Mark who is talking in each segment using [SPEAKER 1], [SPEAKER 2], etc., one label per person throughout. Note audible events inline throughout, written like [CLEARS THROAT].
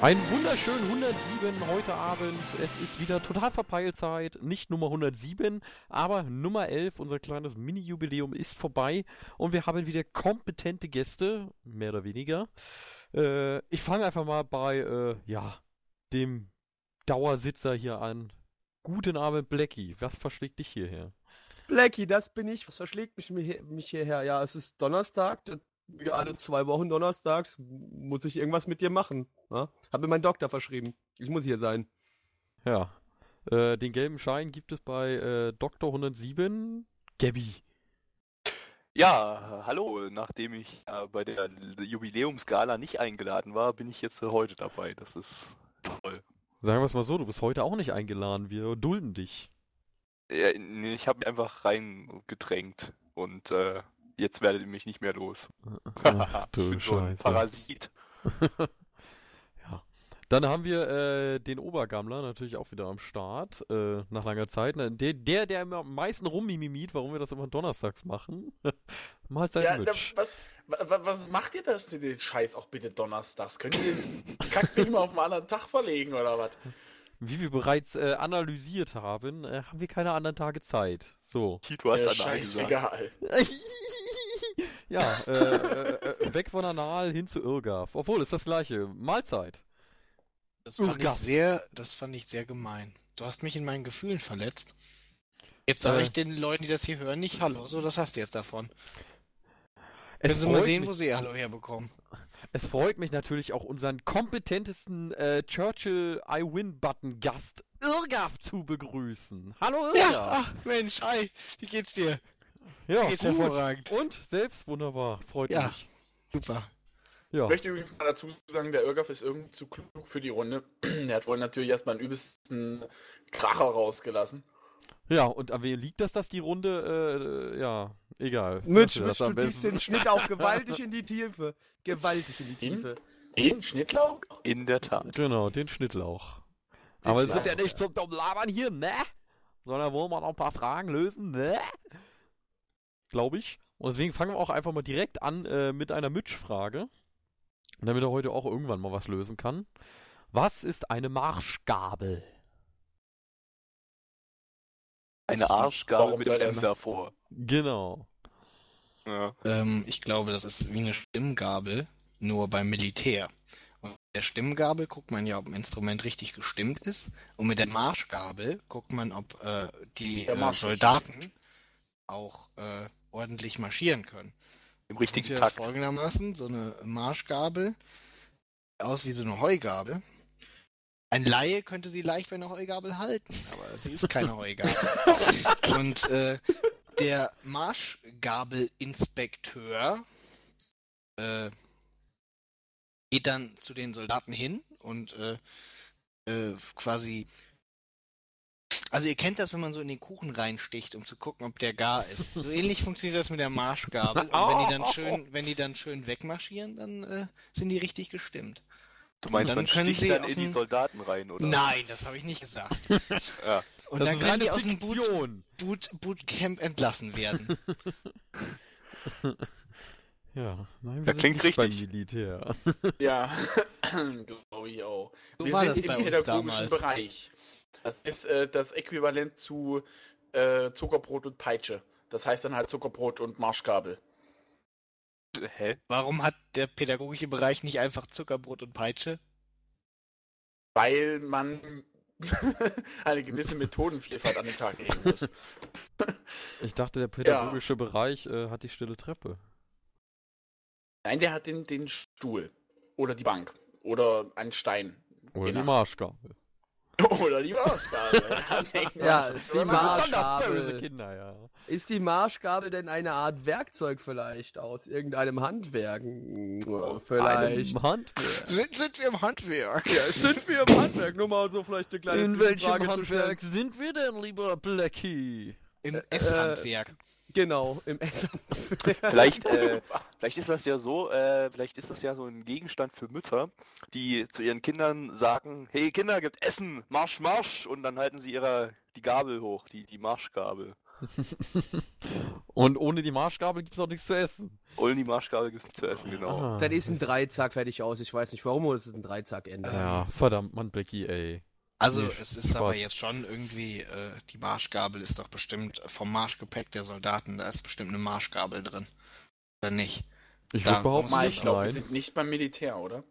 [SPEAKER 1] Ein wunderschön 107 heute Abend. Es ist wieder total Verpeilzeit. Nicht Nummer 107, aber Nummer 11. Unser kleines Mini-Jubiläum ist vorbei und wir haben wieder kompetente Gäste, mehr oder weniger. Äh, ich fange einfach mal bei, äh, ja, dem Dauersitzer hier an. Guten Abend, Blackie. Was verschlägt dich hierher?
[SPEAKER 2] Blackie, das bin ich. Was verschlägt mich, mich hierher? Ja, es ist Donnerstag. Wieder alle zwei Wochen donnerstags muss ich irgendwas mit dir machen. Ja? Hab mir meinen Doktor verschrieben. Ich muss hier sein.
[SPEAKER 1] Ja. Äh, den gelben Schein gibt es bei äh, Dr. 107. Gabby.
[SPEAKER 3] Ja, hallo. Nachdem ich äh, bei der Jubiläumsgala nicht eingeladen war, bin ich jetzt heute dabei. Das ist toll.
[SPEAKER 1] Sagen wir es mal so, du bist heute auch nicht eingeladen. Wir dulden dich.
[SPEAKER 3] Ja, nee, ich habe mich einfach reingedrängt und äh, jetzt werdet ihr mich nicht mehr los. [LAUGHS]
[SPEAKER 1] Ach, [LAUGHS] du
[SPEAKER 3] ich bin so ein
[SPEAKER 1] Scheiße.
[SPEAKER 3] Parasit. [LAUGHS]
[SPEAKER 1] ja. Dann haben wir äh, den Obergammler natürlich auch wieder am Start, äh, nach langer Zeit. Der, der, der immer am meisten rummimimiert, warum wir das immer donnerstags machen. Mal sein
[SPEAKER 4] Ja, da, was, wa- was macht ihr das denn den Scheiß auch bitte donnerstags? Könnt ihr den Kack nicht mal auf einen anderen Tag verlegen oder was?
[SPEAKER 1] Wie wir bereits äh, analysiert haben, äh, haben wir keine anderen Tage Zeit. So.
[SPEAKER 3] Du hast
[SPEAKER 4] Äh, scheißegal.
[SPEAKER 1] Ja, äh, äh, äh, weg von Anal hin zu Irgaf. Obwohl, ist das gleiche. Mahlzeit.
[SPEAKER 5] Das fand, ich sehr, das fand ich sehr gemein. Du hast mich in meinen Gefühlen verletzt. Jetzt sage
[SPEAKER 1] Äh.
[SPEAKER 5] ich den Leuten, die das hier hören, nicht Hallo. So, das hast du jetzt davon.
[SPEAKER 1] Es
[SPEAKER 5] Können Sie mal sehen,
[SPEAKER 1] mich-
[SPEAKER 5] wo Sie ihr Hallo herbekommen.
[SPEAKER 1] Es freut mich natürlich auch unseren kompetentesten äh, Churchill I Win Button Gast Irgaf zu begrüßen. Hallo
[SPEAKER 5] Ja,
[SPEAKER 1] Irgaf.
[SPEAKER 5] ach Mensch, hi, wie geht's dir?
[SPEAKER 1] Ja,
[SPEAKER 5] geht's
[SPEAKER 1] gut.
[SPEAKER 5] hervorragend.
[SPEAKER 1] Und selbst wunderbar, freut
[SPEAKER 5] Ja.
[SPEAKER 1] mich.
[SPEAKER 5] Super.
[SPEAKER 1] Ja.
[SPEAKER 4] Ich möchte übrigens mal dazu sagen, der Irgaf ist irgendwie zu klug für die Runde. [CLEARS THROAT] er hat wohl natürlich erstmal einen übelsten Kracher rausgelassen.
[SPEAKER 1] ja, und an wem liegt das, dass die Runde, äh, ja, egal.
[SPEAKER 2] Mitch, Mitch, du ziehst den Schnitt auch gewaltig [LAUGHS] in die Tiefe. Gewaltig in die? Tiefe.
[SPEAKER 4] Den Schnittlauch?
[SPEAKER 3] In der Tat.
[SPEAKER 1] Genau, den Schnittlauch. Aber wir sind ja nicht zum dummen Labern hier, ne? Sondern wollen wir noch ein paar Fragen lösen, ne? Glaube ich. Und deswegen fangen wir auch einfach mal direkt an äh, mit einer Mitch-Frage. Damit er heute auch irgendwann mal was lösen kann. Was ist eine Marschgabel?
[SPEAKER 3] Eine Arschgabe
[SPEAKER 4] Warum
[SPEAKER 3] mit
[SPEAKER 4] soll
[SPEAKER 3] M
[SPEAKER 4] das?
[SPEAKER 3] davor.
[SPEAKER 1] Genau.
[SPEAKER 3] Ja.
[SPEAKER 5] Ähm, ich glaube, das ist wie eine Stimmgabel, nur beim Militär. Und mit der Stimmgabel guckt man ja, ob ein Instrument richtig gestimmt ist. Und mit der Marschgabel guckt man, ob äh, die äh, Soldaten auch äh, ordentlich marschieren können.
[SPEAKER 3] Im richtigen
[SPEAKER 5] Sieht das
[SPEAKER 3] Takt.
[SPEAKER 5] folgendermaßen, so eine Marschgabel, aus wie so eine Heugabel. Ein Laie könnte sie leicht wie eine Heugabel halten, aber sie ist keine [LAUGHS] Heugabel. Und äh, der Marschgabelinspekteur äh, geht dann zu den Soldaten hin und äh, äh, quasi also ihr kennt das, wenn man so in den Kuchen reinsticht, um zu gucken, ob der gar ist. So ähnlich funktioniert das mit der Marschgabel. Und wenn die dann schön, wenn die dann schön wegmarschieren, dann äh, sind die richtig gestimmt.
[SPEAKER 3] Du meinst,
[SPEAKER 5] Dann
[SPEAKER 3] man
[SPEAKER 5] können
[SPEAKER 3] sticht
[SPEAKER 5] sie
[SPEAKER 3] dann in die Soldaten rein, oder?
[SPEAKER 5] Nein, das habe ich nicht gesagt. [LAUGHS]
[SPEAKER 3] Ja.
[SPEAKER 5] Und
[SPEAKER 1] das
[SPEAKER 5] dann können die aus dem Boot. Boot, Bootcamp entlassen werden. [LAUGHS]
[SPEAKER 1] Ja, nein, sind
[SPEAKER 3] klingt
[SPEAKER 1] nicht beim
[SPEAKER 3] richtig.
[SPEAKER 1] Militär.
[SPEAKER 4] Ja, [CLEARS THROAT] glaube ich auch.
[SPEAKER 5] So
[SPEAKER 4] Wir
[SPEAKER 5] war
[SPEAKER 4] sind
[SPEAKER 5] das
[SPEAKER 4] im
[SPEAKER 5] bei uns damals.
[SPEAKER 4] Bereich. Das ist äh, das Äquivalent zu äh, Zuckerbrot und Peitsche. Das heißt dann halt Zuckerbrot und Marschgabel.
[SPEAKER 3] Hä?
[SPEAKER 5] Warum hat der pädagogische Bereich nicht einfach Zuckerbrot und Peitsche?
[SPEAKER 4] Weil man [LAUGHS] eine gewisse Methodenvielfalt an den Tag legen muss. [LAUGHS]
[SPEAKER 1] Ich dachte, der pädagogische Bereich äh, hat die stille Treppe.
[SPEAKER 4] Nein, der hat den, den Stuhl. Oder die Bank. Oder einen Stein.
[SPEAKER 1] Oder die Marschgabel.
[SPEAKER 4] Oder die Marschgabel. [LAUGHS]
[SPEAKER 2] Ja, ist die
[SPEAKER 1] böse
[SPEAKER 2] Marschgabel.
[SPEAKER 1] Kinder, ja.
[SPEAKER 2] Ist die Marschgabel denn eine Art Werkzeug vielleicht aus irgendeinem Handwerk?
[SPEAKER 1] Aus
[SPEAKER 2] Vielleicht.
[SPEAKER 1] einem Handwerk.
[SPEAKER 5] Sind, sind wir im Handwerk?
[SPEAKER 2] Ja, sind wir im Handwerk? Nur mal so vielleicht eine kleine
[SPEAKER 1] In welchem
[SPEAKER 2] zu
[SPEAKER 1] Handwerk sind wir denn, lieber Blackie?
[SPEAKER 5] Im Esshandwerk.
[SPEAKER 2] stellen. Genau, im [LAUGHS] Essen.
[SPEAKER 3] Vielleicht, äh, vielleicht ist das ja so, äh, vielleicht ist das ja so ein Gegenstand für Mütter, die zu ihren Kindern sagen, hey Kinder, gibt Essen, Marsch, Marsch, und dann halten sie ihre die Gabel hoch, die, die Marschgabel. [LAUGHS]
[SPEAKER 1] Und ohne die Marschgabel gibt's auch nichts zu essen.
[SPEAKER 3] Ohne die Marschgabel gibt es nichts zu essen, genau.
[SPEAKER 1] Ah.
[SPEAKER 2] Dann ist ein Dreizack fertig aus. Ich weiß nicht warum, aber es ist ein Dreizack-Ende.
[SPEAKER 1] Ja, verdammt, Mann, Blackie, ey.
[SPEAKER 5] Also
[SPEAKER 1] Nee,
[SPEAKER 5] es ist aber
[SPEAKER 1] Spaß.
[SPEAKER 5] jetzt schon irgendwie, äh, die Marschgabel ist doch bestimmt vom Marschgepäck der Soldaten, da ist bestimmt eine Marschgabel drin. Oder nicht?
[SPEAKER 1] Ich würde behaupten,
[SPEAKER 4] Mal,
[SPEAKER 1] nicht,
[SPEAKER 4] ich glaube, wir
[SPEAKER 1] nein.
[SPEAKER 4] sind nicht beim Militär, oder?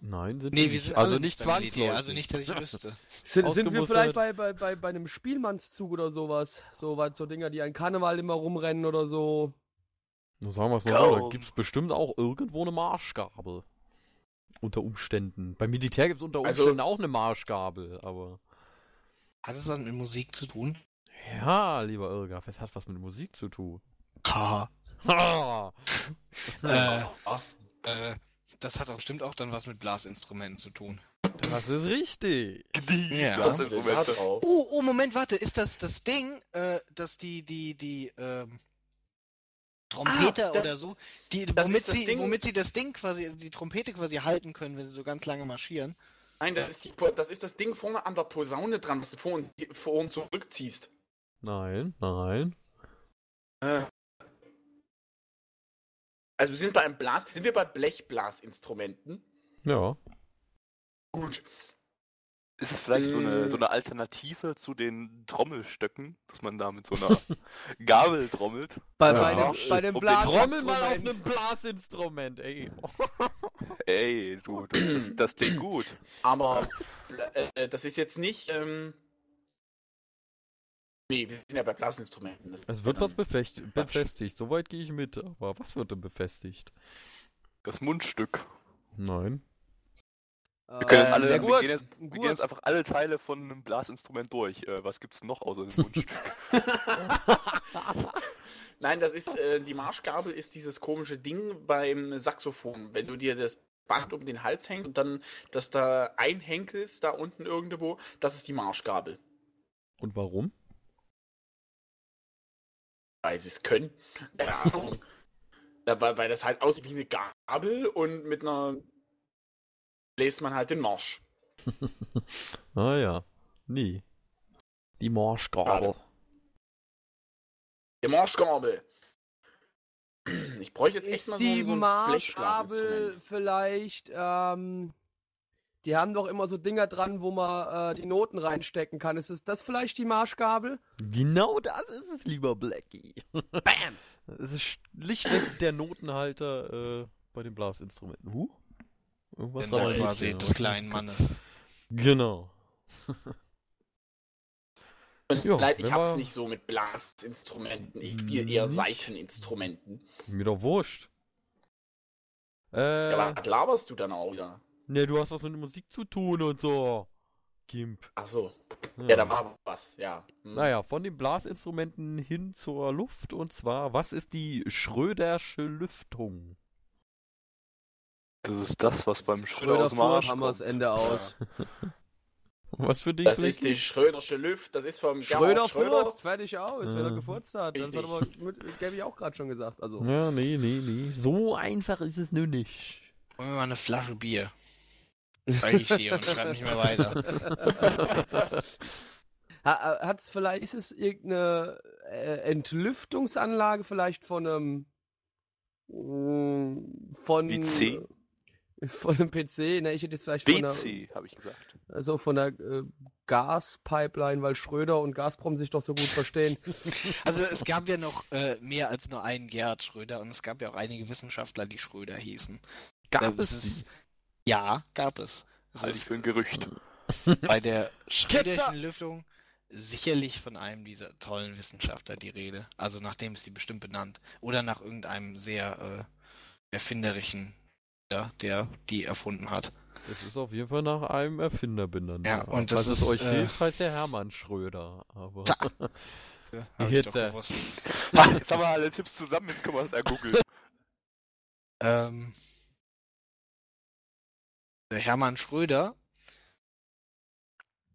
[SPEAKER 1] Nein, sind
[SPEAKER 5] Nee,
[SPEAKER 1] wir
[SPEAKER 5] wir sind
[SPEAKER 1] Also nicht
[SPEAKER 5] beim Militär,
[SPEAKER 1] zwangsläufig.
[SPEAKER 5] Also nicht, dass ich [LAUGHS] wüsste.
[SPEAKER 2] Sind, sind wir vielleicht bei, bei, bei, bei einem Spielmannszug oder sowas? So was, so Dinger, die an Karneval immer rumrennen oder so.
[SPEAKER 1] Na, sagen wir es mal so, da
[SPEAKER 3] Kaum.
[SPEAKER 1] gibt's bestimmt auch irgendwo eine Marschgabel. Unter Umständen. Beim Militär gibt's unter
[SPEAKER 4] Also-
[SPEAKER 1] Umständen auch eine Marschgabel, aber.
[SPEAKER 5] Hat es was mit Musik zu tun?
[SPEAKER 1] Ja, lieber Irga, es hat was mit Musik zu tun.
[SPEAKER 5] Haha.
[SPEAKER 1] Ha! [LAUGHS]
[SPEAKER 5] äh, äh, das hat doch bestimmt auch dann was mit Blasinstrumenten zu tun.
[SPEAKER 1] Das ist richtig.
[SPEAKER 5] Ja.
[SPEAKER 4] Drauf.
[SPEAKER 5] Oh, oh, Moment, warte, ist das das Ding, äh, dass die, die, die, ähm, Trompeter
[SPEAKER 4] Ah, das-
[SPEAKER 5] oder so, die, womit sie,
[SPEAKER 4] Ding-
[SPEAKER 5] womit sie das Ding quasi, die Trompete quasi halten können, wenn sie so ganz lange marschieren?
[SPEAKER 4] Nein, das ist, die, das ist das Ding vorne an der Posaune dran, was du vor und, vor und zurückziehst.
[SPEAKER 1] Nein, nein.
[SPEAKER 4] Äh. Also wir sind bei einem Blas, sind wir bei Blechblasinstrumenten?
[SPEAKER 1] Ja.
[SPEAKER 4] Gut.
[SPEAKER 3] Ist es vielleicht so eine, so eine Alternative zu den Trommelstöcken, dass man da mit so einer [LAUGHS] Gabel trommelt?
[SPEAKER 2] Bei,
[SPEAKER 1] Ja.
[SPEAKER 2] bei dem, bei dem
[SPEAKER 3] den
[SPEAKER 2] Blas
[SPEAKER 1] Trommel mal auf einem Blasinstrument, ey. [LAUGHS]
[SPEAKER 3] Ey, du, das, das, das klingt gut.
[SPEAKER 4] Aber äh, das ist jetzt nicht. Ähm... Nee, wir sind ja bei Blasinstrumenten.
[SPEAKER 1] Es wird was befecht befestigt, soweit gehe ich mit. Aber was wird denn befestigt?
[SPEAKER 3] Das Mundstück.
[SPEAKER 1] Nein.
[SPEAKER 2] Wir
[SPEAKER 3] Wir können jetzt alle,
[SPEAKER 2] der
[SPEAKER 3] wir
[SPEAKER 2] Gurt.
[SPEAKER 3] gehen jetzt, wir gehen jetzt einfach alle Teile von einem Blasinstrument durch. Äh, was gibt's noch außer dem Mundstück? [LAUGHS] [LAUGHS]
[SPEAKER 4] Nein, das ist äh, die Marschgabel ist dieses komische Ding beim Saxophon. Wenn du dir das Band um den Hals hängst und dann das da einhenkelst, da unten irgendwo, das ist die Marschgabel.
[SPEAKER 1] Und warum?
[SPEAKER 4] Weil sie es können. Keine [LAUGHS] Ahnung. Ja, weil, weil das halt aussieht wie eine Gabel und mit einer bläst man halt den Marsch. [LAUGHS]
[SPEAKER 1] ah ja. Nee. Die Marschgabel.
[SPEAKER 4] Die Marschgabel. Ich bräuchte jetzt echt
[SPEAKER 2] Ist
[SPEAKER 4] mal so,
[SPEAKER 2] die
[SPEAKER 4] so ein
[SPEAKER 2] Marschgabel vielleicht, ähm, die haben doch immer so Dinger dran, wo man äh, die Noten reinstecken kann. Ist es das vielleicht die Marschgabel?
[SPEAKER 1] Genau das ist es, lieber Blackie. Bam! [LAUGHS] Es ist schlichtweg der Notenhalter äh, bei den Blasinstrumenten. Huh? Irgendwas rein-
[SPEAKER 5] quasi
[SPEAKER 1] Ja,
[SPEAKER 5] des kleinen Mannes.
[SPEAKER 1] Genau. [LAUGHS] Ja,
[SPEAKER 4] Leid, ich hab's nicht so mit Blasinstrumenten. Ich spiele eher
[SPEAKER 1] Nicht?
[SPEAKER 4] Saiteninstrumenten.
[SPEAKER 1] Mir doch wurscht. Äh,
[SPEAKER 4] Ja, aber was laberst du dann auch wieder?
[SPEAKER 1] ne, du hast was mit Musik zu tun und so. Gimp.
[SPEAKER 4] Ach so. Ja, da war was, ja. Hm.
[SPEAKER 1] Naja, von den Blasinstrumenten hin zur Luft. Und zwar, was ist die Schrödersche Lüftung?
[SPEAKER 3] Das ist das, was beim Schröder
[SPEAKER 2] Schröder
[SPEAKER 3] aus dem Arsch kommt.
[SPEAKER 2] Ende aus. [LAUGHS]
[SPEAKER 1] Was für dich,
[SPEAKER 4] Das ist die Schrödersche Lüft, das ist vom
[SPEAKER 2] Schröder
[SPEAKER 4] Gerhard
[SPEAKER 2] furzt, fertig aus, wenn er gefurzt hat. Das hat aber mit Gabby auch gerade schon gesagt. Also.
[SPEAKER 1] Ja, nee, nee, nee. So einfach ist es nur nicht.
[SPEAKER 5] Wollen wir mal eine Flasche Bier? Zeige ich dir und schreib nicht mehr weiter. [LAUGHS]
[SPEAKER 2] Hat es vielleicht, ist es irgendeine äh, Entlüftungsanlage vielleicht von einem mm, von
[SPEAKER 3] PC?
[SPEAKER 2] Von einem PC, ne, ich hätte es vielleicht von einer,
[SPEAKER 3] WC, habe ich gesagt.
[SPEAKER 2] also von der äh, Gaspipeline, weil Schröder und Gazprom sich doch so gut verstehen. [LAUGHS]
[SPEAKER 5] Also es gab ja noch äh, mehr als nur einen Gerhard Schröder und es gab ja auch einige Wissenschaftler, die Schröder hießen.
[SPEAKER 1] Gab
[SPEAKER 5] Äh,
[SPEAKER 1] es
[SPEAKER 5] ist-
[SPEAKER 1] die?
[SPEAKER 5] Ja, gab es. Es
[SPEAKER 3] Halte ich
[SPEAKER 5] ist
[SPEAKER 3] für ein Gerücht. [LAUGHS]
[SPEAKER 5] bei der
[SPEAKER 1] Ketzer!
[SPEAKER 5] Schröderschen Lüftung sicherlich von einem dieser tollen Wissenschaftler die Rede. Also nach dem ist die bestimmt benannt. Oder nach irgendeinem sehr äh, erfinderischen, ja, der die erfunden hat.
[SPEAKER 1] Es ist auf jeden Fall nach einem Erfinder benannt.
[SPEAKER 5] Ja, und das
[SPEAKER 1] Was es
[SPEAKER 5] ist,
[SPEAKER 1] euch
[SPEAKER 5] äh,
[SPEAKER 1] hilft, heißt der Hermann Schröder. Aber. [LAUGHS]
[SPEAKER 5] Ja, hab ich
[SPEAKER 1] Jetzt,
[SPEAKER 5] doch gewusst.
[SPEAKER 3] Ha, [LAUGHS] jetzt haben wir alle Tipps zusammen, jetzt können wir das ergoogeln. [LAUGHS]
[SPEAKER 5] Ähm, der Hermann Schröder.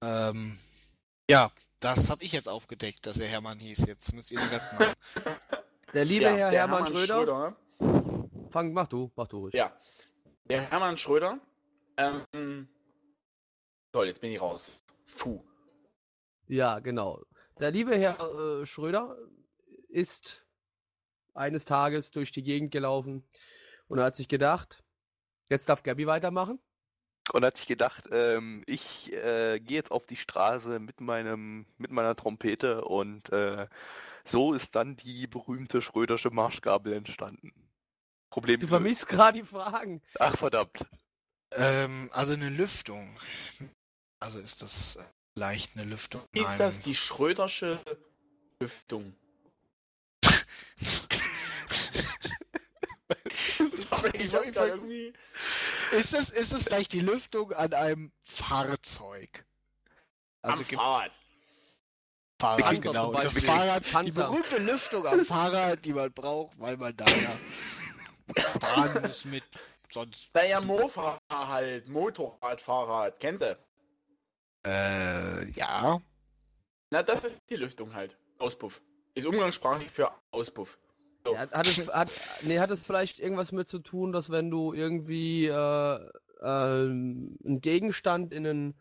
[SPEAKER 5] Ähm, ja, das habe ich jetzt aufgedeckt, dass er Hermann hieß. Jetzt müsst ihr den Rest machen.
[SPEAKER 2] Der liebe
[SPEAKER 4] Ja,
[SPEAKER 2] Herr
[SPEAKER 4] der
[SPEAKER 2] Hermann, Schröder,
[SPEAKER 4] Schröder.
[SPEAKER 2] Fang, mach du, mach du ruhig.
[SPEAKER 4] Ja. Der Hermann Schröder. Ähm, toll, jetzt bin ich raus. Puh.
[SPEAKER 2] Ja, genau. Der liebe Herr äh, Schröder ist eines Tages durch die Gegend gelaufen und hat sich gedacht, jetzt darf Gabby weitermachen.
[SPEAKER 3] Und hat sich gedacht, ähm, ich äh, gehe jetzt auf die Straße mit meinem, mit meiner Trompete und äh, so ist dann die berühmte Schrödersche Marschgabel entstanden. Problem
[SPEAKER 2] Du vermisst gerade die Fragen.
[SPEAKER 3] Ach verdammt.
[SPEAKER 5] Ähm, also eine Lüftung. Also ist das vielleicht eine Lüftung?
[SPEAKER 4] Ist
[SPEAKER 5] einem-
[SPEAKER 4] das die Schrödersche Lüftung? [LAUGHS] Sorry, ich hab da irgendwie.
[SPEAKER 5] Ist das, ist das vielleicht die Lüftung an einem Fahrzeug? Also
[SPEAKER 4] am
[SPEAKER 5] gibt
[SPEAKER 4] Fahrrad.
[SPEAKER 5] Fahrrad,
[SPEAKER 2] Panzer
[SPEAKER 5] genau. Das. Fahrrad, die berühmte Lüftung am Fahrrad, die man braucht, weil man da ja muss mit. Sonst.
[SPEAKER 4] Naja, Mofa halt. Motorrad, Fahrrad. Kennst du?
[SPEAKER 5] Äh, ja.
[SPEAKER 4] Na, das ist die Lüftung halt. Auspuff. Ist umgangssprachlich für Auspuff. So.
[SPEAKER 2] Ja, hat, es, hat, nee, hat es vielleicht irgendwas mit zu tun, dass wenn du irgendwie äh, ähm, einen Gegenstand in, einen,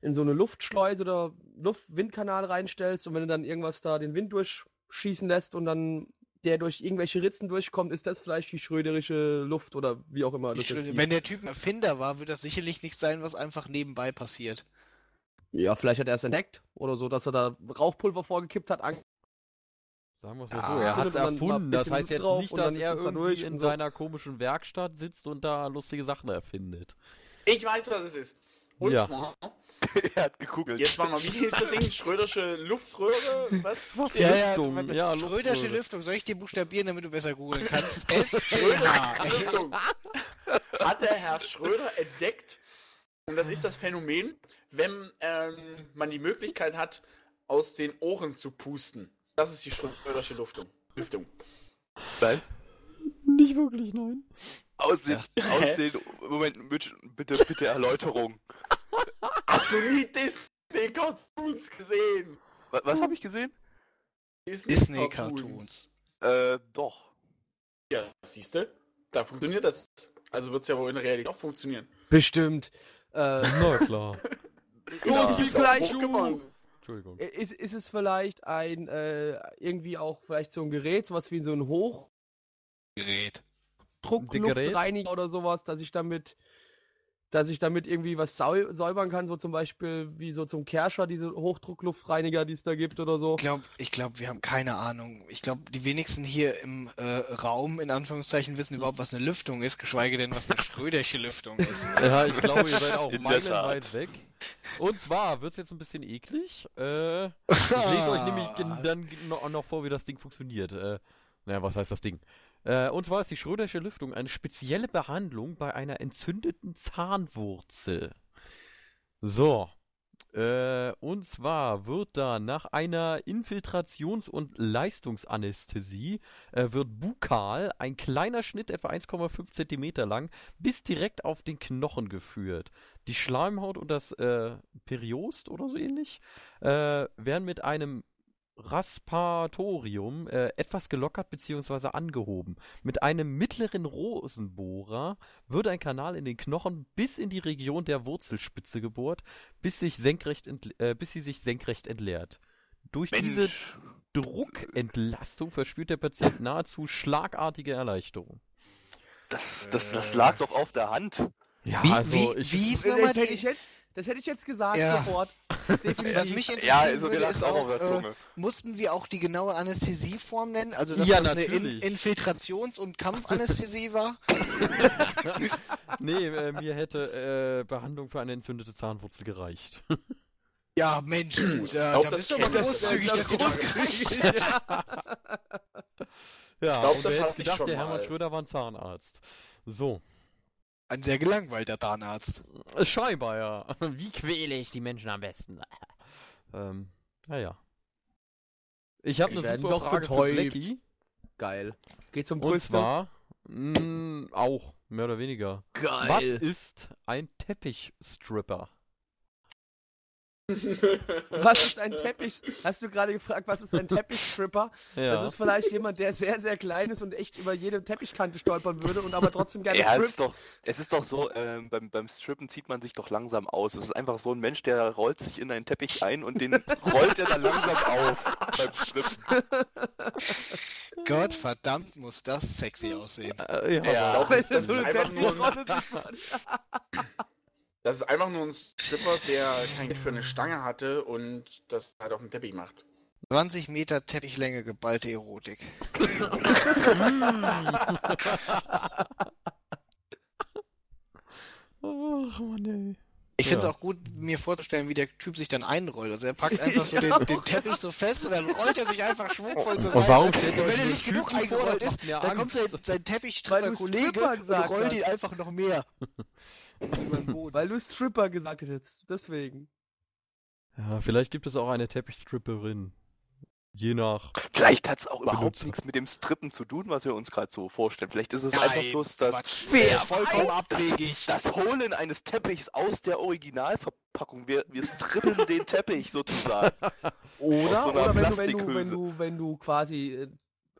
[SPEAKER 2] in so eine Luftschleuse oder Luft-Windkanal reinstellst und wenn du dann irgendwas da den Wind durchschießen lässt und dann der durch irgendwelche Ritzen durchkommt, ist das vielleicht die schröderische Luft oder wie auch immer
[SPEAKER 5] wenn der Typ ein Erfinder war, wird das sicherlich nicht sein, was einfach nebenbei passiert.
[SPEAKER 2] Ja, vielleicht hat er es entdeckt oder so, dass er da Rauchpulver vorgekippt hat. An
[SPEAKER 1] Sagen wir es mal
[SPEAKER 5] Ja,
[SPEAKER 1] so, er hat es erfunden. Das heißt jetzt nicht, dass er irgendwie in
[SPEAKER 2] so.
[SPEAKER 1] seiner komischen Werkstatt sitzt und da lustige Sachen erfindet.
[SPEAKER 4] Ich weiß, was es ist. Und
[SPEAKER 1] Ja.
[SPEAKER 4] zwar, [LAUGHS]
[SPEAKER 3] er hat gegoogelt.
[SPEAKER 4] jetzt war mal, wie hieß das Ding? Schrödersche Luftröhre? Was?
[SPEAKER 1] Was?
[SPEAKER 5] Ja, ja,
[SPEAKER 1] Lüftung,
[SPEAKER 5] warte,
[SPEAKER 1] ja,
[SPEAKER 5] Schrödersche
[SPEAKER 1] Luftröhre.
[SPEAKER 5] Lüftung. Soll ich dir buchstabieren, damit du besser googeln kannst? [LAUGHS] SCH.
[SPEAKER 4] Achtung. [LAUGHS] Hat der Herr Schröder entdeckt, und das ist das Phänomen, wenn ähm, man die Möglichkeit hat, aus den Ohren zu pusten. Das ist die Schrödersche Luftung. Lüftung.
[SPEAKER 3] Nein.
[SPEAKER 1] Nicht wirklich, nein.
[SPEAKER 3] Aus den,
[SPEAKER 4] Ja.
[SPEAKER 3] aus den, Moment, bitte, bitte, bitte Erläuterung.
[SPEAKER 4] Hast du nie Disney-Cartoons gesehen?
[SPEAKER 3] Was, was habe ich gesehen?
[SPEAKER 5] Disney-Cartoons.
[SPEAKER 3] Äh, doch.
[SPEAKER 4] Ja, siehst du? Da funktioniert das. Also wird es ja wohl in der Realität auch funktionieren.
[SPEAKER 2] Bestimmt. Äh, [LAUGHS]
[SPEAKER 1] Na klar.
[SPEAKER 2] nicht vielleicht,
[SPEAKER 4] Pokémon.
[SPEAKER 1] Entschuldigung.
[SPEAKER 2] ist, ist es vielleicht ein, äh, irgendwie auch vielleicht so ein Gerät, sowas wie so ein
[SPEAKER 5] Gerät.
[SPEAKER 2] Hochdruckluftreiniger oder sowas, dass ich damit, dass ich damit irgendwie was säubern kann, so zum Beispiel wie so zum Kerscher, diese Hochdruckluftreiniger, die es da gibt oder so.
[SPEAKER 5] Ich glaube, ich glaub, wir haben keine Ahnung. Ich glaube, die wenigsten hier im äh, Raum, in Anführungszeichen, wissen überhaupt, was eine Lüftung ist, geschweige denn, was eine Schrödersche Lüftung ist. [LAUGHS]
[SPEAKER 1] Ja, ich glaube, ihr seid auch meilenweit weg. Und zwar wird es jetzt ein bisschen eklig. Äh, [LAUGHS] ich lese euch nämlich dann noch, noch vor, wie das Ding funktioniert. Äh, naja, was heißt das Ding? Äh, und zwar ist die Schrödersche Lüftung eine spezielle Behandlung bei einer entzündeten Zahnwurzel. So. Äh, und zwar wird da nach einer Infiltrations- und Leistungsanästhesie äh, wird bukal ein kleiner Schnitt, etwa 1,5 Zentimeter lang, bis direkt auf den Knochen geführt. Die Schleimhaut und das äh, Periost oder so ähnlich äh, werden mit einem Raspatorium äh, etwas gelockert bzw. angehoben. Mit einem mittleren Rosenbohrer wird ein Kanal in den Knochen bis in die Region der Wurzelspitze gebohrt, bis, sich senkrecht äh, bis sie sich senkrecht entleert. Durch diese
[SPEAKER 3] Mensch.
[SPEAKER 1] Druckentlastung verspürt der Patient nahezu schlagartige Erleichterung.
[SPEAKER 3] Das, das, das
[SPEAKER 5] Äh.
[SPEAKER 3] lag doch auf der Hand.
[SPEAKER 1] Ja,
[SPEAKER 5] Wie,
[SPEAKER 1] also
[SPEAKER 5] wie,
[SPEAKER 1] ich,
[SPEAKER 5] wie
[SPEAKER 2] Das
[SPEAKER 5] nochmal
[SPEAKER 2] hätte
[SPEAKER 5] die...
[SPEAKER 2] ich jetzt, das hätte ich jetzt gesagt,
[SPEAKER 5] Ja.
[SPEAKER 2] sofort.
[SPEAKER 5] Was
[SPEAKER 2] Definitiv.
[SPEAKER 5] mich interessieren
[SPEAKER 3] Ja, so
[SPEAKER 5] würde, ist
[SPEAKER 3] auch auf
[SPEAKER 5] auch,
[SPEAKER 3] der
[SPEAKER 5] äh, mussten wir auch die genaue Anästhesieform nennen? Also, dass
[SPEAKER 1] Ja,
[SPEAKER 5] das eine In
[SPEAKER 1] natürlich.
[SPEAKER 5] Infiltrations- und Kampfanästhesie war? [LAUGHS]
[SPEAKER 1] nee, äh, mir hätte äh, Behandlung für eine entzündete Zahnwurzel gereicht.
[SPEAKER 5] Ja, Mensch, gut. Ja,
[SPEAKER 4] glaub,
[SPEAKER 5] da
[SPEAKER 4] das
[SPEAKER 5] bist du aber
[SPEAKER 4] das-
[SPEAKER 5] großzügig,
[SPEAKER 2] das-
[SPEAKER 5] dass du das gekriegt
[SPEAKER 1] Ja,
[SPEAKER 4] glaub,
[SPEAKER 1] und
[SPEAKER 4] das
[SPEAKER 1] wer hätte
[SPEAKER 4] ich
[SPEAKER 1] gedacht, der Hermann
[SPEAKER 4] mal.
[SPEAKER 1] Schröder war ein Zahnarzt. So.
[SPEAKER 5] Ein sehr gelangweilter Zahnarzt.
[SPEAKER 1] Äh, Scheinbar, ja. [LAUGHS] Wie quäle ich die Menschen am besten? [LAUGHS] ähm, naja. Ich habe eine super Frage für
[SPEAKER 2] betäubt.
[SPEAKER 1] Blackie.
[SPEAKER 2] Geil. Geht zum
[SPEAKER 1] Und
[SPEAKER 2] Brüste.
[SPEAKER 1] zwar, mh, auch, mehr oder weniger. Was
[SPEAKER 2] Geil.
[SPEAKER 1] ist ein Teppichstripper?
[SPEAKER 2] Was ist ein Teppich? Hast du gerade gefragt, was ist ein Teppichstripper?
[SPEAKER 1] Ja.
[SPEAKER 2] Das ist vielleicht jemand, der sehr, sehr klein ist und echt über jede Teppichkante stolpern würde und aber trotzdem gerne
[SPEAKER 3] Ja, es
[SPEAKER 2] strippt.
[SPEAKER 3] ist doch, es ist doch so, ähm, beim, beim Strippen zieht man sich doch langsam aus. Es ist einfach so ein Mensch, der rollt sich in einen Teppich ein und den rollt er dann langsam auf beim Strippen.
[SPEAKER 5] Gott verdammt, muss das sexy aussehen.
[SPEAKER 1] Äh, ja,
[SPEAKER 3] Ja.
[SPEAKER 1] aber-
[SPEAKER 4] glaub,
[SPEAKER 2] Das
[SPEAKER 4] das ist einfach nur [LAUGHS] [LAUGHS] das ist einfach nur ein Stripper, der kein Geld für eine Stange hatte und das halt auf dem Teppich macht.
[SPEAKER 5] 20 Meter Teppichlänge geballte Erotik. [LAUGHS]
[SPEAKER 1] Ach Mann, ey.
[SPEAKER 5] Ich finde es
[SPEAKER 1] Ja.
[SPEAKER 5] auch gut, mir vorzustellen, wie der Typ sich dann einrollt. Also er packt [LAUGHS] einfach so den, den Teppich so fest und dann rollt er sich einfach schwungvoll zur
[SPEAKER 1] Und
[SPEAKER 5] Seite.
[SPEAKER 1] warum stellt ihr
[SPEAKER 5] und wenn er
[SPEAKER 1] den
[SPEAKER 5] nicht genug eingerollt ist, dann kommt sein,
[SPEAKER 1] Angst.
[SPEAKER 5] sein Teppich-Kollege
[SPEAKER 2] du
[SPEAKER 5] und rollt ihn einfach noch mehr. [LAUGHS]
[SPEAKER 2] Weil du Stripper gesagt hättest. Deswegen.
[SPEAKER 1] Ja, vielleicht gibt es auch eine Teppichstripperin. Je nach.
[SPEAKER 3] Vielleicht hat es auch überhaupt
[SPEAKER 1] Benutzer.
[SPEAKER 3] nichts mit dem Strippen zu tun, was wir uns gerade so vorstellen. Vielleicht ist es
[SPEAKER 5] Nein,
[SPEAKER 3] einfach bloß das,
[SPEAKER 5] Quatsch.
[SPEAKER 3] Wer
[SPEAKER 5] vollkommen abwegig.
[SPEAKER 3] das Holen eines Teppichs aus der Originalverpackung. Wir, wir strippen [LAUGHS] den Teppich sozusagen.
[SPEAKER 2] Oder,
[SPEAKER 3] so
[SPEAKER 2] oder wenn, du, wenn, du, wenn, du, wenn du quasi äh,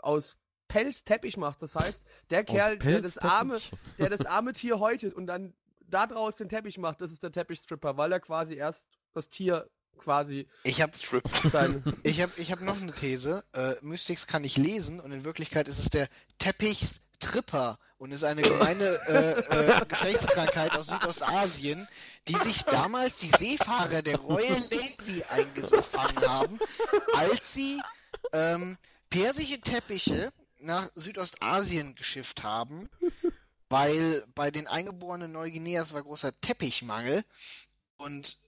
[SPEAKER 2] aus Pelz Teppich machst. Das heißt, der Kerl, der das, arme, der das arme Tier häutet und dann da draus den Teppich macht, das ist der Teppichstripper, weil er quasi erst das Tier quasi
[SPEAKER 5] Ich habe [LAUGHS] ich hab, ich hab noch eine These. Äh, Mystics kann ich lesen und in Wirklichkeit ist es der Teppichstripper und ist eine gemeine äh, äh, [LAUGHS] Geschlechtskrankheit aus Südostasien, die sich damals die Seefahrer der Royal Navy eingefangen haben, als sie ähm, persische Teppiche nach Südostasien geschifft haben, weil bei den Eingeborenen Neuguineas war großer Teppichmangel und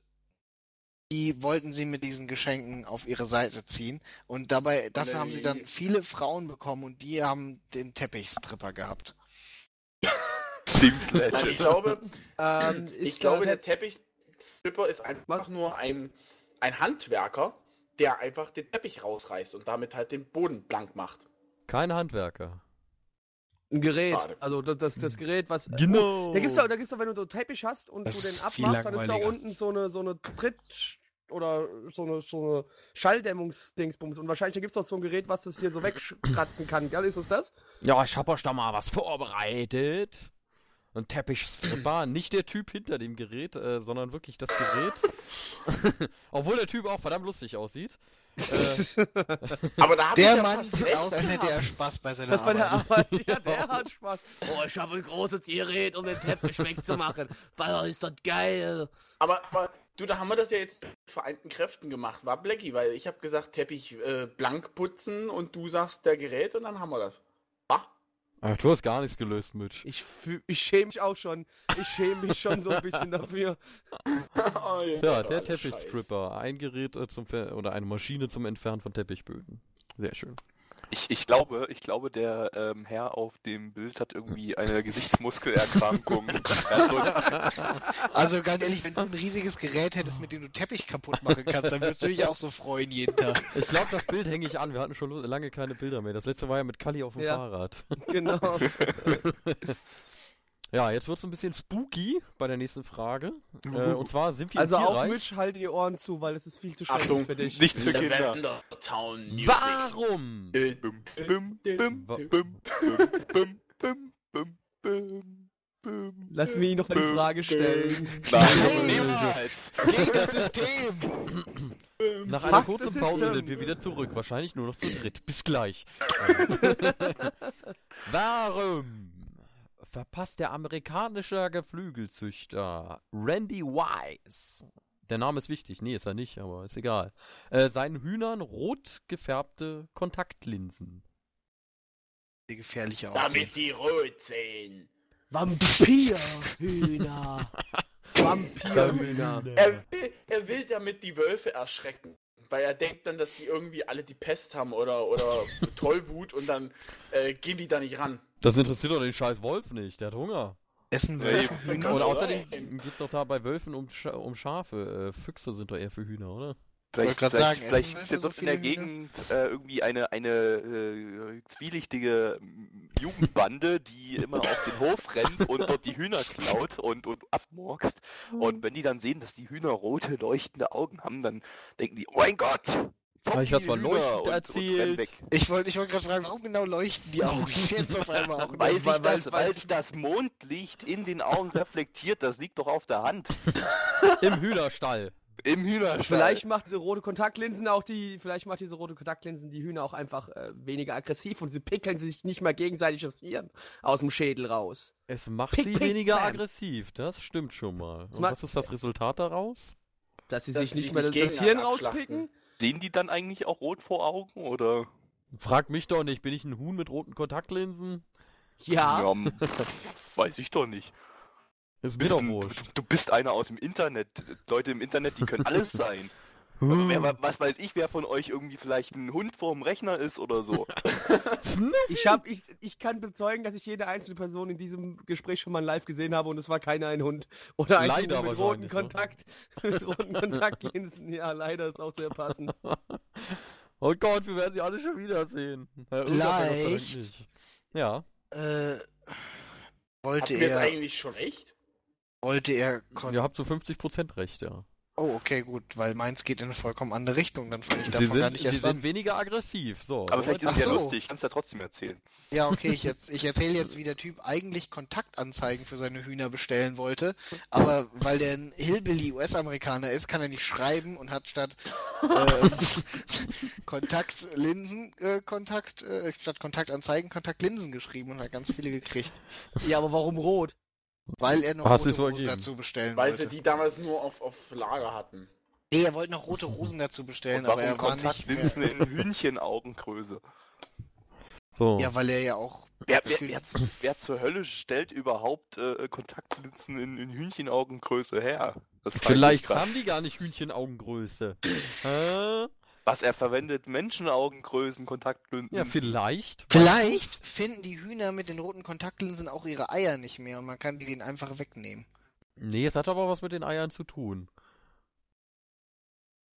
[SPEAKER 5] die wollten sie mit diesen Geschenken auf ihre Seite ziehen. Und dabei, dafür haben sie dann viele Frauen bekommen und die haben den Teppichstripper gehabt.
[SPEAKER 3] Seems
[SPEAKER 4] Nein, ich
[SPEAKER 3] legend. [LAUGHS]
[SPEAKER 4] glaube,
[SPEAKER 2] Ähm,
[SPEAKER 4] ich glaube,
[SPEAKER 2] der
[SPEAKER 4] Teppichstripper ist einfach nur ein, ein Handwerker, der einfach den Teppich rausreißt und damit halt den Boden blank macht.
[SPEAKER 1] Kein Handwerker.
[SPEAKER 2] ein Gerät. Also das, das, das Gerät, was.
[SPEAKER 1] Genau.
[SPEAKER 2] Da gibt's doch, da gibt's doch, wenn du so einen Teppich hast und
[SPEAKER 5] Das
[SPEAKER 2] du den abmachst, dann ist da unten so eine, so eine Tritt- oder so eine, so eine Schalldämmungsdingsbums. Und wahrscheinlich gibt es auch so ein Gerät, was das hier so wegkratzen kann. Gell, ist es das?
[SPEAKER 1] Ja, ich hab euch da mal was vorbereitet. Ein Teppichstripper, nicht der Typ hinter dem Gerät, äh, sondern wirklich das Gerät. [LAUGHS] Obwohl der Typ auch verdammt lustig aussieht. Äh, [LAUGHS]
[SPEAKER 4] Aber da ich
[SPEAKER 5] Der
[SPEAKER 4] ja
[SPEAKER 5] Mann sieht aus, als hätte er. Spaß bei seiner
[SPEAKER 2] Das bei der
[SPEAKER 5] Arbeit.
[SPEAKER 2] Arbeit. Ja, der [LAUGHS] hat Spaß. Oh, ich habe ein großes Gerät, um den Teppich wegzumachen. Weil ist das geil.
[SPEAKER 4] Aber, aber du, da haben wir das ja jetzt mit vereinten Kräften gemacht, war Blackie, weil ich habe gesagt, Teppich äh, blank putzen und du sagst der Gerät und dann haben wir das. Ah,
[SPEAKER 1] ach, du hast gar nichts gelöst, Mitch.
[SPEAKER 2] Ich, fühl- ich schäme mich auch schon. Ich schäme mich schon so ein bisschen [LAUGHS] dafür.
[SPEAKER 4] oh,
[SPEAKER 1] Ja, der Teppichstripper. Ein Gerät äh, zum Ver oder eine Maschine zum Entfernen von Teppichböden. Sehr schön.
[SPEAKER 3] Ich, ich glaube, ich glaube, der ähm, Herr auf dem Bild hat irgendwie eine Gesichtsmuskelerkrankung. Er hat so ein-
[SPEAKER 5] Also ganz ehrlich, wenn du ein riesiges Gerät hättest, mit dem du Teppich kaputt machen kannst, dann würdest du dich auch so freuen jeden Tag.
[SPEAKER 1] Ich glaube, das Bild hänge ich an. Wir hatten schon lange keine Bilder mehr. Das letzte war ja mit Kali auf dem
[SPEAKER 2] Ja.
[SPEAKER 1] Fahrrad.
[SPEAKER 2] Genau. [LAUGHS]
[SPEAKER 1] Ja, jetzt wird es ein bisschen spooky bei der nächsten Frage. Äh, und zwar sind wir
[SPEAKER 2] Also
[SPEAKER 1] im
[SPEAKER 2] auch
[SPEAKER 1] Tierreich.
[SPEAKER 2] Mitch, halt die Ohren zu, weil es ist viel zu schrecklich
[SPEAKER 4] Achtung,
[SPEAKER 2] für dich.
[SPEAKER 3] nichts für Kinder.
[SPEAKER 4] Lavender Town Music.
[SPEAKER 1] Warum?
[SPEAKER 4] Äh,
[SPEAKER 3] Bum, bum, bum,
[SPEAKER 1] Wa-
[SPEAKER 3] bum, bum, bum, bum, bum, bum, bum.
[SPEAKER 2] Lass mich noch mal die Frage stellen.
[SPEAKER 3] Nein, niemals.
[SPEAKER 5] Gegen das System!
[SPEAKER 1] Nach einer
[SPEAKER 2] Fuck
[SPEAKER 1] kurzen Pause sind wir wieder zurück. Wahrscheinlich nur noch zu [LAUGHS] dritt. Bis gleich. [LAUGHS] Warum verpasst der amerikanische Geflügelzüchter Randy Wise, der Name ist wichtig, nee, ist er nicht, aber ist egal, äh, seinen Hühnern rot gefärbte Kontaktlinsen?
[SPEAKER 5] Die gefährliche aussehen.
[SPEAKER 4] damit die rot sehen.
[SPEAKER 2] Vampirhühner. [LAUGHS] Vampirhühner.
[SPEAKER 4] Er will, er will damit die Wölfe erschrecken. Weil er denkt dann, dass die irgendwie alle die Pest haben oder, oder [LAUGHS] Tollwut und dann äh, gehen die da nicht ran.
[SPEAKER 1] Das interessiert doch den scheiß Wolf nicht, der hat Hunger.
[SPEAKER 5] Essen Wölfe Hühner?
[SPEAKER 1] Und außerdem
[SPEAKER 4] sein.
[SPEAKER 1] geht's doch da bei Wölfen um, Scha um Schafe. Äh, Füchse sind doch eher für Hühner, oder?
[SPEAKER 3] Vielleicht, vielleicht,
[SPEAKER 5] sagen, essen
[SPEAKER 3] vielleicht
[SPEAKER 5] Wölfe
[SPEAKER 3] gibt es
[SPEAKER 5] so
[SPEAKER 3] in der? Gegend äh, irgendwie eine, eine äh, zwielichtige Jugendbande, die immer auf den Hof rennt und dort die Hühner klaut und, und abmorkst. Und wenn die dann sehen, dass die Hühner rote, leuchtende Augen haben, dann denken die, oh mein Gott!
[SPEAKER 1] Hab ich was von
[SPEAKER 3] und- und
[SPEAKER 1] erzählt?
[SPEAKER 3] weg.
[SPEAKER 5] Ich wollte ich wollt gerade fragen, warum genau leuchten die Augen [LAUGHS] jetzt auf einmal auch?
[SPEAKER 3] Weil,
[SPEAKER 2] Weil-
[SPEAKER 3] sich
[SPEAKER 2] weil-
[SPEAKER 3] das,
[SPEAKER 2] weil-
[SPEAKER 3] weil sich das Mondlicht in den Augen reflektiert, das liegt doch auf der Hand. [LAUGHS]
[SPEAKER 1] Im Hühnerstall.
[SPEAKER 3] Im Hühnerstall.
[SPEAKER 2] Vielleicht macht diese rote Kontaktlinsen auch die, vielleicht macht diese rote Kontaktlinsen die Hühner auch einfach äh, weniger aggressiv und sie pickeln sich nicht mehr gegenseitig das Hirn aus dem Schädel raus.
[SPEAKER 1] Es macht
[SPEAKER 2] Pick,
[SPEAKER 1] sie
[SPEAKER 2] pick,
[SPEAKER 1] weniger
[SPEAKER 2] bam.
[SPEAKER 1] aggressiv, das stimmt schon mal. Und was ist das Resultat daraus?
[SPEAKER 2] Dass sie
[SPEAKER 4] Dass
[SPEAKER 2] sich
[SPEAKER 4] sie
[SPEAKER 2] nicht mehr
[SPEAKER 4] nicht
[SPEAKER 2] das, das Hirn rauspicken.
[SPEAKER 3] Sehen die dann eigentlich auch rot vor Augen oder?
[SPEAKER 1] Frag mich doch nicht, bin ich ein Huhn mit roten Kontaktlinsen?
[SPEAKER 2] Ja.
[SPEAKER 3] m- [LAUGHS] weiß ich doch nicht.
[SPEAKER 1] Ist mir doch
[SPEAKER 3] ein-
[SPEAKER 1] wurscht.
[SPEAKER 3] Du bist einer aus dem Internet. Leute im Internet, die können alles sein. [LAUGHS] Also wer, wa- was weiß ich, wer von euch irgendwie vielleicht ein Hund vorm Rechner ist oder so. [LAUGHS]
[SPEAKER 2] Ich, hab, ich, ich kann bezeugen, dass ich jede einzelne Person in diesem Gespräch schon mal live gesehen habe und es war keiner ein Hund. Oder ein
[SPEAKER 1] Leider
[SPEAKER 2] Hund mit roten
[SPEAKER 1] ne?
[SPEAKER 2] Kontakt. [LAUGHS] Mit roten Kontaktlinsen. Ja, leider ist auch sehr passend.
[SPEAKER 1] Oh Gott, wir werden sie alle schon wiedersehen.
[SPEAKER 5] Vielleicht.
[SPEAKER 1] Ja.
[SPEAKER 5] Äh, wollte
[SPEAKER 4] wir jetzt
[SPEAKER 5] er,
[SPEAKER 4] eigentlich schon recht?
[SPEAKER 5] Wollte er, kon
[SPEAKER 1] Ihr habt zu 50% recht, ja.
[SPEAKER 5] oh okay gut, weil meins geht in eine vollkommen andere Richtung, dann fange ich
[SPEAKER 1] Sie
[SPEAKER 5] davon gar
[SPEAKER 1] sind,
[SPEAKER 5] nicht
[SPEAKER 1] sie
[SPEAKER 5] erst
[SPEAKER 1] sind
[SPEAKER 5] an.
[SPEAKER 1] weniger aggressiv. So,
[SPEAKER 3] Aber
[SPEAKER 1] so
[SPEAKER 3] vielleicht ist es ja
[SPEAKER 5] so.
[SPEAKER 3] lustig, kannst ja trotzdem erzählen.
[SPEAKER 5] Ja, okay, ich, jetzt, [LAUGHS] ich erzähle jetzt, wie der Typ eigentlich Kontaktanzeigen für seine Hühner bestellen wollte, aber weil der ein Hillbilly-US-Amerikaner ist, kann er nicht schreiben und hat statt äh, [LAUGHS] Kontaktlinsen, äh, Kontakt, äh, statt Kontaktanzeigen Kontaktlinsen geschrieben und hat ganz viele gekriegt,
[SPEAKER 2] Ja, aber warum rot?
[SPEAKER 5] Weil er noch
[SPEAKER 1] Hast
[SPEAKER 5] rote
[SPEAKER 1] so
[SPEAKER 5] Rosen
[SPEAKER 1] ergeben?
[SPEAKER 5] dazu bestellen
[SPEAKER 4] Weil
[SPEAKER 5] wollte.
[SPEAKER 4] sie die damals nur auf, auf Lager hatten.
[SPEAKER 5] Nee, er wollte noch rote Rosen dazu bestellen, aber
[SPEAKER 3] warum
[SPEAKER 5] er war nicht mehr...
[SPEAKER 3] Kontaktlinsen in Hühnchenaugengröße?
[SPEAKER 1] So.
[SPEAKER 5] Ja, weil er ja auch...
[SPEAKER 3] Wer, wer, wer, wer zur Hölle stellt überhaupt äh, Kontaktlinsen in, in Hühnchenaugengröße her?
[SPEAKER 1] Vielleicht haben die gar nicht Hühnchenaugengröße. Hä?
[SPEAKER 3] Was er verwendet, Menschenaugengrößen, Kontaktlinsen.
[SPEAKER 1] Ja, vielleicht.
[SPEAKER 5] Vielleicht finden die Hühner mit den roten Kontaktlinsen auch ihre Eier nicht mehr und man kann die denen einfach wegnehmen.
[SPEAKER 1] Nee, es hat aber was mit den Eiern zu tun.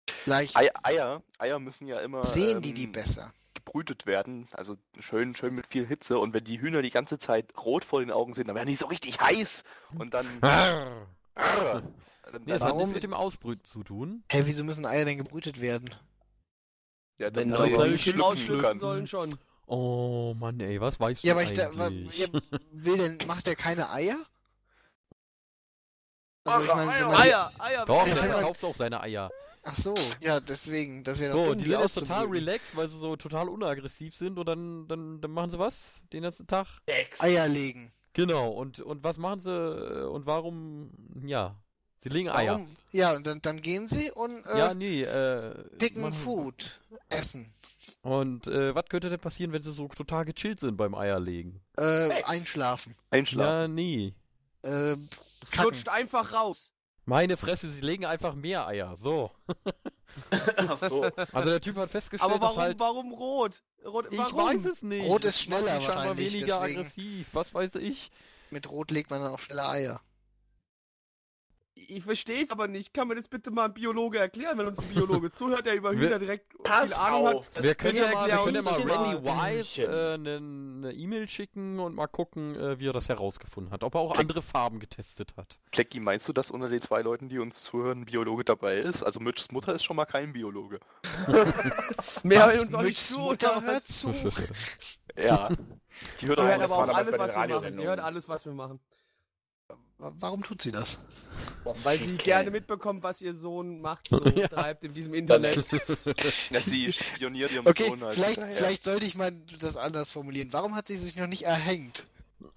[SPEAKER 5] Vielleicht
[SPEAKER 3] Ei- Eier, Eier müssen ja immer
[SPEAKER 5] sehen die
[SPEAKER 3] ähm,
[SPEAKER 5] die besser.
[SPEAKER 3] gebrütet werden, also schön, schön mit viel Hitze. Und wenn die Hühner die ganze Zeit rot vor den Augen sind, dann werden die so richtig heiß. Und dann. [LAUGHS]
[SPEAKER 1] Arr.
[SPEAKER 3] Arr. dann,
[SPEAKER 1] Nee,
[SPEAKER 3] dann
[SPEAKER 1] hat nichts mit dem Ausbrüten zu tun.
[SPEAKER 5] Hä, wieso müssen Eier denn gebrütet werden?
[SPEAKER 3] Ja, dann
[SPEAKER 2] Wenn neue
[SPEAKER 3] aber
[SPEAKER 2] Hühnchen
[SPEAKER 3] schlüpfen
[SPEAKER 2] rausschlüpfen
[SPEAKER 3] können.
[SPEAKER 2] sollen schon.
[SPEAKER 1] Oh Mann, ey, was weißt du
[SPEAKER 5] Ja, aber ich da, wa-
[SPEAKER 1] eigentlich?
[SPEAKER 5] ja, will denn, macht der keine Eier?
[SPEAKER 4] Ach,
[SPEAKER 5] Also ich meine, wenn
[SPEAKER 4] Eier.
[SPEAKER 5] man
[SPEAKER 2] Eier, Eier.
[SPEAKER 1] Doch,
[SPEAKER 5] Ja,
[SPEAKER 1] der
[SPEAKER 5] man-
[SPEAKER 1] verkauft auch seine Eier.
[SPEAKER 5] ach so, ja, deswegen, das wäre doch
[SPEAKER 1] So, die sind
[SPEAKER 5] auszumögen.
[SPEAKER 1] total relaxed, weil sie so total unaggressiv sind und dann, dann, dann machen sie was den ganzen Tag.
[SPEAKER 5] Eier legen.
[SPEAKER 1] Genau, und, und was machen sie äh, und warum, ja, sie legen Eier.
[SPEAKER 5] Warum? Ja, und dann, dann gehen sie und äh,
[SPEAKER 1] Ja, nee, äh.
[SPEAKER 5] picken
[SPEAKER 1] machen-
[SPEAKER 5] Food, essen,
[SPEAKER 1] Und äh, was könnte denn passieren, wenn sie so total gechillt sind beim Eierlegen?
[SPEAKER 5] äh,
[SPEAKER 4] Sex.
[SPEAKER 5] einschlafen,
[SPEAKER 3] Einschlafen.
[SPEAKER 1] Ja, nee.
[SPEAKER 5] äh,
[SPEAKER 2] Flutscht einfach raus.
[SPEAKER 1] Meine Fresse, sie legen einfach mehr Eier. So. [LAUGHS]
[SPEAKER 4] Ach so.
[SPEAKER 1] Also der Typ hat festgestellt,
[SPEAKER 2] Aber warum,
[SPEAKER 1] dass halt.
[SPEAKER 2] warum rot? rot
[SPEAKER 1] Ich
[SPEAKER 2] warum?
[SPEAKER 1] weiß es nicht.
[SPEAKER 5] Rot ist schneller wahrscheinlich,
[SPEAKER 1] weniger
[SPEAKER 5] deswegen.
[SPEAKER 1] aggressiv. Was weiß ich.
[SPEAKER 5] Mit Rot legt man dann auch schneller Eier.
[SPEAKER 2] Ich verstehe es aber nicht. Kann mir das bitte mal ein Biologe erklären, wenn uns ein Biologe [LAUGHS] zuhört, der über
[SPEAKER 1] Wir-
[SPEAKER 2] Hühner direkt
[SPEAKER 4] Pass
[SPEAKER 2] viel Ahnung
[SPEAKER 4] auf.
[SPEAKER 2] hat?
[SPEAKER 4] das
[SPEAKER 1] wir können ja mal, wir können ja mal Randy. Wise äh, eine E-Mail schicken und mal gucken, äh, wie er das herausgefunden hat. Ob er auch andere Farben getestet hat.
[SPEAKER 3] Jackie, meinst du, dass unter den zwei Leuten, die uns zuhören, ein Biologe dabei ist? Also Mitchs Mutter ist schon mal kein Biologe. [LAUGHS]
[SPEAKER 2] Mehr hören uns auch nicht
[SPEAKER 5] Mitchs
[SPEAKER 2] zu.
[SPEAKER 5] Mutter hört zu. [LAUGHS]
[SPEAKER 3] Ja. Die hört
[SPEAKER 2] Die
[SPEAKER 3] auch
[SPEAKER 2] hört aber auch alles, was wir machen. Die hört alles, was wir machen.
[SPEAKER 5] Wa- Warum tut sie das?
[SPEAKER 2] Weil sie gerne mitbekommt, was ihr Sohn macht, [LAUGHS] so
[SPEAKER 1] Ja.
[SPEAKER 2] treibt in diesem Internet. [LAUGHS]
[SPEAKER 3] Ja, sie spioniert ihrem
[SPEAKER 5] Okay,
[SPEAKER 3] Sohn halt
[SPEAKER 5] vielleicht, vielleicht sollte ich mal das anders formulieren. Warum hat sie sich noch nicht erhängt? [LAUGHS]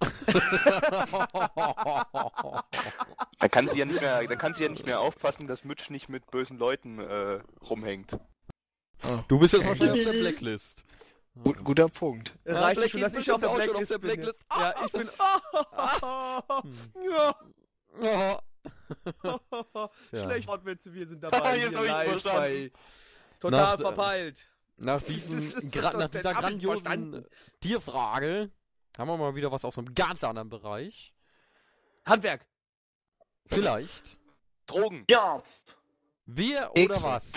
[SPEAKER 3] Dann kann sie ja nicht mehr, dann kann sie ja nicht mehr aufpassen, dass Mitch nicht mit bösen Leuten äh, rumhängt.
[SPEAKER 1] Du bist jetzt wahrscheinlich auf der Blacklist.
[SPEAKER 5] Gut, guter Punkt.
[SPEAKER 1] Ja,
[SPEAKER 2] reicht
[SPEAKER 1] Blackie
[SPEAKER 2] schon, dass ich auf der Blacklist,
[SPEAKER 1] auf der
[SPEAKER 2] bin.
[SPEAKER 1] Blacklist.
[SPEAKER 2] Ja, ich bin. ja. [LAUGHS]
[SPEAKER 1] Ja. Ja.
[SPEAKER 2] Schlecht Wortwitze, wir sind [LAUGHS] dabei.
[SPEAKER 3] Jetzt
[SPEAKER 2] hier
[SPEAKER 3] hab ich verstanden.
[SPEAKER 2] Total
[SPEAKER 1] Nach-
[SPEAKER 2] verpeilt.
[SPEAKER 1] Nach, [LAUGHS] diesem, nach dieser grandiosen. Tierfrage haben wir mal wieder was aus einem ganz anderen Bereich.
[SPEAKER 2] Handwerk.
[SPEAKER 1] Vielleicht.
[SPEAKER 3] Drogen.
[SPEAKER 4] Ja.
[SPEAKER 1] Wer oder was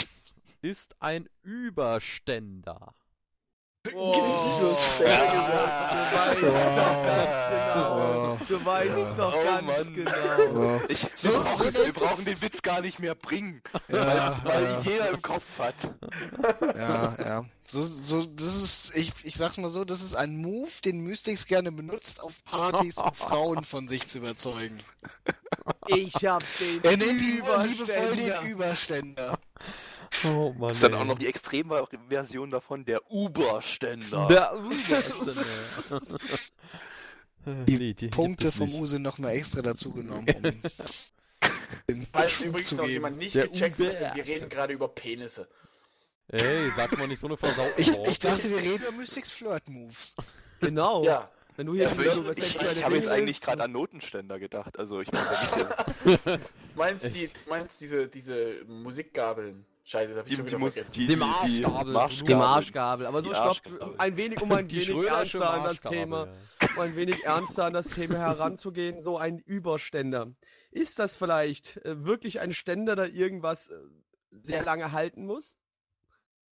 [SPEAKER 1] ist ein Überständer?
[SPEAKER 3] Ja.
[SPEAKER 2] Du weißt doch ganz genau. Du weißt doch
[SPEAKER 3] Oh,
[SPEAKER 2] ganz
[SPEAKER 3] Mann.
[SPEAKER 2] genau.
[SPEAKER 3] Ich,
[SPEAKER 5] So-
[SPEAKER 3] wir,
[SPEAKER 5] so
[SPEAKER 3] brauchen,
[SPEAKER 5] nennt-
[SPEAKER 3] wir brauchen den Witz gar nicht mehr bringen,
[SPEAKER 5] Ja,
[SPEAKER 3] weil
[SPEAKER 5] ja.
[SPEAKER 3] ihn jeder im Kopf hat.
[SPEAKER 5] Ja, ja. So, so, das ist, ich, ich sag's mal so, das ist ein Move, den Mystics gerne benutzt auf Partys, um Frauen von sich zu überzeugen.
[SPEAKER 2] Ich hab den
[SPEAKER 5] Er nennt ihn nur liebevoll den Überständer.
[SPEAKER 1] Oh [LAUGHS] Mann.
[SPEAKER 3] Das ist dann
[SPEAKER 1] ey.
[SPEAKER 3] auch noch die Extremversion davon, der Uberständer.
[SPEAKER 1] Der Überständer. [LAUGHS]
[SPEAKER 5] Die
[SPEAKER 1] die
[SPEAKER 5] Punkte vom. Use nochmal extra dazu genommen, um [LAUGHS] den
[SPEAKER 4] Falls übrigens
[SPEAKER 5] zu
[SPEAKER 4] noch
[SPEAKER 5] geben.
[SPEAKER 4] jemand nicht
[SPEAKER 1] Der
[SPEAKER 4] gecheckt hat, wir reden gerade über Penisse.
[SPEAKER 1] Ey, sag's mal nicht so eine versaute
[SPEAKER 5] Ich, ich dachte, wir reden über Mystics Flirt-Moves.
[SPEAKER 2] Genau.
[SPEAKER 4] Ja.
[SPEAKER 2] Wenn du hier
[SPEAKER 3] Also ich,
[SPEAKER 2] über
[SPEAKER 3] ich, ich habe jetzt eigentlich gerade an Notenständer gedacht. Also ich nicht,
[SPEAKER 4] Meinst, die, meinst diese, diese Musikgabeln? Scheiße, das hab ich
[SPEAKER 3] die,
[SPEAKER 4] schon
[SPEAKER 3] die,
[SPEAKER 4] wieder
[SPEAKER 3] muss,
[SPEAKER 4] vergessen.
[SPEAKER 3] die,
[SPEAKER 1] Die
[SPEAKER 3] die,
[SPEAKER 1] Marschgabel.
[SPEAKER 3] Marschgabel.
[SPEAKER 2] Die Marschgabel. Aber so stopp,
[SPEAKER 3] Arschgabel.
[SPEAKER 2] ein wenig, um ein
[SPEAKER 1] Die
[SPEAKER 2] wenig ernster an das Thema, um ein wenig ernster an das Thema heranzugehen, so ein Überständer. Ist das vielleicht äh, wirklich ein Ständer, der irgendwas äh, sehr lange halten muss?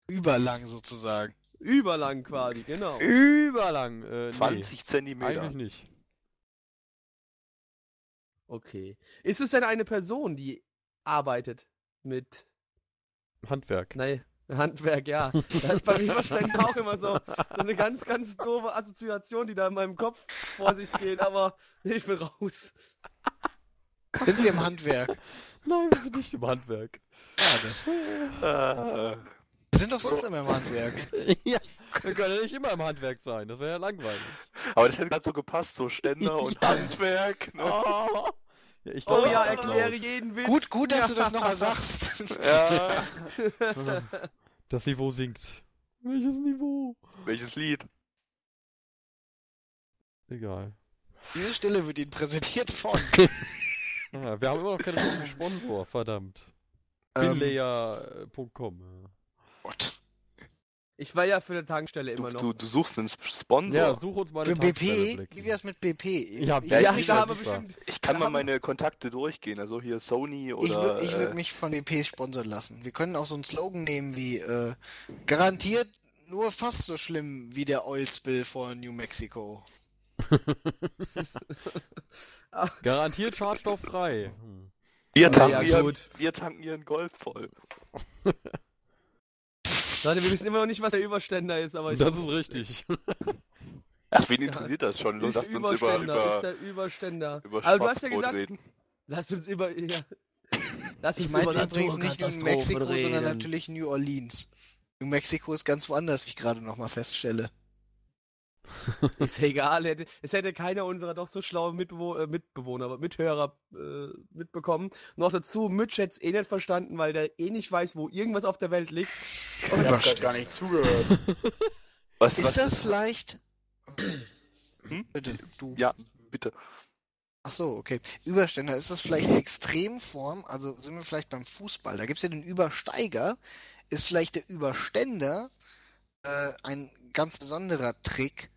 [SPEAKER 5] Überlang sozusagen.
[SPEAKER 2] Überlang quasi, genau.
[SPEAKER 1] Überlang. Äh, nee,
[SPEAKER 3] 20 Zentimeter.
[SPEAKER 1] eigentlich nicht.
[SPEAKER 2] Okay. Ist es denn eine Person, die arbeitet mit,
[SPEAKER 1] Handwerk.
[SPEAKER 2] nein, Handwerk, ja. Das ist bei Überständen auch immer so, so eine ganz, ganz doofe Assoziation, die da in meinem Kopf vor sich geht, aber ich bin raus.
[SPEAKER 5] Sind wir im Handwerk?
[SPEAKER 1] Nein, wir sind nicht im Handwerk.
[SPEAKER 5] Schade.
[SPEAKER 3] Äh,
[SPEAKER 5] Wir sind doch sonst immer im Handwerk.
[SPEAKER 1] ja, wir können ja nicht immer im Handwerk sein. Das wäre ja langweilig.
[SPEAKER 3] aber das hätte gerade so gepasst, so Ständer und Handwerk. Ne?
[SPEAKER 1] Oh, ja, ich
[SPEAKER 2] Oh
[SPEAKER 1] dachte,
[SPEAKER 2] ja, erkläre jeden Witz.
[SPEAKER 5] Gut, gut, dass du das [LAUGHS] nochmal sagst.
[SPEAKER 3] Ja. [LAUGHS]
[SPEAKER 1] Das Niveau sinkt. Welches Niveau?
[SPEAKER 3] Welches Lied?
[SPEAKER 1] Egal.
[SPEAKER 5] Diese Stelle wird Ihnen präsentiert von. [LAUGHS]
[SPEAKER 1] Ah, wir haben immer noch keinen Sponsor, verdammt.
[SPEAKER 5] Ähm,
[SPEAKER 1] Finlayer.com. ja.
[SPEAKER 5] Gott.
[SPEAKER 2] Ich war ja für eine Tankstelle
[SPEAKER 3] Du,
[SPEAKER 2] immer noch.
[SPEAKER 3] du, du suchst einen Sponsor.
[SPEAKER 1] Ja, such uns mal eine
[SPEAKER 5] Für
[SPEAKER 1] Tankstelle,
[SPEAKER 5] BP?
[SPEAKER 1] Blackie.
[SPEAKER 5] Wie wär's mit BP?
[SPEAKER 1] Ja,
[SPEAKER 5] ich,
[SPEAKER 1] ja,
[SPEAKER 2] ja,
[SPEAKER 1] ich
[SPEAKER 2] da haben bestimmt.
[SPEAKER 3] Ich kann mal
[SPEAKER 2] haben-
[SPEAKER 3] meine Kontakte durchgehen. Also hier Sony oder.
[SPEAKER 5] ich, wür- ich würde
[SPEAKER 3] äh,
[SPEAKER 5] mich von BP sponsern lassen. Wir können auch so einen Slogan nehmen wie äh, garantiert nur fast so schlimm wie der Oil Spill vor New Mexico. [LAUGHS]
[SPEAKER 1] Garantiert schadstofffrei. Hm.
[SPEAKER 3] wir, tanken
[SPEAKER 2] ja,
[SPEAKER 3] ihren,
[SPEAKER 2] gut.
[SPEAKER 3] wir tanken ihren Golf voll. [LAUGHS]
[SPEAKER 2] Leute, wir wissen immer noch nicht, was der Überständer ist, aber ich
[SPEAKER 1] Das ist richtig. [LAUGHS]
[SPEAKER 3] Ach, wen interessiert das schon?
[SPEAKER 2] ist
[SPEAKER 3] Lasst uns über,
[SPEAKER 2] Überständer, ist
[SPEAKER 3] über,
[SPEAKER 2] der Überständer.
[SPEAKER 3] über
[SPEAKER 2] aber du hast ja
[SPEAKER 3] Schwarzbrot
[SPEAKER 2] gesagt,
[SPEAKER 3] reden.
[SPEAKER 2] lass uns über. Ja. Lass uns
[SPEAKER 5] Ich meine
[SPEAKER 2] über
[SPEAKER 5] übrigens nicht New Mexico,
[SPEAKER 2] Naturkatastrophen
[SPEAKER 5] sondern
[SPEAKER 2] reden.
[SPEAKER 5] natürlich New Orleans. New Mexico ist ganz woanders, wie ich gerade nochmal feststelle. [LAUGHS]
[SPEAKER 2] Ist egal, es hätte keiner unserer doch so schlauen Mitbewo äh, Mitbewohner, aber Mithörer äh, mitbekommen. Noch dazu, Mitch hätte es eh nicht verstanden, weil der eh nicht weiß, wo irgendwas auf der Welt liegt.
[SPEAKER 4] Ich hab grad gar nicht zugehört. [LAUGHS]
[SPEAKER 3] Was,
[SPEAKER 5] Ist
[SPEAKER 3] was,
[SPEAKER 5] das vielleicht.
[SPEAKER 3] Hm?
[SPEAKER 5] Bitte, du.
[SPEAKER 3] Ja, bitte.
[SPEAKER 5] Ach so, okay. Überständer, ist das vielleicht die Extremform? Also sind wir vielleicht beim Fußball? Da gibt's ja den Übersteiger. Ist vielleicht der Überständer äh, ein ganz besonderer Trick,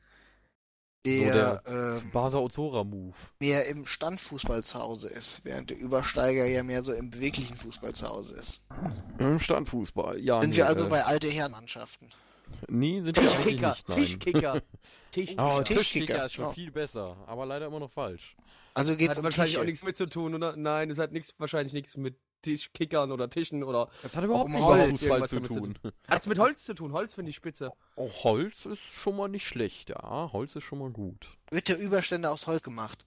[SPEAKER 5] der, ähm,
[SPEAKER 1] Basa Ozora Move.
[SPEAKER 5] mehr im Standfußball zu Hause ist, während der Übersteiger ja mehr so im beweglichen Fußball zu Hause ist.
[SPEAKER 1] Im Standfußball. Ja,
[SPEAKER 5] Sind
[SPEAKER 1] nee,
[SPEAKER 5] wir also
[SPEAKER 1] äh,
[SPEAKER 5] bei alte Herrenmannschaften?
[SPEAKER 1] Nee, sind wir eigentlich
[SPEAKER 2] Tischkicker,
[SPEAKER 1] nicht, nein.
[SPEAKER 2] Tischkicker. [LAUGHS] Tischkicker.
[SPEAKER 1] Oh,
[SPEAKER 5] Tischkicker,
[SPEAKER 1] Tischkicker ist schon
[SPEAKER 5] ja.
[SPEAKER 1] viel besser, aber leider immer noch falsch.
[SPEAKER 5] Also geht's
[SPEAKER 2] hat
[SPEAKER 5] um
[SPEAKER 2] wahrscheinlich auch
[SPEAKER 5] Tische.
[SPEAKER 2] nichts mit zu tun, oder? Nein, es hat nichts, wahrscheinlich nichts mit Tischkickern oder Tischen oder.
[SPEAKER 1] Das hat überhaupt nichts mit
[SPEAKER 5] Holz
[SPEAKER 1] Fußball zu tun.
[SPEAKER 2] Hat's mit Holz zu tun? Holz finde ich spitze.
[SPEAKER 1] Oh, Holz ist schon mal nicht schlecht, ja. Holz ist schon mal gut.
[SPEAKER 5] Wird der Überständer aus Holz gemacht?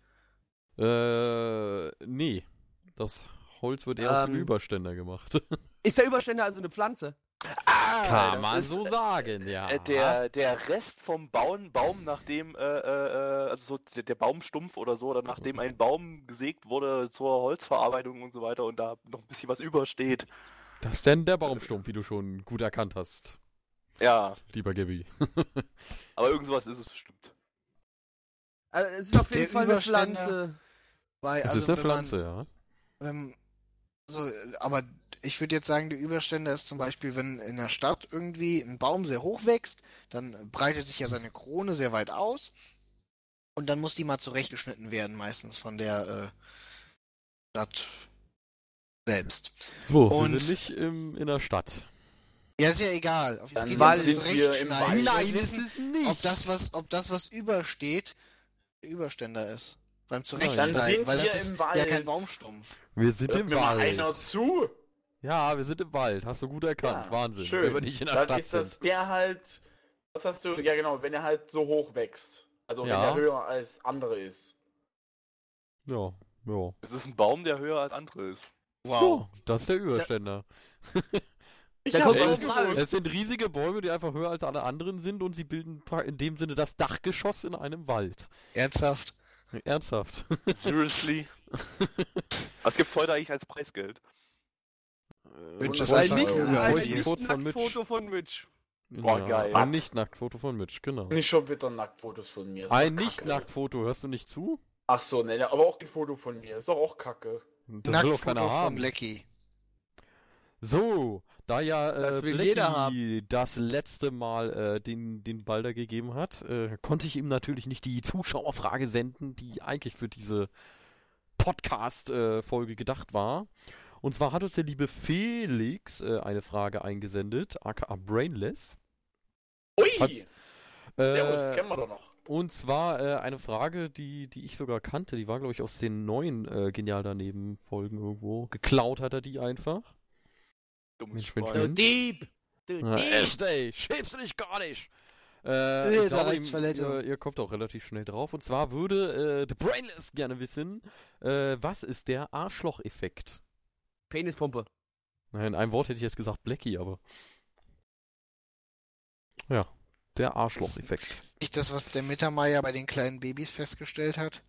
[SPEAKER 1] Äh, nee. Das Holz wird eher aus dem
[SPEAKER 2] Ähm,
[SPEAKER 1] Überständer gemacht.
[SPEAKER 2] Ist der Überständer also eine Pflanze?
[SPEAKER 3] Ah,
[SPEAKER 1] Kann
[SPEAKER 3] das
[SPEAKER 1] man
[SPEAKER 3] ist,
[SPEAKER 1] so sagen, ja.
[SPEAKER 3] Äh, der, der Rest vom Baum, Baum nachdem, äh, äh, also so der, der Baumstumpf oder so, oder nachdem ein Baum gesägt wurde zur Holzverarbeitung und so weiter und da noch ein bisschen was übersteht.
[SPEAKER 1] Das ist denn der Baumstumpf, wie du schon gut erkannt hast,
[SPEAKER 3] Ja,
[SPEAKER 1] lieber Gabby. [LAUGHS]
[SPEAKER 3] aber irgend sowas ist es bestimmt.
[SPEAKER 2] Also, es ist auf jeden
[SPEAKER 5] Der
[SPEAKER 2] Fall eine Pflanze.
[SPEAKER 1] Es
[SPEAKER 5] also,
[SPEAKER 1] ist eine
[SPEAKER 5] wenn man-
[SPEAKER 1] Pflanze, ja.
[SPEAKER 5] Ähm, so, aber ich würde jetzt sagen, der Überständer ist zum Beispiel, wenn in der Stadt irgendwie ein Baum sehr hoch wächst, dann breitet sich ja seine Krone sehr weit aus und dann muss die mal zurechtgeschnitten werden, meistens von der äh, Stadt selbst.
[SPEAKER 1] Wo? Wir
[SPEAKER 5] Und-
[SPEAKER 1] sind nicht im, in der Stadt.
[SPEAKER 5] Ja, ist ja egal. Auf-
[SPEAKER 4] Dann
[SPEAKER 2] Wald
[SPEAKER 5] um
[SPEAKER 4] sind wir im Wald.
[SPEAKER 5] wollte wissen,
[SPEAKER 1] es nicht.
[SPEAKER 5] ob das, was, ob das, was übersteht, der Überständer ist. Beim
[SPEAKER 4] Dann
[SPEAKER 5] Zurechtschneiden.
[SPEAKER 4] sind
[SPEAKER 5] weil das
[SPEAKER 4] wir
[SPEAKER 5] ist
[SPEAKER 4] im
[SPEAKER 5] ja
[SPEAKER 4] Wald.
[SPEAKER 5] kein Baumstumpf.
[SPEAKER 1] wir sind
[SPEAKER 4] Hört
[SPEAKER 1] im
[SPEAKER 4] mir mal
[SPEAKER 1] Wald.
[SPEAKER 4] einer zu.
[SPEAKER 1] Ja, wir sind im Wald. Hast du gut erkannt.
[SPEAKER 4] Ja,
[SPEAKER 1] Wahnsinn.
[SPEAKER 4] Schön.
[SPEAKER 1] Wenn wir nicht in der
[SPEAKER 4] Dann
[SPEAKER 1] Stadt
[SPEAKER 4] ist das
[SPEAKER 1] sind.
[SPEAKER 4] der halt, was hast du, ja genau, wenn er halt so hoch wächst. Also
[SPEAKER 1] Ja.
[SPEAKER 4] wenn er höher als andere ist.
[SPEAKER 1] Ja, ja.
[SPEAKER 3] Es ist ein Baum, der höher als andere ist.
[SPEAKER 1] Wow, das ist der Überständer.
[SPEAKER 4] Ich hab
[SPEAKER 2] kommt
[SPEAKER 4] gewusst.
[SPEAKER 1] Es sind riesige Bäume, die einfach höher als alle anderen sind und sie bilden in dem Sinne das Dachgeschoss in einem Wald.
[SPEAKER 5] Ernsthaft?
[SPEAKER 1] Ernsthaft.
[SPEAKER 3] Seriously? [LAUGHS] Was gibt's heute eigentlich als Preisgeld?
[SPEAKER 5] Mitch, das
[SPEAKER 1] Äh,
[SPEAKER 5] ist
[SPEAKER 2] Ein nicht.
[SPEAKER 1] Foto von Mitch.
[SPEAKER 2] Nicht-Foto von Mitch.
[SPEAKER 3] Boah, geil.
[SPEAKER 1] Ein Nicht-Nacktfoto von Mitch, genau.
[SPEAKER 4] Nicht schon wieder Nacktfotos von mir.
[SPEAKER 1] Ein. Nicht-Nacktfoto, hörst du nicht zu?
[SPEAKER 4] Ach so, ne, aber auch ein Foto von mir. Ist doch auch kacke.
[SPEAKER 1] Das will
[SPEAKER 5] Nacktfoto
[SPEAKER 1] haben.
[SPEAKER 5] vom Lecky.
[SPEAKER 1] So, da ja äh,
[SPEAKER 2] Das will
[SPEAKER 1] Blackie das letzte Mal äh, den, den Balder gegeben hat, äh, konnte ich ihm natürlich nicht die Zuschauerfrage senden, die eigentlich für diese Podcast-Folge gedacht war. Und zwar hat uns der liebe Felix äh, eine Frage eingesendet, aka Brainless.
[SPEAKER 4] Ui!
[SPEAKER 1] Hat's-
[SPEAKER 4] Servus,
[SPEAKER 1] Äh,
[SPEAKER 4] kennen wir doch noch.
[SPEAKER 1] und zwar äh, eine Frage, die, die ich sogar kannte. Die war, glaube ich, aus den neuen äh, Genial daneben Folgen irgendwo. Geklaut hat er die einfach.
[SPEAKER 3] Dummes Schwein.
[SPEAKER 1] Mensch.
[SPEAKER 2] Dieb!
[SPEAKER 1] Echt, ey, schämst du dich gar nicht. Äh, ich
[SPEAKER 5] da
[SPEAKER 1] glaube, ihm, ihr kommt auch relativ schnell drauf. Und zwar würde äh, The Brainless gerne wissen, äh, was ist der Arschloch-Effekt?
[SPEAKER 2] Penispumpe.
[SPEAKER 1] Nein, in einem Wort hätte ich jetzt gesagt Blackie, aber... Ja, der Arschloch-Effekt.
[SPEAKER 5] Nicht das, was der Mittermeier bei den kleinen Babys festgestellt hat?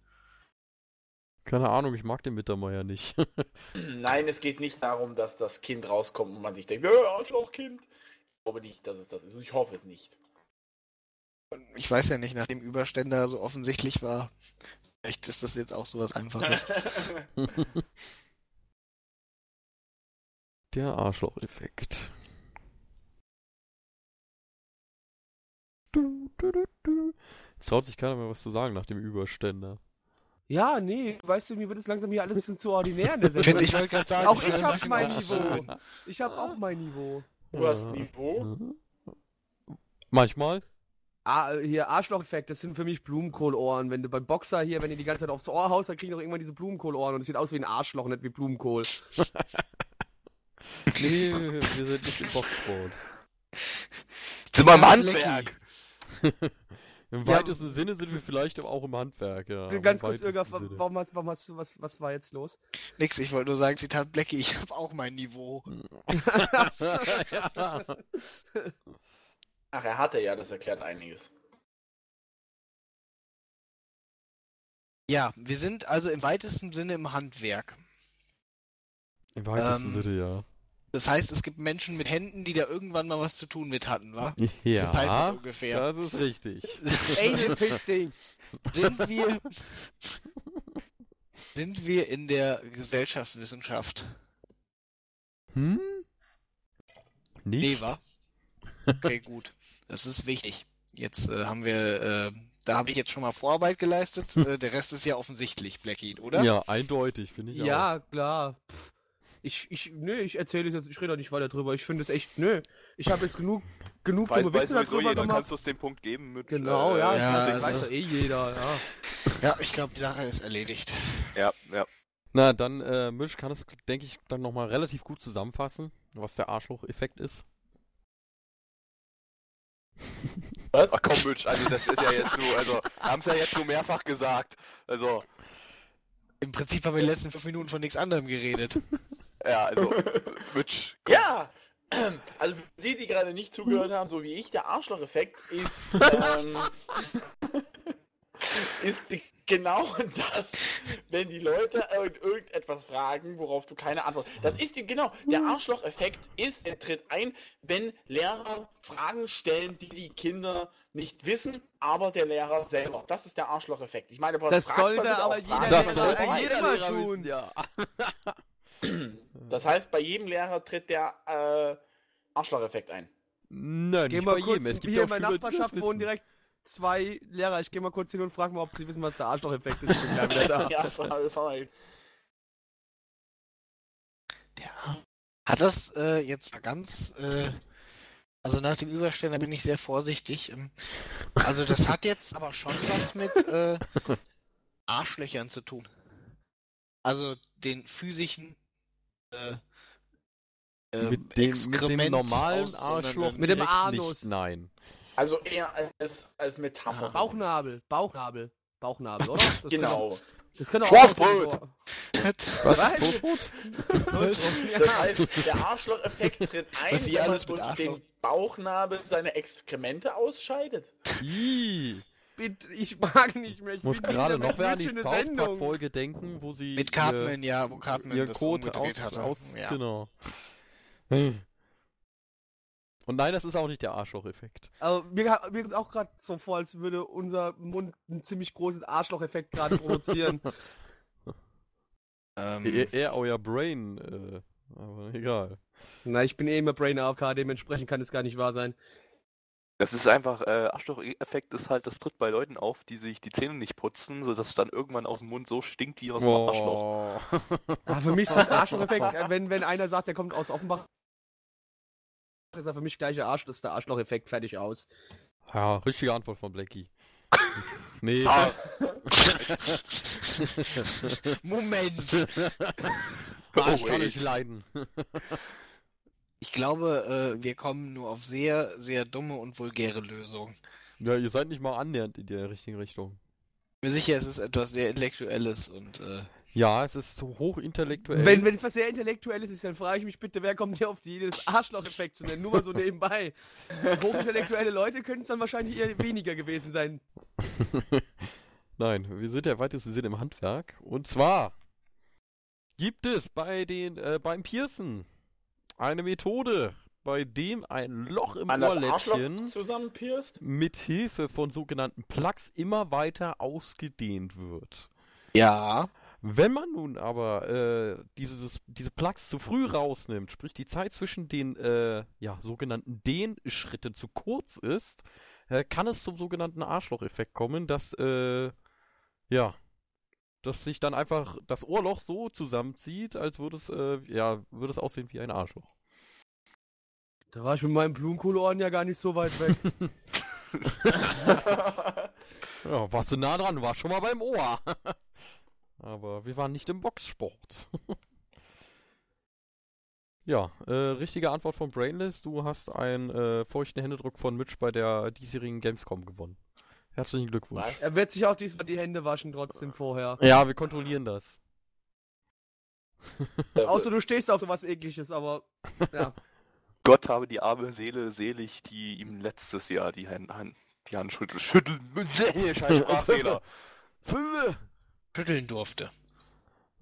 [SPEAKER 1] Keine Ahnung, ich mag den Mittermeier nicht. [LAUGHS]
[SPEAKER 4] Nein, es geht nicht darum, dass das Kind rauskommt und man sich denkt, äh, Arschlochkind. Ich glaube nicht, dass es das ist. Ich hoffe es nicht.
[SPEAKER 5] Ich weiß ja nicht, nachdem Überständer so offensichtlich war. Vielleicht ist das jetzt auch sowas Einfaches. [LAUGHS] [LAUGHS]
[SPEAKER 1] der Arschloch-Effekt. Du, du, du, du. Jetzt traut sich keiner mehr was zu sagen nach dem Überständer.
[SPEAKER 2] Ja, nee, weißt du, mir wird es langsam hier alles ein bisschen zu ordinär in der Sendung.
[SPEAKER 5] ich wollte gerade sagen,
[SPEAKER 2] Auch ich
[SPEAKER 5] ein
[SPEAKER 2] hab
[SPEAKER 5] bisschen
[SPEAKER 2] mein. Niveau. Ich habe auch mein Niveau.
[SPEAKER 4] Du hast. Niveau.
[SPEAKER 1] Mhm. Manchmal.
[SPEAKER 2] Ah, hier Arschloch-Effekt, das sind für mich Blumenkohlohren. Wenn du beim Boxer hier, wenn ihr die ganze Zeit aufs Ohr haust, dann kriegen doch irgendwann diese Blumenkohlohren und es sieht aus wie ein Arschloch, nicht wie Blumenkohl. [LAUGHS]
[SPEAKER 1] Nee, wir sind nicht im Boxsport.
[SPEAKER 3] Sind wir im Handwerk?
[SPEAKER 1] Im
[SPEAKER 2] Ja.
[SPEAKER 1] weitesten Sinne sind wir vielleicht auch im Handwerk, ja.
[SPEAKER 2] Ganz kurz, Irga, warum hast, warum hast du, was, was war jetzt los?
[SPEAKER 5] Nix, ich wollte nur sagen, Zitat Blackie, ich habe auch mein Niveau.
[SPEAKER 1] ja. [LAUGHS]
[SPEAKER 4] Ach, er hatte ja, das erklärt einiges.
[SPEAKER 5] Ja, wir sind also im weitesten Sinne im Handwerk.
[SPEAKER 1] Im weitesten
[SPEAKER 5] Ähm,
[SPEAKER 1] Sinne, ja.
[SPEAKER 5] Das heißt, es gibt Menschen mit Händen, die da irgendwann mal was zu tun mit hatten, wa?
[SPEAKER 1] Ja,
[SPEAKER 5] Das heißt es ungefähr.
[SPEAKER 1] das ist richtig. [LAUGHS]
[SPEAKER 2] Anal Fisting.
[SPEAKER 5] Sind wir, sind wir in der Gesellschaftswissenschaft?
[SPEAKER 1] Hm?
[SPEAKER 5] Nee,
[SPEAKER 1] Nicht?
[SPEAKER 5] wa? Okay, gut. Das ist wichtig. Jetzt äh, haben wir, äh, da habe ich jetzt schon mal Vorarbeit geleistet. äh, der Rest ist ja offensichtlich, Blackie, oder?
[SPEAKER 1] Ja, eindeutig, finde ich auch.
[SPEAKER 2] Ja, klar. Pff. Ich, ich, nö, ich erzähle es jetzt, ich rede da nicht weiter drüber. Ich finde es echt, nö. Ich habe jetzt genug, genug
[SPEAKER 3] Weiß,
[SPEAKER 2] dumme
[SPEAKER 3] weiß
[SPEAKER 2] Witze darüber
[SPEAKER 3] jeder,
[SPEAKER 2] gemacht.
[SPEAKER 3] kannst du es den Punkt geben mit.
[SPEAKER 2] Genau,
[SPEAKER 3] äh,
[SPEAKER 2] ja, ich
[SPEAKER 5] ja,
[SPEAKER 2] weiß,
[SPEAKER 5] also-
[SPEAKER 2] weiß doch eh jeder, ja.
[SPEAKER 5] Ja, ich glaube, die Sache ist erledigt.
[SPEAKER 3] Ja, ja.
[SPEAKER 1] Na, dann, äh, Misch kann es, denke ich, dann nochmal relativ gut zusammenfassen, was der Arschloch-Effekt ist.
[SPEAKER 4] Was?
[SPEAKER 3] Ach komm, Mitch, also das ist ja jetzt nur, also, haben es ja jetzt nur mehrfach gesagt. Also,
[SPEAKER 5] Im Prinzip haben wir die letzten fünf Minuten von nichts anderem geredet.
[SPEAKER 3] Ja, also, [LAUGHS] Mitch, komm.
[SPEAKER 4] Ja! [CLEARS THROAT] Also für die, die gerade nicht zugehört haben, so wie ich, der Arschloch-Effekt ist, ähm, [LAUGHS] ist genau das, wenn die Leute irgend- irgendetwas fragen, worauf du keine Antwort. Das ist genau, der Arschloch-Effekt ist, er tritt ein, wenn Lehrer Fragen stellen, die die Kinder nicht wissen, aber der Lehrer selber. Das ist der Arschloch-Effekt. Ich meine,
[SPEAKER 2] Das sollte aber jeder
[SPEAKER 1] Das sollte jeder Lehrer
[SPEAKER 2] tun.
[SPEAKER 1] wissen, ja. [CLEARS THROAT]
[SPEAKER 4] Das heißt, bei jedem Lehrer tritt der äh, Arschloch-Effekt ein.
[SPEAKER 1] Nein,
[SPEAKER 2] Geh
[SPEAKER 1] nicht bei jedem. Es gibt
[SPEAKER 2] hier
[SPEAKER 1] ja
[SPEAKER 2] in
[SPEAKER 1] auch
[SPEAKER 2] meiner
[SPEAKER 1] Schüler, die das
[SPEAKER 2] Nachbarschaft wohnen direkt zwei Lehrer. Ich gehe mal kurz hin und frage mal, ob sie wissen, was der Arschloch-Effekt ist. Ich bin gleich wieder da.
[SPEAKER 4] ja.
[SPEAKER 5] Der Hat das äh, jetzt mal ganz äh, Also nach dem Überstellen, da bin ich sehr vorsichtig. Ähm, Also das hat jetzt aber schon was mit äh, Arschlöchern zu tun. Also den physischen äh, äh,
[SPEAKER 1] mit, dem, mit dem
[SPEAKER 5] Exkrement
[SPEAKER 1] normalen Arschloch
[SPEAKER 2] Mit dem Anus.
[SPEAKER 1] Nicht, nein.
[SPEAKER 4] Also eher als, als Metapher.
[SPEAKER 5] Ah,
[SPEAKER 2] Bauchnabel, Bauchnabel, Bauchnabel, oder? Das
[SPEAKER 4] Genau.
[SPEAKER 2] Könnte, das könnte auch
[SPEAKER 3] Schwarzbrot. [LAUGHS]
[SPEAKER 1] Was?
[SPEAKER 2] Was?
[SPEAKER 1] Toastbrot? [LAUGHS]
[SPEAKER 4] Das heißt, der Arschloch-Effekt tritt ein,
[SPEAKER 5] Was sie
[SPEAKER 4] wenn man durch den Bauchnabel seine Exkremente ausscheidet.
[SPEAKER 1] Ih.
[SPEAKER 2] Bitte, ich mag nicht mehr. Ich
[SPEAKER 1] muss gerade noch wer an die
[SPEAKER 2] eine
[SPEAKER 1] South. Park-Folge denken, wo sie
[SPEAKER 5] Mit
[SPEAKER 1] ihr,
[SPEAKER 5] Cartman, ja, wo Cartman
[SPEAKER 1] ihr
[SPEAKER 5] das
[SPEAKER 1] Code aus,
[SPEAKER 5] hatte.
[SPEAKER 1] aus
[SPEAKER 5] ja.
[SPEAKER 1] genau. Und nein, das ist auch nicht der Arschloch-Effekt.
[SPEAKER 2] Aber mir, mir kommt auch gerade so vor, als würde unser Mund ein ziemlich großes Arschloch-Effekt gerade [LAUGHS] provozieren.
[SPEAKER 5] Ähm,
[SPEAKER 1] Eher, eher euer Brain, äh, aber egal.
[SPEAKER 2] Na, ich bin eh immer Brain AFK, dementsprechend kann es gar nicht wahr sein.
[SPEAKER 3] Das ist einfach, äh, Arschloch-Effekt ist halt, das tritt bei Leuten auf, die sich die Zähne nicht putzen, sodass es dann irgendwann aus dem Mund so stinkt wie aus dem Arschloch.
[SPEAKER 1] Oh.
[SPEAKER 2] Ah, für mich ist das Arschloch-Effekt, [LAUGHS] äh, wenn, wenn einer sagt, der kommt aus Offenbach, ist er für mich gleiche Arsch, das ist der Arschloch-Effekt, fertig aus.
[SPEAKER 1] Ja, richtige Antwort von Blackie. [LAUGHS] nee.
[SPEAKER 3] Ah. [LAUGHS]
[SPEAKER 5] Moment!
[SPEAKER 1] Arsch
[SPEAKER 3] Oh,
[SPEAKER 1] kann ich leiden.
[SPEAKER 5] Ich glaube, äh, wir kommen nur auf sehr, sehr dumme und vulgäre Lösungen.
[SPEAKER 1] Ja, ihr seid nicht mal annähernd in der richtigen Richtung.
[SPEAKER 5] Mir sicher, es ist etwas sehr Intellektuelles und äh,
[SPEAKER 1] Ja, es ist so hochintellektuell.
[SPEAKER 2] Wenn, wenn es was sehr Intellektuelles ist, dann frage ich mich bitte, wer kommt hier auf die Idee, das Arschloch-Effekt zu nennen? Nur mal so nebenbei. [LAUGHS] Hochintellektuelle Leute können es dann wahrscheinlich eher weniger gewesen sein. [LAUGHS]
[SPEAKER 1] Nein, wir sind ja im weitesten Sinne im Handwerk. Und zwar gibt es bei den, äh, beim Piercen eine Methode, bei dem ein Loch im
[SPEAKER 4] An
[SPEAKER 1] Ohrläppchen mit Hilfe von sogenannten Plugs immer weiter ausgedehnt wird.
[SPEAKER 5] ja.
[SPEAKER 1] Wenn man nun aber äh, dieses, diese Plugs zu früh rausnimmt, sprich die Zeit zwischen den äh, ja, sogenannten Dehnschritten zu kurz ist, äh, kann es zum sogenannten Arschloch-Effekt kommen, dass äh, ja, dass sich dann einfach das Ohrloch so zusammenzieht, als würde es äh, ja, würde es aussehen wie ein Arschloch.
[SPEAKER 2] Da war ich mit meinem Blumenkohleohren ja gar nicht so weit weg. [LAUGHS]
[SPEAKER 1] Ja, warst du nah dran, war schon mal beim Ohr. [LAUGHS] Aber wir waren nicht im Boxsport. [LAUGHS] ja, äh, richtige Antwort von Brainless. Du hast einen äh, feuchten Händedruck von Mitch bei der diesjährigen Gamescom gewonnen. Herzlichen Glückwunsch.
[SPEAKER 4] Was?
[SPEAKER 2] Er wird sich auch diesmal die Hände waschen trotzdem vorher.
[SPEAKER 1] Ja, wir kontrollieren das.
[SPEAKER 2] Außer du stehst auf sowas ekliges, aber ja. [LAUGHS]
[SPEAKER 3] Gott habe die arme Seele selig, die ihm letztes Jahr die Hand, Hand, die Hand schütteln. [LAUGHS] Schütteln. Scheiß [LAUGHS] Sprachfehler.
[SPEAKER 5] Schütteln durfte.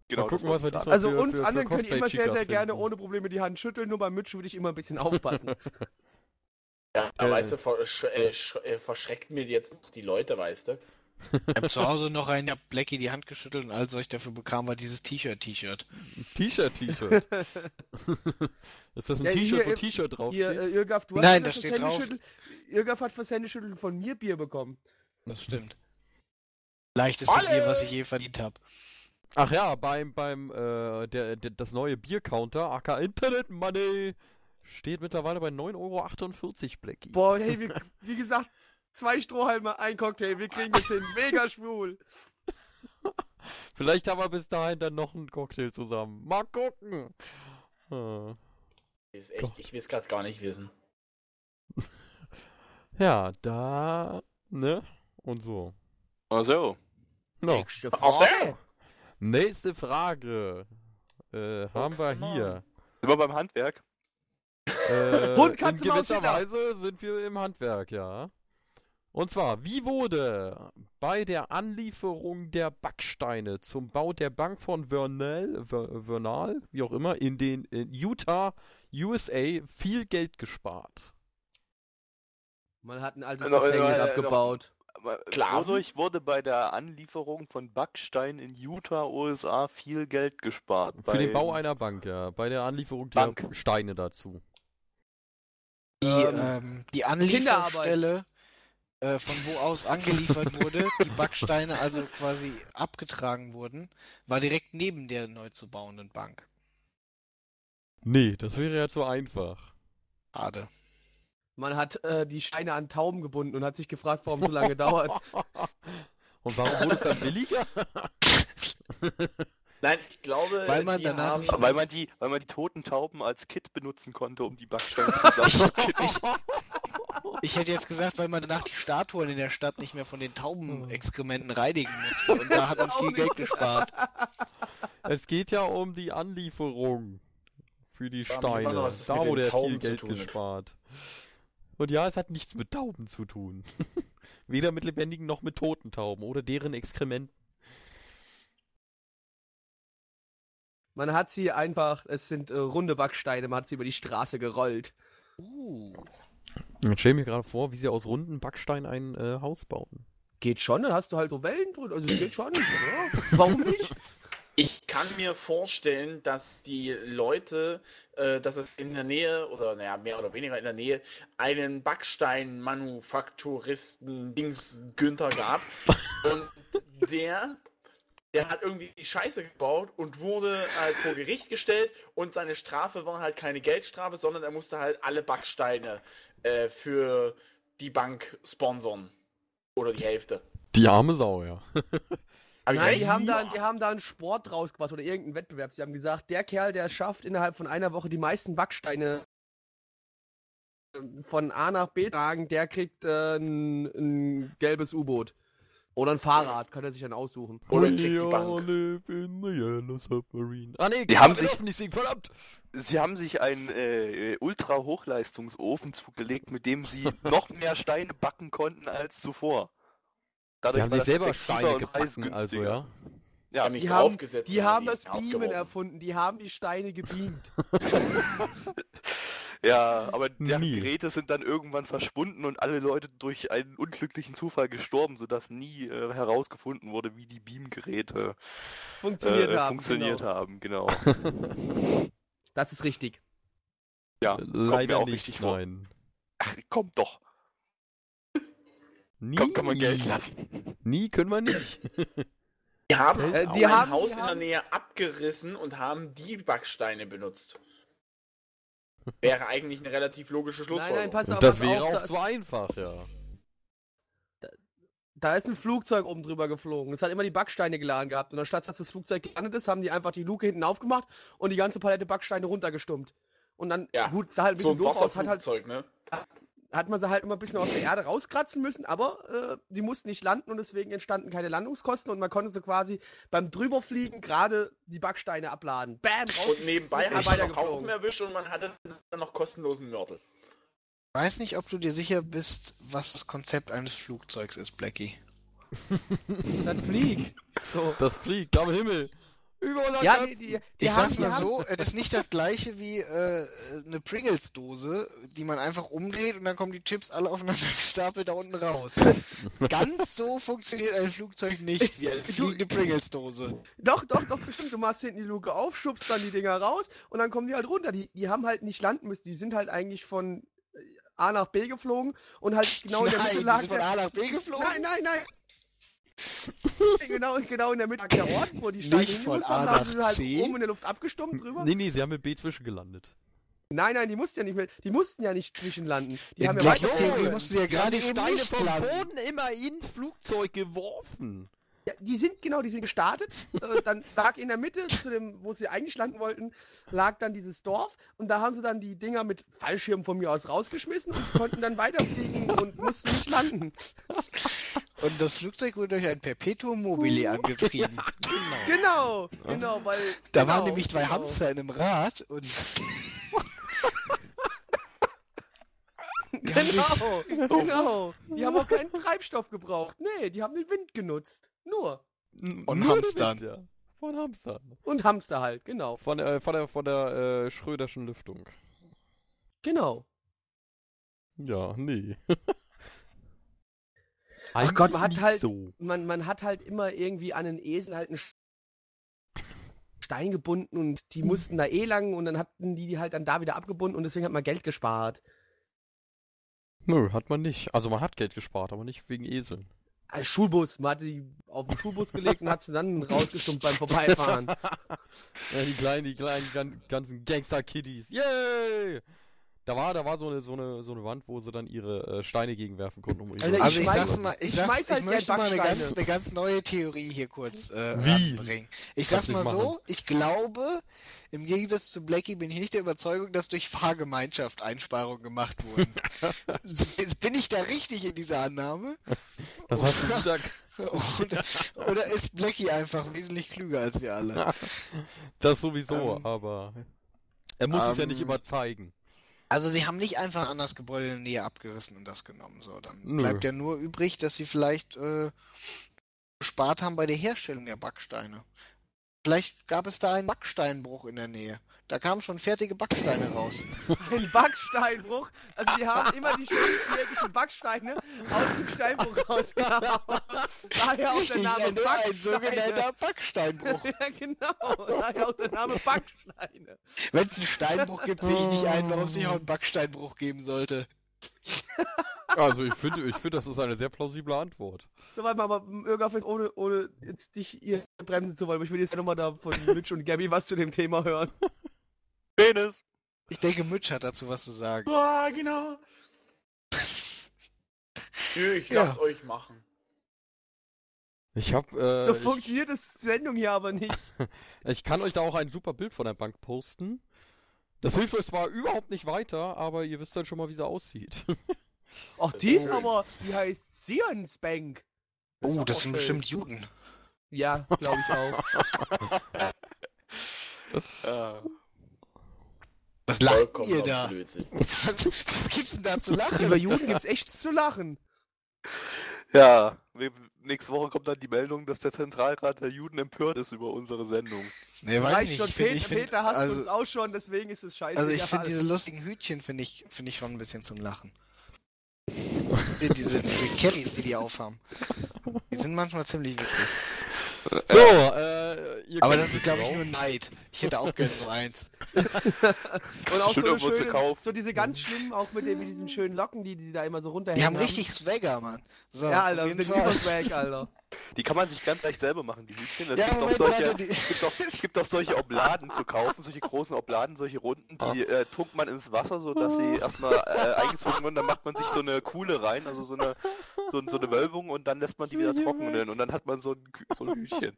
[SPEAKER 3] Genau,
[SPEAKER 1] Mal gucken,
[SPEAKER 3] das
[SPEAKER 1] was wir diesmal
[SPEAKER 2] Also
[SPEAKER 1] für,
[SPEAKER 2] uns
[SPEAKER 1] für, für
[SPEAKER 2] anderen könnt ihr immer sehr, sehr gerne ohne Probleme die Hand schütteln, nur beim Mitch würde ich immer ein bisschen aufpassen.
[SPEAKER 4] Ja,
[SPEAKER 1] Äh.
[SPEAKER 4] weißt du, ver sch äh, sch äh, verschreckt mir jetzt noch die Leute, weißt du?
[SPEAKER 5] Ich habe zu Hause noch einen, der Blackie die Hand geschüttelt und alles, was ich dafür bekam, war dieses T-Shirt-T-Shirt.
[SPEAKER 1] T-Shirt, T-Shirt. [LAUGHS] ist das ein
[SPEAKER 2] Ja,
[SPEAKER 1] T-Shirt, wo T-Shirt
[SPEAKER 2] Hier,
[SPEAKER 1] draufsteht?
[SPEAKER 2] äh, Irgaf, du hast
[SPEAKER 5] Nein,
[SPEAKER 2] ja
[SPEAKER 5] da
[SPEAKER 2] fürs
[SPEAKER 5] steht drauf-
[SPEAKER 2] Irgaf hat fürs Händeschütteln von mir Bier bekommen.
[SPEAKER 5] Das stimmt. Leichteste! Bier, was ich je verdient habe.
[SPEAKER 1] Ach ja, beim, beim, äh, der, der, das neue Biercounter, aka Internet Money, steht mittlerweile bei 9,48 Euro, Blackie.
[SPEAKER 2] Boah, hey, [LAUGHS] wie, wie gesagt, zwei Strohhalme, ein Cocktail, wir kriegen es hin. Mega schwul. [LAUGHS]
[SPEAKER 1] Vielleicht haben wir bis dahin dann noch einen Cocktail zusammen. Mal gucken.
[SPEAKER 4] Ist echt, ich will es gerade gar nicht wissen. [LAUGHS]
[SPEAKER 1] Ja, da, ne? Und so.
[SPEAKER 3] Also,
[SPEAKER 1] No.
[SPEAKER 2] Nächste
[SPEAKER 4] Ach so.
[SPEAKER 2] Frage.
[SPEAKER 1] Nächste Frage. Äh, haben wir hier.
[SPEAKER 3] sind wir beim Handwerk?
[SPEAKER 1] Äh,
[SPEAKER 2] Hund,
[SPEAKER 1] in
[SPEAKER 2] Katze, Maus,
[SPEAKER 1] gewisser
[SPEAKER 2] Kinder.
[SPEAKER 1] Weise sind wir im Handwerk, ja. Und zwar, wie wurde bei der Anlieferung der Backsteine zum Bau der Bank von Vernal, Ver- Vernal wie auch immer, in den in Utah, USA viel Geld gespart?
[SPEAKER 2] Man hat ein altes
[SPEAKER 3] Noch-
[SPEAKER 2] Gefängnis
[SPEAKER 3] äh,
[SPEAKER 2] abgebaut.
[SPEAKER 3] Aber
[SPEAKER 4] Sklaven?
[SPEAKER 3] Wodurch wurde bei der Anlieferung von Backstein in Utah, USA viel Geld gespart?
[SPEAKER 1] Für den Bau einer Bank, ja. Bei der Anlieferung der
[SPEAKER 3] Bank.
[SPEAKER 1] Steine dazu.
[SPEAKER 5] Die,
[SPEAKER 2] Ähm,
[SPEAKER 5] ähm, die Anlieferstelle, äh, von wo aus angeliefert wurde, die Backsteine also quasi abgetragen wurden, war direkt neben der neu zu bauenden Bank.
[SPEAKER 1] Nee, das wäre ja zu einfach.
[SPEAKER 5] Schade.
[SPEAKER 2] Man hat äh, die Steine an Tauben gebunden und hat sich gefragt, warum so lange dauert. [LAUGHS]
[SPEAKER 1] Und warum wurde es dann billiger? [LAUGHS]
[SPEAKER 4] Nein, ich glaube,
[SPEAKER 5] Weil man
[SPEAKER 4] die
[SPEAKER 5] danach
[SPEAKER 4] haben,
[SPEAKER 3] Weil man die, weil man die toten Tauben als Kit benutzen konnte, um die Backsteine zusammenzukitten. [LAUGHS]
[SPEAKER 5] Ich hätte jetzt gesagt, weil man danach die Statuen in der Stadt nicht mehr von den Taubenexkrementen reinigen musste. Und da hat man [LAUGHS] viel Geld gespart.
[SPEAKER 1] Es geht ja um die Anlieferung für die Steine.
[SPEAKER 4] was
[SPEAKER 1] Da wurde ja
[SPEAKER 4] Tauben
[SPEAKER 1] viel
[SPEAKER 4] zu
[SPEAKER 1] Geld gespart. Und ja, es hat nichts mit Tauben zu tun. [LAUGHS] Weder mit lebendigen noch mit toten Tauben oder deren Exkrementen.
[SPEAKER 2] Man hat sie einfach, es sind äh, runde Backsteine, man hat sie über die Straße gerollt.
[SPEAKER 5] Uh.
[SPEAKER 1] Ich stell mir gerade vor, wie sie aus runden Backsteinen ein äh, Haus bauen.
[SPEAKER 2] Geht schon, dann hast du halt so Wellen drin. Also es geht schon. Ja. Warum nicht?
[SPEAKER 4] Ich kann mir vorstellen, dass die Leute, äh, dass es in der Nähe oder naja, mehr oder weniger in der Nähe einen Backstein-Manufakturisten Dings Günther gab. [LAUGHS] und der, der hat irgendwie die Scheiße gebaut und wurde halt vor Gericht gestellt und seine Strafe war halt keine Geldstrafe, sondern er musste halt alle Backsteine äh, für die Bank sponsern. Oder die Hälfte.
[SPEAKER 1] Die arme Sau, ja.
[SPEAKER 2] Nein, die haben, da, die haben da einen Sport draus gemacht oder irgendeinen Wettbewerb. Sie haben gesagt, der Kerl, der schafft, innerhalb von einer Woche die meisten Backsteine von A nach B tragen, der kriegt äh, ein, ein gelbes U-Boot. Oder ein Fahrrad, kann er sich dann aussuchen.
[SPEAKER 4] Oder
[SPEAKER 1] We
[SPEAKER 4] Bank.
[SPEAKER 1] all live in the yellow submarine. Ah nee,
[SPEAKER 3] Die haben
[SPEAKER 1] sich nicht singen, verdammt!
[SPEAKER 3] Sie haben sich einen äh, Ultra-Hochleistungsofen zugelegt, mit dem sie [LAUGHS] noch mehr Steine backen konnten als zuvor.
[SPEAKER 1] Sie haben sich selber Steine gebacken, also ja.
[SPEAKER 3] Ja,
[SPEAKER 2] Die haben, die haben
[SPEAKER 4] die
[SPEAKER 2] das. Beamen erfunden, die haben die Steine gebeamt. [LAUGHS] [LAUGHS]
[SPEAKER 3] ja, aber deren
[SPEAKER 1] Nie.
[SPEAKER 3] Geräte sind dann irgendwann verschwunden und alle Leute durch einen unglücklichen Zufall gestorben, sodass nie äh, herausgefunden wurde, wie die Beam-Geräte
[SPEAKER 2] Funktioniert
[SPEAKER 3] äh,
[SPEAKER 2] haben.
[SPEAKER 3] funktioniert
[SPEAKER 2] genau.
[SPEAKER 3] haben. Genau. [LAUGHS]
[SPEAKER 2] Das ist richtig.
[SPEAKER 3] Ja, kommt
[SPEAKER 1] Leider
[SPEAKER 3] mir auch
[SPEAKER 1] nicht,
[SPEAKER 3] richtig vor.
[SPEAKER 1] nein.
[SPEAKER 3] Ach, kommt doch.
[SPEAKER 1] Nie,
[SPEAKER 3] Komm, kann man Geld lassen.
[SPEAKER 1] Nie können wir nicht.
[SPEAKER 4] Die haben,
[SPEAKER 2] Äh, die
[SPEAKER 4] ein
[SPEAKER 2] haben-
[SPEAKER 4] Haus
[SPEAKER 2] die
[SPEAKER 4] in der Nähe abgerissen und haben die Backsteine benutzt. Wäre eigentlich eine relativ logische
[SPEAKER 2] Nein,
[SPEAKER 4] Schlussfolgerung.
[SPEAKER 2] nein, pass auf.
[SPEAKER 1] Das wäre auch
[SPEAKER 2] da,
[SPEAKER 1] so einfach, ja.
[SPEAKER 2] da ist ein Flugzeug oben drüber geflogen. Es hat immer die Backsteine geladen gehabt. Und anstatt dass das Flugzeug gelandet ist, haben die einfach die Luke hinten aufgemacht und die ganze Palette Backsteine runtergestummt. Und dann,
[SPEAKER 4] Ja,
[SPEAKER 2] gut, sah halt ein
[SPEAKER 4] so
[SPEAKER 2] bisschen
[SPEAKER 4] ein
[SPEAKER 2] doof aus, hat, halt,
[SPEAKER 4] ne?
[SPEAKER 2] Hat man sie halt immer ein bisschen aus der Erde rauskratzen müssen, aber äh, die mussten nicht landen und deswegen entstanden keine Landungskosten und man konnte so quasi beim Drüberfliegen gerade die Backsteine abladen. Bam, raus.
[SPEAKER 4] Und nebenbei hat man noch
[SPEAKER 2] weitergeflogen.
[SPEAKER 4] erwischt und man hatte dann noch kostenlosen Mörtel.
[SPEAKER 5] Weiß nicht, ob du dir sicher bist, was das Konzept eines Flugzeugs ist, Blackie. [LAUGHS]
[SPEAKER 2] Dann fliegt. So.
[SPEAKER 1] Das fliegt am Himmel. Über unser
[SPEAKER 2] Ja, die, die, die
[SPEAKER 5] Ich
[SPEAKER 2] haben,
[SPEAKER 5] sag's
[SPEAKER 2] die
[SPEAKER 5] mal so, das ist nicht das gleiche wie äh, eine Pringles-Dose, die man einfach umdreht und dann kommen die Chips alle aufeinander [LAUGHS] gestapelt da unten raus. Ganz so funktioniert ein Flugzeug nicht wie eine fliegende Pringles-Dose.
[SPEAKER 2] Doch, doch, doch, bestimmt. Du machst hinten die Luke auf, schubst dann die Dinger raus und dann kommen die halt runter. Die, die haben halt nicht landen müssen. Die sind halt eigentlich von äh, A nach B geflogen und halt genau in der
[SPEAKER 5] Nein,
[SPEAKER 2] Mitte
[SPEAKER 5] die
[SPEAKER 2] lag
[SPEAKER 5] sind von A nach B geflogen.
[SPEAKER 2] Nein, nein, nein. [LAUGHS] genau, genau in der Mitte lag der Ort, wo die Steine
[SPEAKER 5] Nicht von A
[SPEAKER 2] haben,
[SPEAKER 5] nach
[SPEAKER 2] haben sie halt
[SPEAKER 5] C?
[SPEAKER 2] oben in der Luft abgestummt drüber.
[SPEAKER 1] Nee, nee, sie haben mit B zwischengelandet.
[SPEAKER 2] Nein, nein, die mussten ja nicht mehr, die mussten ja nicht zwischenlanden. Die
[SPEAKER 5] In
[SPEAKER 2] haben ja
[SPEAKER 5] Theorie mussten sie ja gerade
[SPEAKER 1] die Steine vom. Boden immer ins Flugzeug geworfen.
[SPEAKER 2] Ja, die sind, genau, die sind gestartet. äh, dann [LAUGHS] lag in der Mitte, zu dem, wo sie eigentlich landen wollten, lag dann dieses Dorf. Und da haben sie dann die Dinger mit Fallschirm von mir aus rausgeschmissen und konnten dann weiterfliegen und mussten nicht landen. [LAUGHS]
[SPEAKER 5] Und das Flugzeug wurde durch ein Perpetuum mobile [LAUGHS] angetrieben.
[SPEAKER 2] Genau, genau, weil.
[SPEAKER 5] Da
[SPEAKER 2] genau,
[SPEAKER 5] waren nämlich zwei
[SPEAKER 2] genau.
[SPEAKER 5] Hamster in einem Rad und [LAUGHS]
[SPEAKER 2] Genau, genau. Die haben auch keinen Treibstoff gebraucht. Nee, die haben den Wind genutzt. Nur.
[SPEAKER 5] Von
[SPEAKER 1] Nur
[SPEAKER 5] Hamstern.
[SPEAKER 1] Wind, ja. Von Hamstern.
[SPEAKER 2] Und Hamster halt, genau.
[SPEAKER 1] Von, äh, von der, von der äh, Schröderschen Lüftung.
[SPEAKER 2] Genau.
[SPEAKER 1] Ja, nee. [LAUGHS]
[SPEAKER 2] Ach Gott, man hat halt-
[SPEAKER 1] So.
[SPEAKER 2] Man, man hat halt immer irgendwie an einen Esel halt einen Stein gebunden und die mussten da eh lang und dann hatten die die halt dann da wieder abgebunden und deswegen hat man Geld gespart.
[SPEAKER 1] Nö, hat man nicht. Also man hat Geld gespart, aber nicht wegen Eseln.
[SPEAKER 2] Als Schulbus, man hat die auf den Schulbus gelegt und hat sie dann rausgestummt beim Vorbeifahren. [LAUGHS]
[SPEAKER 1] Ja, die kleinen, die kleinen gan ganzen Gangster-Kiddies. Yay! Da war, da war so eine, so eine, so eine Wand, wo sie dann ihre äh, Steine gegenwerfen konnten. Um
[SPEAKER 2] Alter,
[SPEAKER 5] Also ich,
[SPEAKER 2] schmeiß-
[SPEAKER 5] sag's mal, ich,
[SPEAKER 2] ich
[SPEAKER 5] sag's, ich
[SPEAKER 2] halt
[SPEAKER 5] möchte mal eine ganz, eine ganz neue Theorie hier kurz äh,
[SPEAKER 1] Wie?
[SPEAKER 5] anbringen. Ich sag's mal so, ich glaube, im Gegensatz zu Blackie bin ich nicht der Überzeugung, dass durch Fahrgemeinschaft Einsparungen gemacht wurden. [LAUGHS] bin ich da richtig in dieser Annahme?
[SPEAKER 1] Das hast du wieder.
[SPEAKER 5] Oder, oder ist Blackie einfach wesentlich klüger als wir alle?
[SPEAKER 1] Das sowieso,
[SPEAKER 5] Ähm,
[SPEAKER 1] aber. Er muss es ja nicht
[SPEAKER 5] ähm,
[SPEAKER 1] immer zeigen.
[SPEAKER 5] Also sie haben nicht einfach an das Gebäude in der Nähe abgerissen und das genommen. So, dann
[SPEAKER 1] Nö.
[SPEAKER 5] bleibt ja nur übrig, dass sie vielleicht äh, gespart haben bei der Herstellung der Backsteine. Vielleicht gab es da einen Backsteinbruch in der Nähe. Da kamen schon fertige Backsteine raus. [LAUGHS]
[SPEAKER 2] Ein Backsteinbruch. Also die haben immer die schönen Backsteine aus dem Steinbruch rausgehauen. Daher auch der
[SPEAKER 5] Richtig,
[SPEAKER 2] Name
[SPEAKER 5] ein, ein
[SPEAKER 2] Backsteine.
[SPEAKER 5] sogenannter Backsteinbruch. [LAUGHS]
[SPEAKER 2] Ja, genau. Daher auch der Name Backsteine.
[SPEAKER 5] Wenn es einen Steinbruch gibt, sehe ich nicht ein, warum es nicht auch einen Backsteinbruch geben sollte. [LAUGHS]
[SPEAKER 1] Also ich finde, ich finde, das ist eine sehr plausible Antwort.
[SPEAKER 2] So, warte mal, aber Irga, ohne, ohne jetzt dich hier bremsen zu wollen, aber ich will jetzt ja nochmal da von Mitch und Gabby was zu dem Thema hören.
[SPEAKER 3] Penis.
[SPEAKER 5] Ich denke, Mitch hat dazu was zu sagen.
[SPEAKER 4] Ja, genau. [LAUGHS] Nö, ich
[SPEAKER 5] Ja.
[SPEAKER 4] lass euch machen.
[SPEAKER 1] Ich habe, äh,
[SPEAKER 2] So
[SPEAKER 1] ich,
[SPEAKER 2] funktioniert das Sendung hier aber nicht. [LAUGHS]
[SPEAKER 1] ich kann euch da auch ein super Bild von der Bank posten. Das hilft euch zwar überhaupt nicht weiter, aber ihr wisst dann schon mal, wie sie aussieht. [LAUGHS]
[SPEAKER 2] Ach, die ist aber, die heißt Sions Bank.
[SPEAKER 5] Oh,
[SPEAKER 2] auch
[SPEAKER 5] das sind
[SPEAKER 2] schön.
[SPEAKER 5] bestimmt Juden.
[SPEAKER 2] Ja, glaube ich auch.
[SPEAKER 5] Was lacht ihr da? [LAUGHS] Was, was gibt's denn da zu lachen?
[SPEAKER 2] Über Juden gibt's echt zu lachen.
[SPEAKER 3] Ja, nächste Woche kommt dann die Meldung, dass der Zentralrat der Juden empört ist über unsere Sendung.
[SPEAKER 5] Nee, weiß
[SPEAKER 2] Reicht
[SPEAKER 5] ich
[SPEAKER 2] schon,
[SPEAKER 5] nicht. Ich find,
[SPEAKER 2] Peter,
[SPEAKER 5] ich find,
[SPEAKER 2] Peter hasst uns
[SPEAKER 5] also,
[SPEAKER 2] auch schon, deswegen ist es scheiße.
[SPEAKER 5] also ich finde diese lustigen Hütchen finde ich, finde ich schon ein bisschen zum Lachen. Die- diese, diese Kellys, die die aufhaben. Die sind manchmal ziemlich witzig.
[SPEAKER 1] So, äh, ihr
[SPEAKER 5] Aber das ist, glaube ich, nur Neid. Ich hätte auch gerne so eins. [LAUGHS]
[SPEAKER 2] Und auch so,
[SPEAKER 3] irgendwo zu
[SPEAKER 2] schöne,
[SPEAKER 3] kaufen.
[SPEAKER 2] so diese ganz schlimmen, auch mit, den, mit diesen schönen Locken, die, die da immer so runterhängen.
[SPEAKER 5] Die haben richtig Swagger, Mann. So,
[SPEAKER 2] Ja, Alter,
[SPEAKER 5] Fall.
[SPEAKER 2] Überswag, Alter.
[SPEAKER 3] Die kann man sich ganz leicht selber machen, die Hütchen. Es
[SPEAKER 5] Ja,
[SPEAKER 3] gibt, auch
[SPEAKER 5] Moment,
[SPEAKER 3] solche,
[SPEAKER 5] warte, die-
[SPEAKER 3] es, gibt auch, es gibt auch solche Obladen zu kaufen, solche großen Obladen, solche runden, die äh, tunkt man ins Wasser, sodass sie erstmal äh, eingezogen werden. Dann macht man sich so eine Kuhle rein, also so eine, so, so eine Wölbung und dann lässt man die wieder trocknen und dann hat man so ein, so ein Hütchen.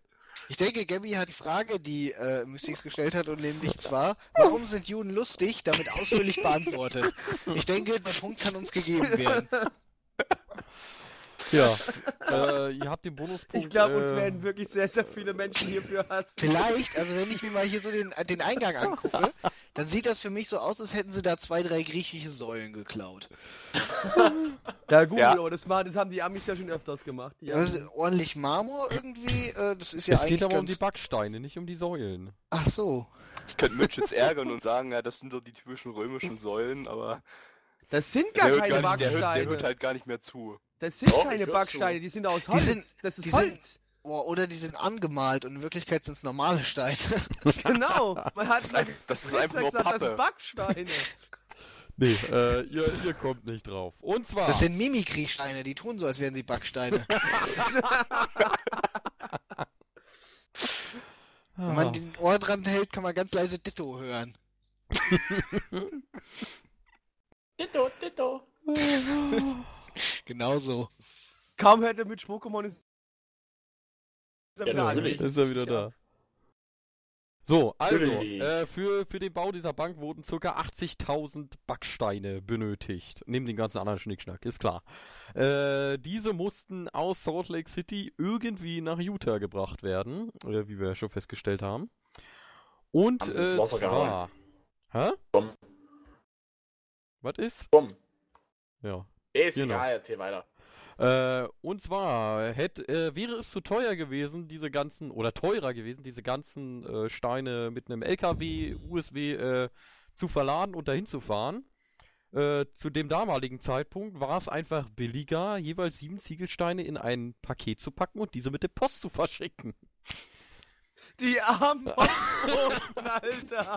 [SPEAKER 5] Ich denke, Gabby hat die Frage, die äh, Mystics gestellt hat, und nämlich zwar, warum sind Juden lustig, damit ausführlich beantwortet. Ich denke, der Punkt kann uns gegeben werden. [LAUGHS]
[SPEAKER 1] Ja, [LAUGHS] äh, ihr habt den Bonuspunkt.
[SPEAKER 2] Ich glaube, uns
[SPEAKER 1] äh,
[SPEAKER 2] werden wirklich sehr, sehr viele Menschen hierfür hassen.
[SPEAKER 5] Vielleicht, also wenn ich mir mal hier so den, den Eingang angucke, dann sieht das für mich so aus, als hätten sie da zwei, drei griechische Säulen geklaut. [LAUGHS]
[SPEAKER 2] Ja, gut,
[SPEAKER 3] Ja.
[SPEAKER 2] aber das, machen, das haben die Amis ja schon öfters gemacht. Die
[SPEAKER 5] Also,
[SPEAKER 2] haben-
[SPEAKER 5] ordentlich Marmor irgendwie, äh, das ist ja
[SPEAKER 1] es geht aber um die Backsteine, nicht um die Säulen.
[SPEAKER 5] Ach so.
[SPEAKER 3] Ich könnte Mitch jetzt ärgern und sagen, ja, das sind so die typischen römischen Säulen, aber
[SPEAKER 2] Das sind gar
[SPEAKER 3] hört,
[SPEAKER 2] keine
[SPEAKER 3] gar nicht, der, hört, der
[SPEAKER 2] Backsteine.
[SPEAKER 3] hört halt gar nicht mehr zu.
[SPEAKER 2] Das sind
[SPEAKER 4] Doch,
[SPEAKER 2] keine Backsteine,
[SPEAKER 4] zu.
[SPEAKER 2] die sind aus Holz.
[SPEAKER 5] sind-
[SPEAKER 2] das ist
[SPEAKER 5] die
[SPEAKER 2] Holz.
[SPEAKER 5] sind- Boah, oder die sind angemalt und in Wirklichkeit sind es normale Steine. [LAUGHS]
[SPEAKER 2] Genau. Man hat
[SPEAKER 3] Das ist einfach, das ist einfach nur
[SPEAKER 2] gesagt, das sind
[SPEAKER 3] Pappe.
[SPEAKER 2] Backsteine. [LAUGHS]
[SPEAKER 1] Nee, äh, ihr, ihr kommt nicht drauf. Und zwar.
[SPEAKER 5] Das sind Mimikry-Steine, die tun so, als wären sie Backsteine. [LAUGHS] Wenn man den Ohr dran hält, kann man ganz leise Ditto hören.
[SPEAKER 4] Ditto, ditto. [LAUGHS]
[SPEAKER 5] Genau so.
[SPEAKER 2] Kaum hört er mit Pokémon ist er
[SPEAKER 4] Ja,
[SPEAKER 2] wieder an.
[SPEAKER 1] Ist er wieder da. So, also, äh, für, für den Bau dieser Bank wurden ca. 80.000 Backsteine benötigt. Neben den ganzen anderen Schnickschnack, ist klar. Äh, diese mussten aus Salt Lake City irgendwie nach Utah gebracht werden, äh, wie wir ja schon festgestellt haben. Und
[SPEAKER 4] Haben
[SPEAKER 1] äh,
[SPEAKER 4] Wasser
[SPEAKER 1] zwar... Hä?
[SPEAKER 4] Komm,
[SPEAKER 1] Was ist?
[SPEAKER 4] komm.
[SPEAKER 1] Ja.
[SPEAKER 4] Ist
[SPEAKER 1] Genau.
[SPEAKER 4] egal, erzähl weiter.
[SPEAKER 1] Äh, und zwar hätte, äh, wäre es zu teuer gewesen, diese ganzen, oder teurer gewesen, diese ganzen äh, Steine mit einem LKW, USW äh, zu verladen und dahin zu fahren. Äh, zu dem damaligen Zeitpunkt war es einfach billiger, jeweils sieben Ziegelsteine in ein Paket zu packen und diese mit der Post zu verschicken.
[SPEAKER 2] Die Postboten, Alter.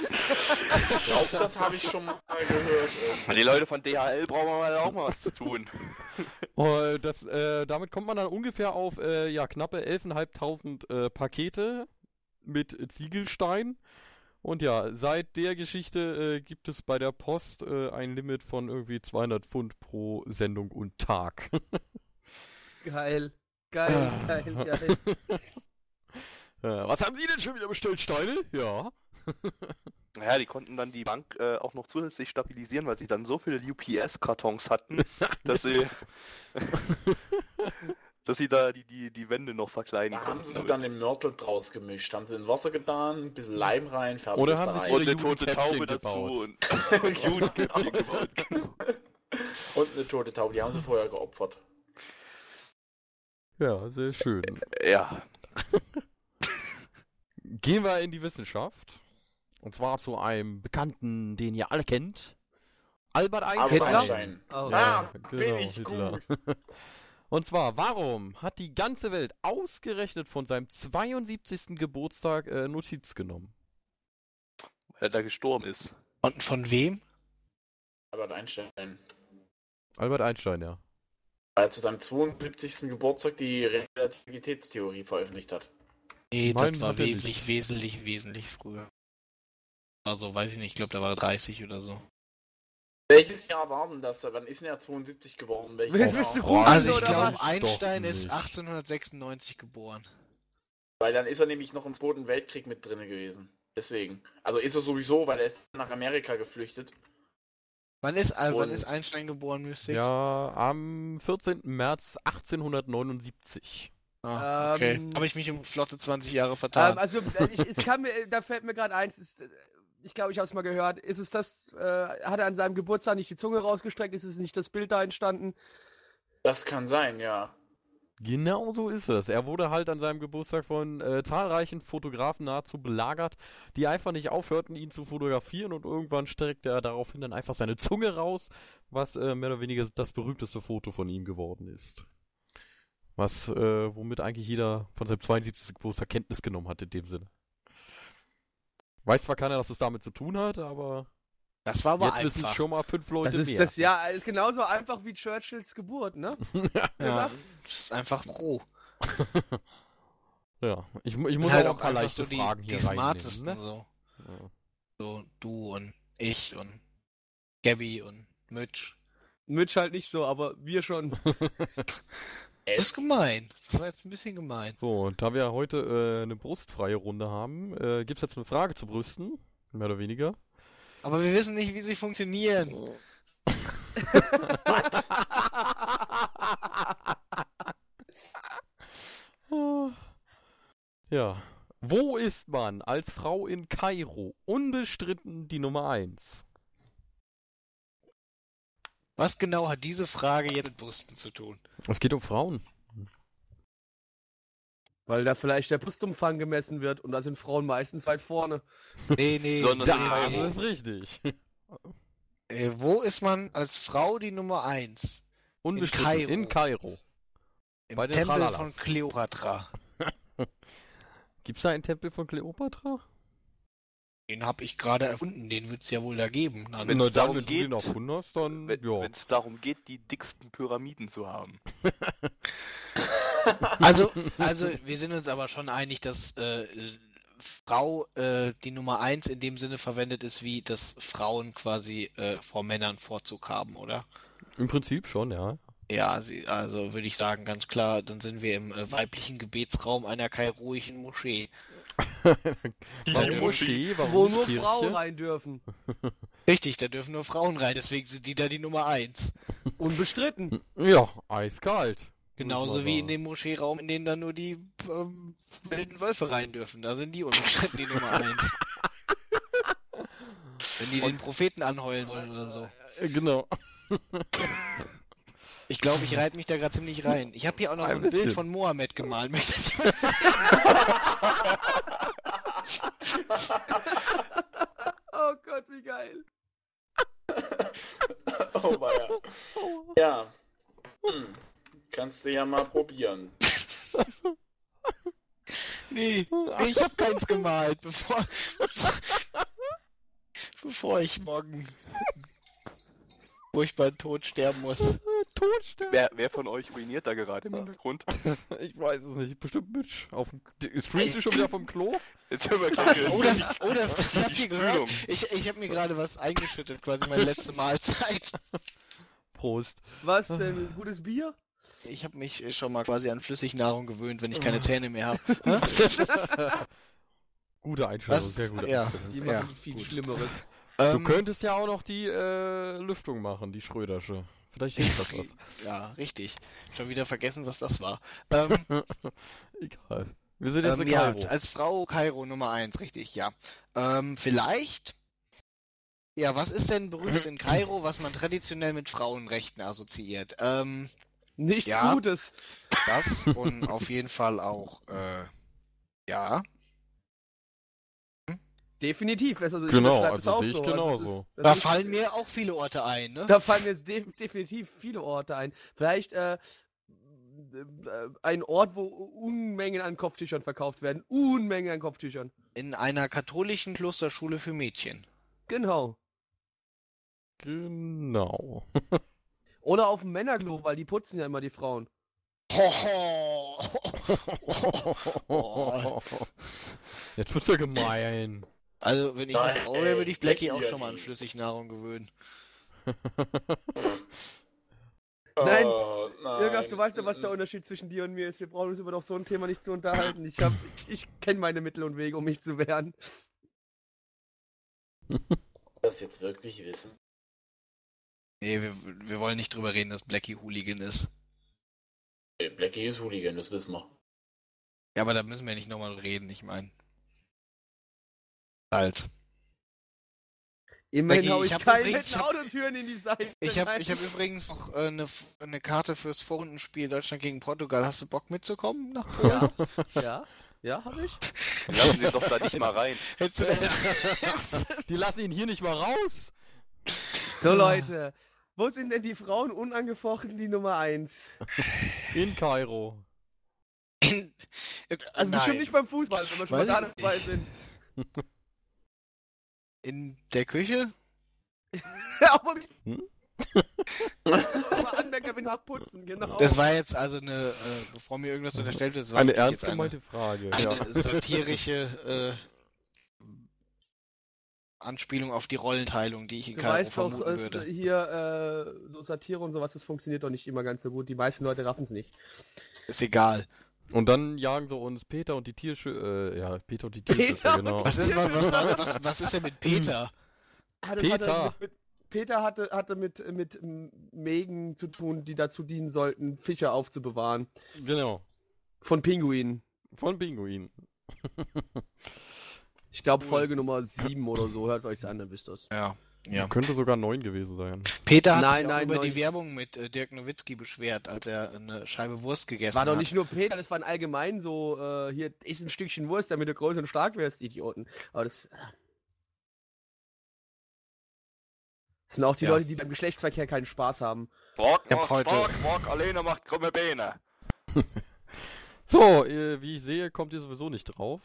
[SPEAKER 4] Ich glaube, das habe ich schon mal gehört.
[SPEAKER 3] Die Leute von DHL brauchen wir mal auch mal was zu tun.
[SPEAKER 1] Und das, äh, damit kommt man dann ungefähr auf äh, ja, knappe 11.500 äh, Pakete mit Ziegelstein. Und ja, seit der Geschichte äh, gibt es bei der Post äh, ein Limit von irgendwie 200 Pfund pro Sendung und Tag. [LAUGHS]
[SPEAKER 2] Geil. Geil, geil, geil. [LAUGHS]
[SPEAKER 1] Äh, was haben Sie denn schon wieder bestellt, Steine? Ja. [LAUGHS]
[SPEAKER 3] Naja, die konnten dann die Bank äh, auch noch zusätzlich stabilisieren, weil sie dann so viele UPS-Kartons hatten, [LAUGHS] dass sie, [LAUGHS] dass sie da die, die, die Wände noch verkleiden
[SPEAKER 4] Da haben
[SPEAKER 3] konnten.
[SPEAKER 4] sie
[SPEAKER 3] damit.
[SPEAKER 4] dann den Mörtel draus gemischt. Haben sie in Wasser getan, ein bisschen Leim rein, fertig
[SPEAKER 1] Oder haben sie
[SPEAKER 3] und eine tote Taube dazu
[SPEAKER 1] gebaut.
[SPEAKER 3] und Jugendkäppchen gebaut. genau.
[SPEAKER 4] Und eine tote Taube, die haben sie vorher geopfert.
[SPEAKER 1] Ja, sehr schön.
[SPEAKER 3] Ja,
[SPEAKER 1] Gehen wir in die Wissenschaft. Und zwar zu einem Bekannten, den ihr alle kennt. Albert Einstein.
[SPEAKER 2] Hitler?
[SPEAKER 4] Einstein.
[SPEAKER 2] Oh,
[SPEAKER 4] Ja,
[SPEAKER 1] genau,
[SPEAKER 4] bin ich
[SPEAKER 1] Hitler. [LAUGHS] Und zwar, warum hat die ganze Welt ausgerechnet von seinem 72. Geburtstag äh, Notiz genommen?
[SPEAKER 3] weil er da gestorben ist.
[SPEAKER 5] Und von wem?
[SPEAKER 4] Albert Einstein.
[SPEAKER 1] Albert Einstein, ja.
[SPEAKER 4] Weil er zu seinem 72. Geburtstag die Relativitätstheorie veröffentlicht hat.
[SPEAKER 5] Nee,
[SPEAKER 1] Nein,
[SPEAKER 5] das war wesentlich,
[SPEAKER 1] nicht.
[SPEAKER 5] wesentlich, wesentlich früher. Also, weiß ich nicht, ich glaube, da war er 30 oder so.
[SPEAKER 4] Welches Jahr war denn das? Wann ist denn er 72 geworden? Welches Jahr?
[SPEAKER 1] Oh,
[SPEAKER 2] googeln
[SPEAKER 5] Also, ich glaube? Einstein ist
[SPEAKER 1] nicht.
[SPEAKER 5] 1896 geboren.
[SPEAKER 4] Weil dann ist er nämlich noch im Zweiten Weltkrieg mit drin gewesen. Deswegen. Also ist er sowieso, weil er ist nach Amerika geflüchtet.
[SPEAKER 5] Wann ist, äh, wann ist Einstein geboren, Mystics?
[SPEAKER 1] Ja, am 14. März 1879.
[SPEAKER 5] Ah, okay.
[SPEAKER 2] Ähm,
[SPEAKER 5] Habe ich mich um flotte 20 Jahre vertan.
[SPEAKER 2] Ähm, also, äh, ich, es kann mir, da fällt mir gerade eins, ist, äh, ich glaube, ich habe es mal gehört. Ist es das, äh, hat er an seinem Geburtstag nicht die Zunge rausgestreckt? Ist es nicht das Bild da entstanden?
[SPEAKER 4] Das kann sein, ja.
[SPEAKER 1] Genau so ist es. Er wurde halt an seinem Geburtstag von äh, zahlreichen Fotografen nahezu belagert, die einfach nicht aufhörten, ihn zu fotografieren und irgendwann streckte er daraufhin dann einfach seine Zunge raus, was äh, mehr oder weniger das berühmteste Foto von ihm geworden ist. Was, äh, womit eigentlich jeder von seinem 72. Geburtstag Kenntnis genommen hat in dem Sinne. Weiß zwar keiner, dass es damit zu tun hat, aber
[SPEAKER 5] das war aber
[SPEAKER 1] jetzt wissen
[SPEAKER 5] einfach.
[SPEAKER 1] schon mal fünf Leute
[SPEAKER 2] Das ist
[SPEAKER 1] mehr.
[SPEAKER 2] das ja ist genauso einfach wie Churchills Geburt, ne? [LAUGHS]
[SPEAKER 5] Ja, das ist einfach roh.
[SPEAKER 1] ja, ich, ich muss
[SPEAKER 5] halt
[SPEAKER 1] auch ein paar
[SPEAKER 5] einfach
[SPEAKER 1] leichte
[SPEAKER 5] so die,
[SPEAKER 1] Fragen
[SPEAKER 5] die
[SPEAKER 1] hier reinnehmen.
[SPEAKER 5] smartesten
[SPEAKER 1] Ne?
[SPEAKER 5] so.
[SPEAKER 1] Ja.
[SPEAKER 5] So du und ich und Gabby und Mitch.
[SPEAKER 2] Mitch halt nicht so, aber wir schon. [LAUGHS]
[SPEAKER 5] Das ist gemein. Das war jetzt ein bisschen gemein.
[SPEAKER 1] So, und da wir heute äh, eine brustfreie Runde haben, äh, gibt es jetzt eine Frage zu Brüsten, mehr oder weniger.
[SPEAKER 5] Aber wir wissen nicht, wie sie funktionieren. [LAUGHS]
[SPEAKER 1] Ah. Ja. Wo ist man als Frau in Kairo unbestritten die Nummer 1?
[SPEAKER 5] Was genau hat diese Frage jetzt mit Brüsten zu tun?
[SPEAKER 1] Es geht um Frauen.
[SPEAKER 2] Weil da vielleicht der Brustumfang gemessen wird und da sind Frauen meistens weit vorne.
[SPEAKER 5] Nee, nee.
[SPEAKER 3] Sondern
[SPEAKER 5] nee,
[SPEAKER 3] in
[SPEAKER 5] nee,
[SPEAKER 1] Das ist richtig.
[SPEAKER 5] Äh, wo ist man als Frau die Nummer 1?
[SPEAKER 1] Unbestritten.
[SPEAKER 5] Kairo.
[SPEAKER 1] In Kairo.
[SPEAKER 5] Im
[SPEAKER 1] Bei den
[SPEAKER 5] Tempel
[SPEAKER 1] Tralalas.
[SPEAKER 5] von Kleopatra. [LAUGHS]
[SPEAKER 1] Gibt es da einen Tempel von Kleopatra?
[SPEAKER 5] Den habe ich gerade erfunden, den wird es ja wohl da geben. Dann
[SPEAKER 3] Wenn's
[SPEAKER 1] dann,
[SPEAKER 3] darum
[SPEAKER 1] wenn du
[SPEAKER 3] geht-
[SPEAKER 1] den erfunden hast, dann
[SPEAKER 3] Wenn
[SPEAKER 1] ja.
[SPEAKER 3] es darum geht, die dicksten Pyramiden zu haben. [LAUGHS]
[SPEAKER 5] Also, also wir sind uns aber schon einig, dass äh, Frau äh, die Nummer 1 in dem Sinne verwendet ist, wie dass Frauen quasi äh, vor Männern Vorzug haben, oder?
[SPEAKER 1] Im Prinzip schon, ja.
[SPEAKER 5] Ja, sie, also würde ich sagen, ganz klar, dann sind wir im äh, weiblichen Gebetsraum einer kairoischen Moschee. [LAUGHS]
[SPEAKER 1] Warum
[SPEAKER 5] Ja,
[SPEAKER 1] Moschee? Warum
[SPEAKER 2] Wo nur
[SPEAKER 1] Kirche?
[SPEAKER 2] Frauen rein dürfen. [LAUGHS]
[SPEAKER 5] Richtig, da dürfen nur Frauen rein, deswegen sind die da die Nummer 1.
[SPEAKER 2] Unbestritten.
[SPEAKER 1] Ja, eiskalt.
[SPEAKER 5] Genauso wie in dem Moscheeraum, in den dann nur die ähm, wilden Wölfe rein dürfen. Da sind die unbestritten die Nummer 1. [LAUGHS] Wenn die den Propheten anheulen wollen oder so.
[SPEAKER 1] Äh, Genau.
[SPEAKER 5] Ich glaube, ich reite mich da gerade ziemlich rein. Ich habe hier auch noch so
[SPEAKER 1] Ein
[SPEAKER 5] ein Bild
[SPEAKER 1] bisschen.
[SPEAKER 5] von Mohammed gemalt. Möchte ich mal sehen? [LAUGHS]
[SPEAKER 2] Oh Gott, wie geil. [LAUGHS]
[SPEAKER 4] Oh, weia. Ja. Hm. Kannst du ja mal probieren.
[SPEAKER 5] nee, nee, ich habe keins gemalt, bevor, bevor ich morgen furchtbar tot sterben muss. [LAUGHS]
[SPEAKER 1] totsterben.
[SPEAKER 3] Wer, wer von euch ruiniert da gerade im Hintergrund? [LAUGHS]
[SPEAKER 1] Ich weiß es nicht. Bestimmt Mitch. Auf dem, streamst du schon wieder vom Klo?
[SPEAKER 3] Jetzt haben wir gerade
[SPEAKER 5] Oh, das, oh, das, das habt ihr gehört? Ich, ich habe mir gerade was eingeschüttet, quasi meine letzte Mahlzeit. [LAUGHS]
[SPEAKER 1] Prost.
[SPEAKER 2] Was denn? Gutes Bier?
[SPEAKER 5] Ich habe mich schon mal quasi an Flüssignahrung gewöhnt, wenn ich keine Zähne mehr habe.
[SPEAKER 1] Gute Einstellung,
[SPEAKER 5] Was?
[SPEAKER 1] sehr gute
[SPEAKER 5] Ja.
[SPEAKER 2] Die
[SPEAKER 1] Einstellung.
[SPEAKER 2] machen
[SPEAKER 5] Ja,
[SPEAKER 2] viel
[SPEAKER 5] gut.
[SPEAKER 2] Schlimmeres.
[SPEAKER 1] Du
[SPEAKER 5] Ähm,
[SPEAKER 1] könntest ja auch noch die äh, Lüftung machen, die Schrödersche. Vielleicht hilft das was. [LAUGHS]
[SPEAKER 5] Ja, richtig. Schon wieder vergessen, was das war. Ähm, [LAUGHS]
[SPEAKER 1] Egal. Wir sind jetzt
[SPEAKER 5] ähm,
[SPEAKER 1] in
[SPEAKER 5] ja,
[SPEAKER 1] Kairo.
[SPEAKER 5] als Frau Kairo Nummer 1, richtig, ja. Ähm, vielleicht. Ja, was ist denn berühmt in Kairo, was man traditionell mit Frauenrechten assoziiert? Ähm,
[SPEAKER 2] Nichts
[SPEAKER 5] Ja.
[SPEAKER 2] Gutes.
[SPEAKER 5] das und auf jeden Fall auch, äh, ja.
[SPEAKER 2] Definitiv. Also,
[SPEAKER 1] Genau, also sehe ich
[SPEAKER 2] so. Also,
[SPEAKER 1] genauso.
[SPEAKER 2] ist-
[SPEAKER 5] Da fallen mir auch viele Orte ein, ne?
[SPEAKER 2] Da fallen mir de definitiv viele Orte ein. Vielleicht äh, äh, ein Ort, wo Unmengen an Kopftüchern verkauft werden. Unmengen an Kopftüchern.
[SPEAKER 5] In einer katholischen Klosterschule für Mädchen.
[SPEAKER 2] Genau.
[SPEAKER 1] Genau. [LAUGHS]
[SPEAKER 2] Oder auf dem Männerklo, weil die putzen ja immer die Frauen. [LAUGHS] [LAUGHS]
[SPEAKER 1] Jetzt wird's ja gemein.
[SPEAKER 5] Also, wenn ich
[SPEAKER 4] Nein,
[SPEAKER 5] eine Frau wäre, würde ich Blackie auch schon mal an. Flüssignahrung gewöhnen. [LAUGHS]
[SPEAKER 2] Nein,
[SPEAKER 4] Oh, nein.
[SPEAKER 2] Irgaf, du weißt ja, was der Unterschied zwischen dir und mir ist. Wir brauchen uns über doch so ein Thema nicht zu unterhalten. Ich, hab- ich kenne meine Mittel und Wege, um mich zu wehren.
[SPEAKER 4] das jetzt wirklich wissen.
[SPEAKER 5] Nee, wir, wir wollen nicht drüber reden, dass Blackie Hooligan ist.
[SPEAKER 4] Blackie ist Hooligan, das wissen wir.
[SPEAKER 5] Ja, aber da müssen wir nicht nochmal reden, ich meine. Halt.
[SPEAKER 2] Immerhin hau
[SPEAKER 5] ich
[SPEAKER 2] ich
[SPEAKER 5] hab
[SPEAKER 2] keine
[SPEAKER 5] übrigens-
[SPEAKER 2] Autotüren in die Seite.
[SPEAKER 5] Ich habe hab übrigens noch äh, eine, eine Karte fürs Vorrundenspiel Deutschland gegen Portugal. Hast du Bock mitzukommen? Nach Polen?
[SPEAKER 2] Ja, ja, ja, hab ich.
[SPEAKER 3] Dann lassen Sie doch da nicht mal rein. [LAUGHS]
[SPEAKER 5] Hättest du denn... [LAUGHS]
[SPEAKER 1] Die lassen ihn hier nicht mal raus.
[SPEAKER 2] So, Leute. Wo sind denn die Frauen unangefochten die Nummer 1?
[SPEAKER 1] In Kairo.
[SPEAKER 5] In,
[SPEAKER 2] Also
[SPEAKER 5] Nein.
[SPEAKER 2] bestimmt nicht beim Fußball, wenn wir schon mal da dabei sind. [LAUGHS]
[SPEAKER 5] in der Küche? [LAUGHS]
[SPEAKER 2] Aber ich
[SPEAKER 1] Hm? [LAUGHS]
[SPEAKER 2] aber Anmerker bin nach Putzen, genau.
[SPEAKER 5] Das war jetzt also eine, äh, bevor mir irgendwas unterstellt wird, das war
[SPEAKER 1] Eine ernst gemeinte Frage.
[SPEAKER 5] eine,
[SPEAKER 1] Ja.
[SPEAKER 5] eine satirische äh, Anspielung auf die Rollenteilung, die ich in
[SPEAKER 2] du
[SPEAKER 5] Kairo
[SPEAKER 2] weißt doch,
[SPEAKER 5] vermuten
[SPEAKER 2] es,
[SPEAKER 5] würde.
[SPEAKER 2] hier äh, so Satire und sowas, das funktioniert doch nicht immer ganz so gut. Die meisten Leute raffen es nicht.
[SPEAKER 5] Ist egal.
[SPEAKER 1] Und dann jagen sie uns Peter und die Tierschü äh, ja, Peter und die Tierschützer,
[SPEAKER 2] Peter
[SPEAKER 1] genau.
[SPEAKER 5] Was ist, was, was, was, was ist denn mit Peter?
[SPEAKER 2] Ah,
[SPEAKER 1] Peter.
[SPEAKER 2] Hatte mit, mit, Peter hatte, hatte mit, mit Mägen zu tun, die dazu dienen sollten, Fische aufzubewahren.
[SPEAKER 1] Genau.
[SPEAKER 2] Von Pinguinen.
[SPEAKER 1] Von Pinguin.
[SPEAKER 2] Ich glaube Folge Nummer 7 oder so. Hört euch an, dann wisst ihr's.
[SPEAKER 5] Ja. Ja.
[SPEAKER 1] Könnte sogar neun gewesen sein.
[SPEAKER 5] Peter hat
[SPEAKER 2] Nein,
[SPEAKER 5] sich auch
[SPEAKER 2] nein,
[SPEAKER 5] über
[SPEAKER 2] nein.
[SPEAKER 5] die Werbung mit äh, Dirk Nowitzki beschwert, als er eine Scheibe Wurst gegessen
[SPEAKER 2] War doch
[SPEAKER 5] hat.
[SPEAKER 2] nicht nur Peter, das waren allgemein so, äh, hier ist ein Stückchen Wurst, damit du groß und stark wirst, Idioten. Aber das. äh, Das sind auch die
[SPEAKER 5] Ja.
[SPEAKER 2] Leute, die beim Geschlechtsverkehr keinen Spaß haben.
[SPEAKER 5] Hab
[SPEAKER 3] Borg,
[SPEAKER 5] heute-
[SPEAKER 3] Borg, Borg, alleine macht krumme Beine. [LAUGHS]
[SPEAKER 1] So, äh, wie ich sehe, kommt ihr sowieso nicht drauf.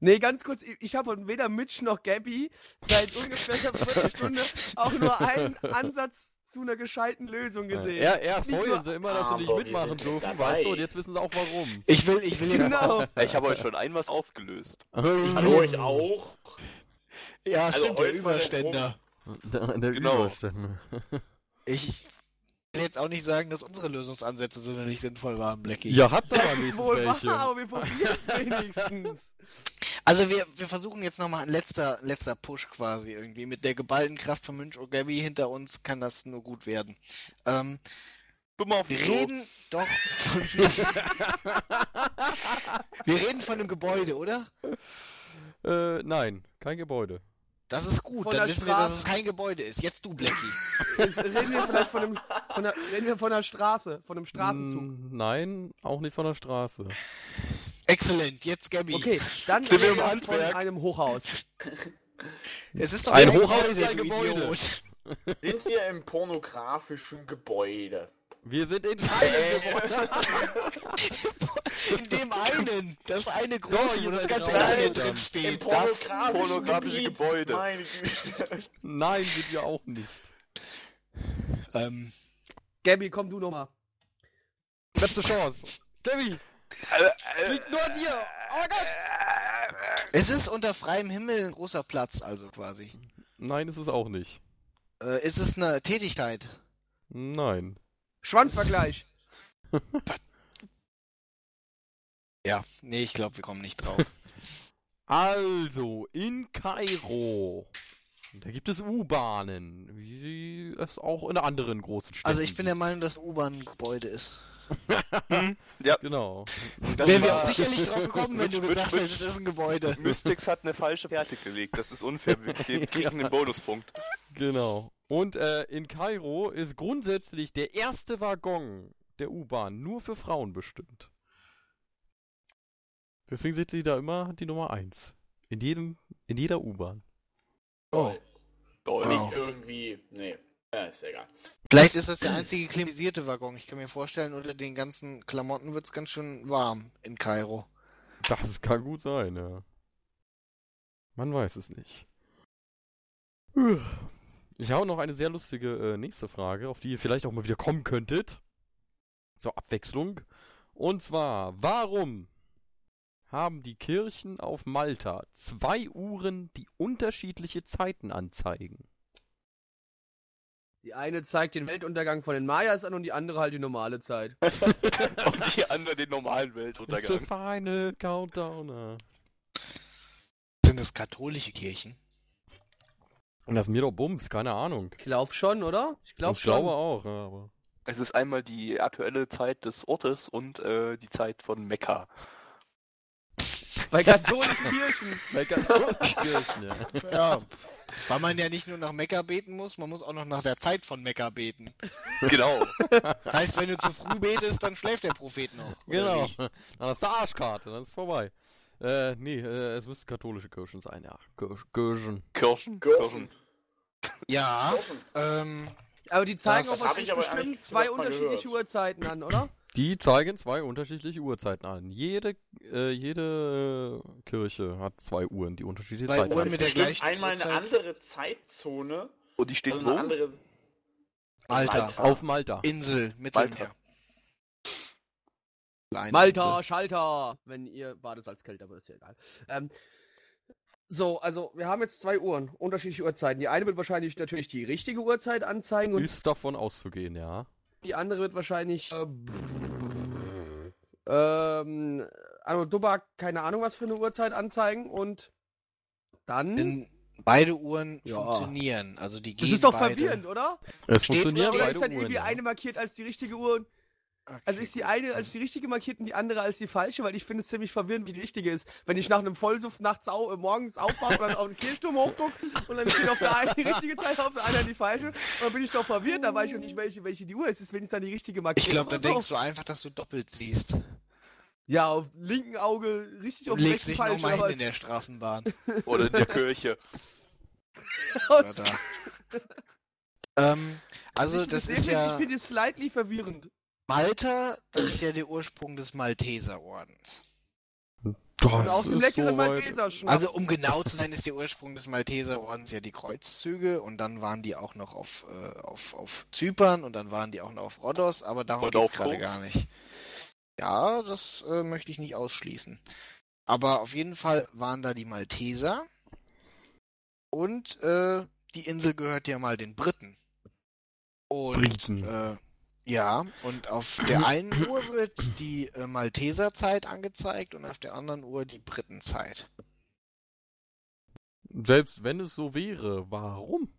[SPEAKER 2] Nee, ganz kurz, ich, habe von weder Mitch noch Gabby seit ungefähr einer Viertelstunde [LAUGHS] auch nur einen Ansatz zu einer gescheiten Lösung gesehen.
[SPEAKER 1] Er, erst
[SPEAKER 2] Nicht
[SPEAKER 1] heulen sie immer, dass sie nicht
[SPEAKER 4] Aber wir
[SPEAKER 1] mitmachen dürfen,
[SPEAKER 4] dabei.
[SPEAKER 1] weißt du, und jetzt wissen sie auch warum.
[SPEAKER 5] Ich will, ich will
[SPEAKER 2] Genau.
[SPEAKER 3] Ich habe euch schon ein was aufgelöst. [LAUGHS]
[SPEAKER 4] Hallo, ich auch.
[SPEAKER 5] Ja,
[SPEAKER 4] Also
[SPEAKER 5] stimmt, der Überständer.
[SPEAKER 1] Der, der
[SPEAKER 3] Genau.
[SPEAKER 1] Überstände. [LAUGHS]
[SPEAKER 5] Ich will jetzt auch nicht sagen, dass unsere Lösungsansätze sonderlich sinnvoll waren, Blackie.
[SPEAKER 1] Ja, habt ihr mal wenigstens
[SPEAKER 2] wohl
[SPEAKER 1] welche.
[SPEAKER 2] wahr, aber wir probieren es [LAUGHS] wenigstens.
[SPEAKER 5] Also wir, wir versuchen jetzt nochmal ein letzter, letzter Push quasi irgendwie. Mit der geballten Kraft von Münch und Gabby hinter uns kann das nur gut werden. Ähm,
[SPEAKER 3] Guck mal auf
[SPEAKER 5] wir reden doch von... [LAUGHS] wir reden von einem Gebäude, oder?
[SPEAKER 1] Äh, nein, kein Gebäude.
[SPEAKER 5] Das ist gut, dann
[SPEAKER 2] der
[SPEAKER 5] wissen wir, dass
[SPEAKER 2] Straße.
[SPEAKER 5] es kein Gebäude ist. Jetzt du, Blackie. [LAUGHS]
[SPEAKER 2] Jetzt reden wir vielleicht von einem, von einer, reden wir von einer Straße, von einem Straßenzug.
[SPEAKER 1] Mm, Nein, auch nicht von der Straße.
[SPEAKER 5] Exzellent, jetzt Gabby.
[SPEAKER 2] Okay, dann
[SPEAKER 3] Sind wir
[SPEAKER 2] reden
[SPEAKER 3] im
[SPEAKER 2] wir
[SPEAKER 3] Handwerk?
[SPEAKER 2] von einem Hochhaus. [LAUGHS]
[SPEAKER 5] Es ist doch
[SPEAKER 1] Ein Hochhaus
[SPEAKER 5] Gebäude,
[SPEAKER 1] ist ein Gebäude.
[SPEAKER 5] Idiot.
[SPEAKER 4] Sind wir im pornografischen Gebäude?
[SPEAKER 1] Wir sind in keinem Gebäude.
[SPEAKER 5] In dem einen. Das eine große,
[SPEAKER 1] ihr
[SPEAKER 5] wo das ganze
[SPEAKER 1] Im
[SPEAKER 5] drin
[SPEAKER 4] Im
[SPEAKER 5] steht.
[SPEAKER 4] pornografischen,
[SPEAKER 3] pornografische. Gebäude.
[SPEAKER 4] Güte.
[SPEAKER 1] Nein, sind wir auch nicht.
[SPEAKER 5] Ähm,
[SPEAKER 2] Gabby, komm du nochmal.
[SPEAKER 1] Letzte Chance. Gabby,
[SPEAKER 3] Äh,
[SPEAKER 1] liegt nur an dir. Oh Gott.
[SPEAKER 5] Es ist unter freiem Himmel ein großer Platz, also quasi.
[SPEAKER 1] Nein, ist es auch nicht.
[SPEAKER 5] Äh, ist es eine Tätigkeit?
[SPEAKER 1] Nein.
[SPEAKER 2] Schwanzvergleich. [LAUGHS]
[SPEAKER 5] Ja, nee, ich glaube, wir kommen nicht drauf. [LAUGHS]
[SPEAKER 1] Also, in Kairo. Da gibt es U-Bahnen, wie es auch in anderen großen Städten
[SPEAKER 5] Also ich bin der. Meinung, dass U-Bahn ein Gebäude ist. [LAUGHS]
[SPEAKER 3] ja,
[SPEAKER 1] Genau.
[SPEAKER 3] Das
[SPEAKER 5] Wären wir auch sicherlich drauf gekommen, wenn du gesagt hättest, es ist ein Gebäude.
[SPEAKER 3] Mystics hat eine falsche Fertig gelegt. Das ist unfair. Wir kriegen kriegen einen Bonuspunkt.
[SPEAKER 1] Genau. Und äh, in Kairo ist grundsätzlich der erste Waggon der U-Bahn nur für Frauen bestimmt. Deswegen sind sie da immer die Nummer 1. In jedem, in jeder U-Bahn.
[SPEAKER 5] Oh. Wow.
[SPEAKER 4] Nicht irgendwie. Nee. Ja, ist egal.
[SPEAKER 5] Vielleicht ist das der einzige klimatisierte Waggon. Ich kann mir vorstellen, unter den ganzen Klamotten wird es ganz schön warm in Kairo.
[SPEAKER 1] Das kann gut sein, ja. Man weiß es nicht. Ich habe noch eine sehr lustige äh, nächste Frage, auf die ihr vielleicht auch mal wieder kommen könntet. Zur Abwechslung. Und zwar, warum haben die Kirchen auf Malta zwei Uhren, die unterschiedliche Zeiten anzeigen?
[SPEAKER 2] Die eine zeigt den Weltuntergang von den Mayas an und die andere halt die normale Zeit. [LAUGHS]
[SPEAKER 3] Und die [LAUGHS] andere den normalen
[SPEAKER 1] It's a
[SPEAKER 3] Weltuntergang.
[SPEAKER 1] final countdown. äh.
[SPEAKER 5] Sind das katholische Kirchen?
[SPEAKER 1] Und das ist mir doch Bums, keine Ahnung.
[SPEAKER 2] Ich glaube schon, oder? Ich glaube
[SPEAKER 1] ich
[SPEAKER 2] schon.
[SPEAKER 1] glaube auch, ja, aber.
[SPEAKER 3] Es ist einmal die aktuelle Zeit des Ortes und äh, die Zeit von Mekka.
[SPEAKER 2] Bei katholischen Kirchen. [LAUGHS]
[SPEAKER 1] Bei katholischen Kirchen, ja.
[SPEAKER 5] Ja. Weil man ja nicht nur nach Mekka beten muss, man muss auch noch nach der Zeit von Mekka beten.
[SPEAKER 3] Genau.
[SPEAKER 5] Das heißt, wenn du zu früh betest, dann schläft der Prophet noch.
[SPEAKER 1] Genau. Dann hast du Arschkarte, dann ist es vorbei. Äh, nee, äh, es müssten katholische Kirchen sein, ja. Kirch, Kirchen.
[SPEAKER 3] Kirchen.
[SPEAKER 4] Kirchen.
[SPEAKER 5] Ja,
[SPEAKER 4] Kirchen.
[SPEAKER 5] ähm,
[SPEAKER 2] Aber die zeigen
[SPEAKER 5] Das
[SPEAKER 2] auch
[SPEAKER 4] ich
[SPEAKER 2] bestimmt zwei unterschiedliche
[SPEAKER 4] gehört.
[SPEAKER 2] Uhrzeiten an, oder?
[SPEAKER 1] Die zeigen zwei unterschiedliche Uhrzeiten an. Jede, äh, jede Kirche hat zwei Uhren, die unterschiedliche
[SPEAKER 5] Zwei
[SPEAKER 1] Zeiten
[SPEAKER 5] Uhren
[SPEAKER 1] haben.
[SPEAKER 5] mit der gleichen
[SPEAKER 4] einmal eine
[SPEAKER 5] Uhrzeit.
[SPEAKER 4] andere Zeitzone.
[SPEAKER 3] Und die steht
[SPEAKER 4] Also
[SPEAKER 3] wo?
[SPEAKER 4] eine andere
[SPEAKER 5] Malta.
[SPEAKER 4] Malta.
[SPEAKER 1] Auf Malta.
[SPEAKER 5] Insel, Mittelmeer.
[SPEAKER 3] Malta.
[SPEAKER 5] Kleine
[SPEAKER 2] Malta. Schalter. Wenn ihr Badesalz-Kälte, aber ist ja egal. Ähm, so, also wir haben jetzt zwei Uhren, unterschiedliche Uhrzeiten. Die eine wird wahrscheinlich natürlich die richtige Uhrzeit anzeigen und
[SPEAKER 1] Ist davon auszugehen, ja.
[SPEAKER 2] die andere wird wahrscheinlich äh, ähm, Anno Dubak, keine Ahnung was für eine Uhrzeit anzeigen und dann.
[SPEAKER 5] Denn beide Uhren
[SPEAKER 2] Ja.
[SPEAKER 5] funktionieren. Also die gehen
[SPEAKER 2] das ist doch
[SPEAKER 5] beide.
[SPEAKER 2] verwirrend, oder?
[SPEAKER 1] Es
[SPEAKER 5] Steht-
[SPEAKER 2] Oder
[SPEAKER 1] beide
[SPEAKER 2] ist dann
[SPEAKER 1] Uhren.
[SPEAKER 2] irgendwie
[SPEAKER 1] Ja.
[SPEAKER 2] eine markiert als die richtige Uhr? und-
[SPEAKER 5] Okay,
[SPEAKER 2] Also ist die eine als die richtige markiert und die andere als die falsche, weil ich finde es ziemlich verwirrend, wie die richtige ist. Wenn ich nach einem Vollsuff nachts au äh, morgens aufwache und dann auf den Kirchturm hochgucke und dann steht auf der einen die richtige Zeit, auf der anderen die falsche, und dann bin ich doch verwirrt, da weiß ich doch nicht, welche, welche die Uhr ist. Ist wenigstens dann die richtige markiert.
[SPEAKER 5] Ich glaube, da
[SPEAKER 2] so.
[SPEAKER 5] denkst du einfach, dass du doppelt siehst.
[SPEAKER 2] Ja, auf dem linken Auge richtig, auf
[SPEAKER 5] legst
[SPEAKER 2] rechten
[SPEAKER 5] dich
[SPEAKER 2] falsch. was?
[SPEAKER 5] in der Straßenbahn.
[SPEAKER 3] Oder in der Kirche. [LAUGHS]
[SPEAKER 5] Oder da. ähm, also
[SPEAKER 2] ich,
[SPEAKER 5] das ist ja...
[SPEAKER 2] Ich finde es slightly verwirrend.
[SPEAKER 5] Malta, das ist ja der Ursprung des Malteserordens.
[SPEAKER 1] Das
[SPEAKER 2] auch dem
[SPEAKER 1] ist
[SPEAKER 2] leckeren Schnaps.
[SPEAKER 5] Also um genau zu sein, ist der Ursprung des Malteserordens ja die Kreuzzüge und dann waren die auch noch auf, äh, auf, auf Zypern und dann waren die auch noch auf Rhodos, aber darum geht es gerade gar nicht. Ja, das äh, möchte ich nicht ausschließen. Aber auf jeden Fall waren da die Malteser und äh, die Insel gehört ja mal den Briten. Und
[SPEAKER 1] Briten.
[SPEAKER 5] Ja, und auf der [CLEARS THROAT] einen Uhr wird die äh, Malteserzeit angezeigt und auf der anderen Uhr die Britenzeit.
[SPEAKER 1] Selbst wenn es so wäre, warum?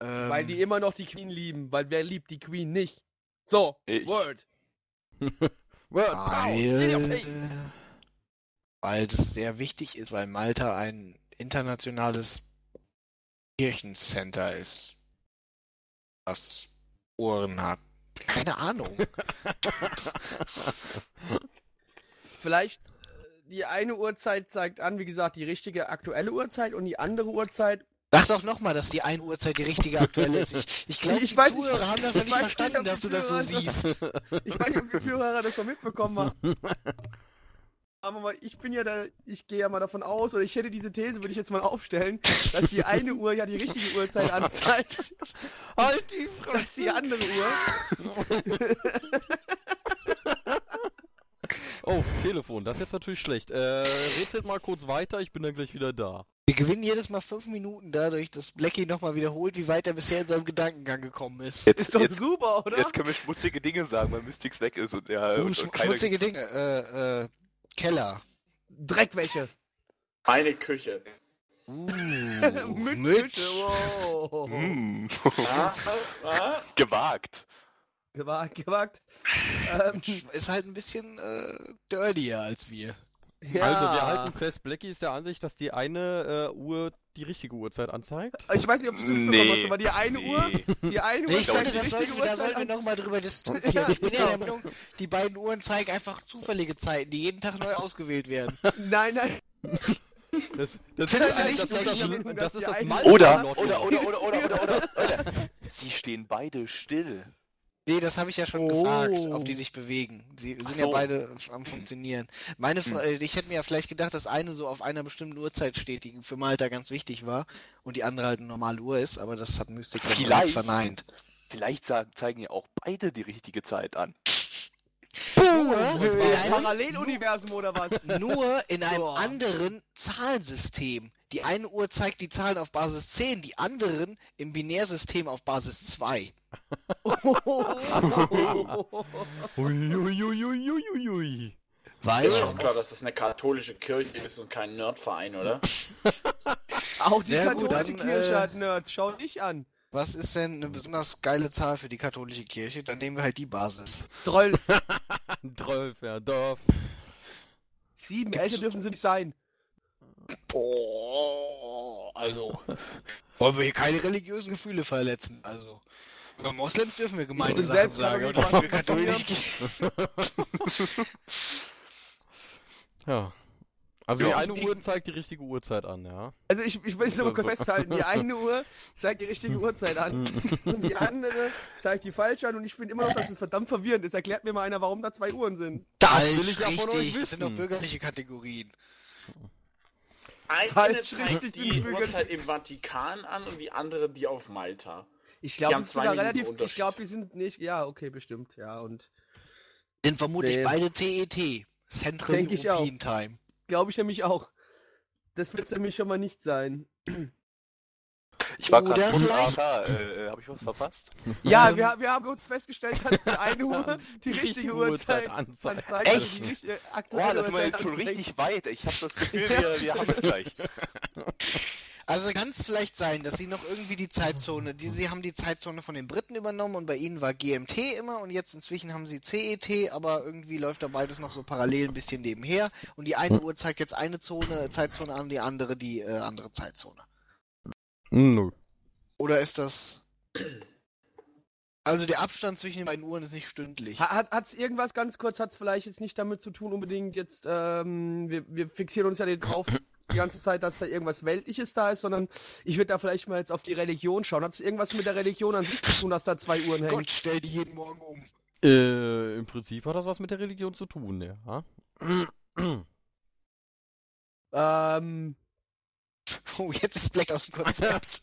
[SPEAKER 5] Ähm,
[SPEAKER 2] Weil die immer noch die Queen lieben, weil wer liebt die Queen nicht? So,
[SPEAKER 3] Ich.
[SPEAKER 2] Word. [LAUGHS]
[SPEAKER 1] Word,
[SPEAKER 5] weil, weil das sehr wichtig ist, weil Malta ein internationales Kirchencenter ist, was Ohren hat. Keine Ahnung. [LAUGHS]
[SPEAKER 2] Vielleicht äh, die eine Uhrzeit zeigt an, wie gesagt, die richtige aktuelle Uhrzeit und die andere Uhrzeit.
[SPEAKER 5] Sag doch nochmal, dass die eine Uhrzeit die richtige aktuelle ist. Ich, ich glaube, [LAUGHS]
[SPEAKER 2] Ich
[SPEAKER 5] die
[SPEAKER 2] weiß nicht,
[SPEAKER 5] Zuhörer haben das ja
[SPEAKER 2] ich
[SPEAKER 5] nicht
[SPEAKER 2] nicht,
[SPEAKER 5] verstanden,
[SPEAKER 2] die
[SPEAKER 5] dass du das so siehst. [LAUGHS]
[SPEAKER 2] Ich weiß nicht, ob die Zuhörer das so mitbekommen haben. Aber mal, ich bin ja da, ich gehe ja mal davon aus, oder ich hätte diese These, würde ich jetzt mal aufstellen, dass die eine Uhr ja die richtige Uhrzeit anzeigt, [LAUGHS]
[SPEAKER 1] Halt die [LAUGHS]
[SPEAKER 2] dass die andere Uhr. [LAUGHS]
[SPEAKER 1] Oh, Telefon, das ist jetzt natürlich schlecht. Äh, rätselt mal kurz weiter, ich bin dann gleich wieder da.
[SPEAKER 5] Wir gewinnen jedes Mal fünf Minuten dadurch, dass Blackie nochmal wiederholt, wie weit er bisher in seinem Gedankengang gekommen ist.
[SPEAKER 3] Jetzt,
[SPEAKER 2] Ist doch
[SPEAKER 3] jetzt,
[SPEAKER 2] super, oder?
[SPEAKER 3] jetzt können wir schmutzige Dinge sagen, weil Mystix weg ist und ja
[SPEAKER 5] Uh,
[SPEAKER 3] und, und keine,
[SPEAKER 5] schmutzige Dinge. Äh, äh, Keller.
[SPEAKER 2] Dreckwäsche.
[SPEAKER 4] Meine Küche.
[SPEAKER 5] Uh, [LAUGHS]
[SPEAKER 2] Mit
[SPEAKER 5] Mütz.
[SPEAKER 2] Küche, wow.
[SPEAKER 3] Mm. [LAUGHS] Gewagt.
[SPEAKER 2] Gewagt, gewagt. Ähm,
[SPEAKER 5] Ist halt ein bisschen äh, dirtier als wir.
[SPEAKER 2] Ja.
[SPEAKER 1] Also, wir halten fest, Blackie ist der Ansicht, dass die eine äh, Uhr die richtige Uhrzeit anzeigt.
[SPEAKER 2] Ich weiß nicht, ob du es mitbekommen hast, aber die eine Uhr,
[SPEAKER 3] nee.
[SPEAKER 2] die eine
[SPEAKER 5] Nee,
[SPEAKER 2] Uhr
[SPEAKER 5] ich
[SPEAKER 2] zeigt die
[SPEAKER 5] das
[SPEAKER 2] richtige
[SPEAKER 5] sollten, da
[SPEAKER 2] Uhrzeit
[SPEAKER 5] sollten wir nochmal drüber diskutieren.
[SPEAKER 2] Ja,
[SPEAKER 5] ich bin ja der
[SPEAKER 2] genau.
[SPEAKER 5] Meinung, die beiden Uhren zeigen einfach zufällige Zeiten, die jeden Tag neu [LAUGHS] ausgewählt werden.
[SPEAKER 2] Nein, nein.
[SPEAKER 1] Das, das,
[SPEAKER 5] Findest du
[SPEAKER 1] das,
[SPEAKER 5] nicht,
[SPEAKER 1] das, ist das,
[SPEAKER 2] Blackie?
[SPEAKER 1] das ist das Malta-
[SPEAKER 3] Oder, oder, oder, oder, oder, oder, oder, oder. Sie stehen beide still.
[SPEAKER 5] Nee, das habe ich ja schon
[SPEAKER 2] Oh.
[SPEAKER 5] gefragt, ob die sich bewegen. Sie sind
[SPEAKER 3] Ach
[SPEAKER 5] ja
[SPEAKER 3] so.
[SPEAKER 5] beide am Funktionieren. Meine Fra äh, ich hätte mir ja vielleicht gedacht, dass eine so auf einer bestimmten Uhrzeit steht, die für Malta ganz wichtig war, und die andere halt eine normale Uhr ist, aber das hat Mystik
[SPEAKER 3] Vielleicht.
[SPEAKER 5] verneint.
[SPEAKER 3] Vielleicht sagen, zeigen ja auch beide die richtige Zeit an.
[SPEAKER 5] Nur in einem,
[SPEAKER 2] Paralleluniversum oder was?
[SPEAKER 5] nur in einem anderen Zahlensystem. Die eine Uhr zeigt die Zahlen auf Basis 10, die anderen im Binärsystem auf Basis 2. [LAUGHS]
[SPEAKER 1] Uiuiuiuiui.
[SPEAKER 5] Weil
[SPEAKER 4] Ist schon klar, dass das eine katholische Kirche ist und kein Nerdverein, oder? [LAUGHS]
[SPEAKER 2] Auch die
[SPEAKER 5] Ja, gut,
[SPEAKER 2] katholische
[SPEAKER 5] dann,
[SPEAKER 2] Kirche
[SPEAKER 5] äh,
[SPEAKER 2] hat Nerds. Schau dich an.
[SPEAKER 5] Was ist denn eine besonders geile Zahl für die katholische Kirche? Dann nehmen wir halt die Basis.
[SPEAKER 2] 12. [LAUGHS]
[SPEAKER 1] Drölfer Dorf.
[SPEAKER 2] Sieben. Älter dürfen sie nicht sein.
[SPEAKER 5] Boah, also. Wollen wir hier keine religiösen Gefühle verletzen, also. Über Moslems dürfen wir gemeine Sachen
[SPEAKER 2] selbst
[SPEAKER 5] sagen, aber für
[SPEAKER 2] was
[SPEAKER 5] katholische [LAUGHS]
[SPEAKER 1] Ja. Also
[SPEAKER 3] Ja.
[SPEAKER 1] die eine Uhr zeigt die richtige Uhrzeit an, ja.
[SPEAKER 2] Also ich, ich will es nur kurz festhalten. Die eine [LAUGHS] Uhr zeigt die richtige Uhrzeit an. Und die andere zeigt die falsche an. Und ich finde immer noch, dass es verdammt verwirrend ist. Erklärt mir mal einer, warum da zwei Uhren sind.
[SPEAKER 5] Das
[SPEAKER 1] will ich ja von euch
[SPEAKER 5] richtig, das sind doch
[SPEAKER 1] wissen.
[SPEAKER 5] bürgerliche Kategorien.
[SPEAKER 4] Eine
[SPEAKER 2] Falsch,
[SPEAKER 4] zeigt
[SPEAKER 2] richtig,
[SPEAKER 4] die
[SPEAKER 2] sind.
[SPEAKER 4] Uhrzeit im Vatikan an und die andere die auf Malta.
[SPEAKER 2] Ich
[SPEAKER 4] Die
[SPEAKER 2] glaube, ist
[SPEAKER 4] zwei
[SPEAKER 2] sogar relativ. Ich glaube, die sind nicht. Ja, okay, bestimmt. Ja, und
[SPEAKER 5] Sind vermutlich
[SPEAKER 2] Nee.
[SPEAKER 5] beide CET. Central
[SPEAKER 2] Denk ich auch.
[SPEAKER 5] European Time.
[SPEAKER 2] glaube ich nämlich auch. Das wird es nämlich schon mal nicht sein.
[SPEAKER 3] Ich war gerade kurz
[SPEAKER 5] vielleicht-.
[SPEAKER 3] Äh, äh, Habe ich was verpasst? [LAUGHS]
[SPEAKER 2] Ja, wir, wir haben uns festgestellt, dass die eine Uhr die, richtige Uhrzeit
[SPEAKER 1] anzeigt.
[SPEAKER 2] also
[SPEAKER 3] Echt?
[SPEAKER 2] die richt- äh,
[SPEAKER 3] Boah,
[SPEAKER 2] aktuelle
[SPEAKER 3] da sind wir
[SPEAKER 2] Uhrzeit
[SPEAKER 3] jetzt schon richtig weit. Ich habe das Gefühl, [LAUGHS] wir, wir haben es gleich. [LAUGHS]
[SPEAKER 5] Also kann es vielleicht sein, dass sie noch irgendwie die Zeitzone, die, sie haben die Zeitzone von den Briten übernommen und bei ihnen war GMT immer und jetzt inzwischen haben sie CET, aber irgendwie läuft da beides noch so parallel ein bisschen nebenher und die eine Uhr zeigt jetzt eine Zone, Zeitzone an, die andere die äh, andere Zeitzone.
[SPEAKER 1] Nö.
[SPEAKER 5] Oder ist das... Also der Abstand zwischen den beiden Uhren ist nicht stündlich.
[SPEAKER 2] Ha- Hat es irgendwas ganz kurz, hat es vielleicht jetzt nicht damit zu tun, unbedingt jetzt, ähm, wir, wir fixieren uns ja nicht drauf die ganze Zeit, dass da irgendwas Weltliches da ist, sondern ich würde da vielleicht mal jetzt auf die Religion schauen. Hat es irgendwas mit der Religion an sich zu tun, dass da zwei Uhren hängen?
[SPEAKER 5] Gott, stell die jeden Morgen um.
[SPEAKER 1] Äh, im Prinzip hat das was mit der Religion zu tun, ja.
[SPEAKER 2] Ähm, [LAUGHS]
[SPEAKER 5] Oh, jetzt ist Black aus dem Konzept.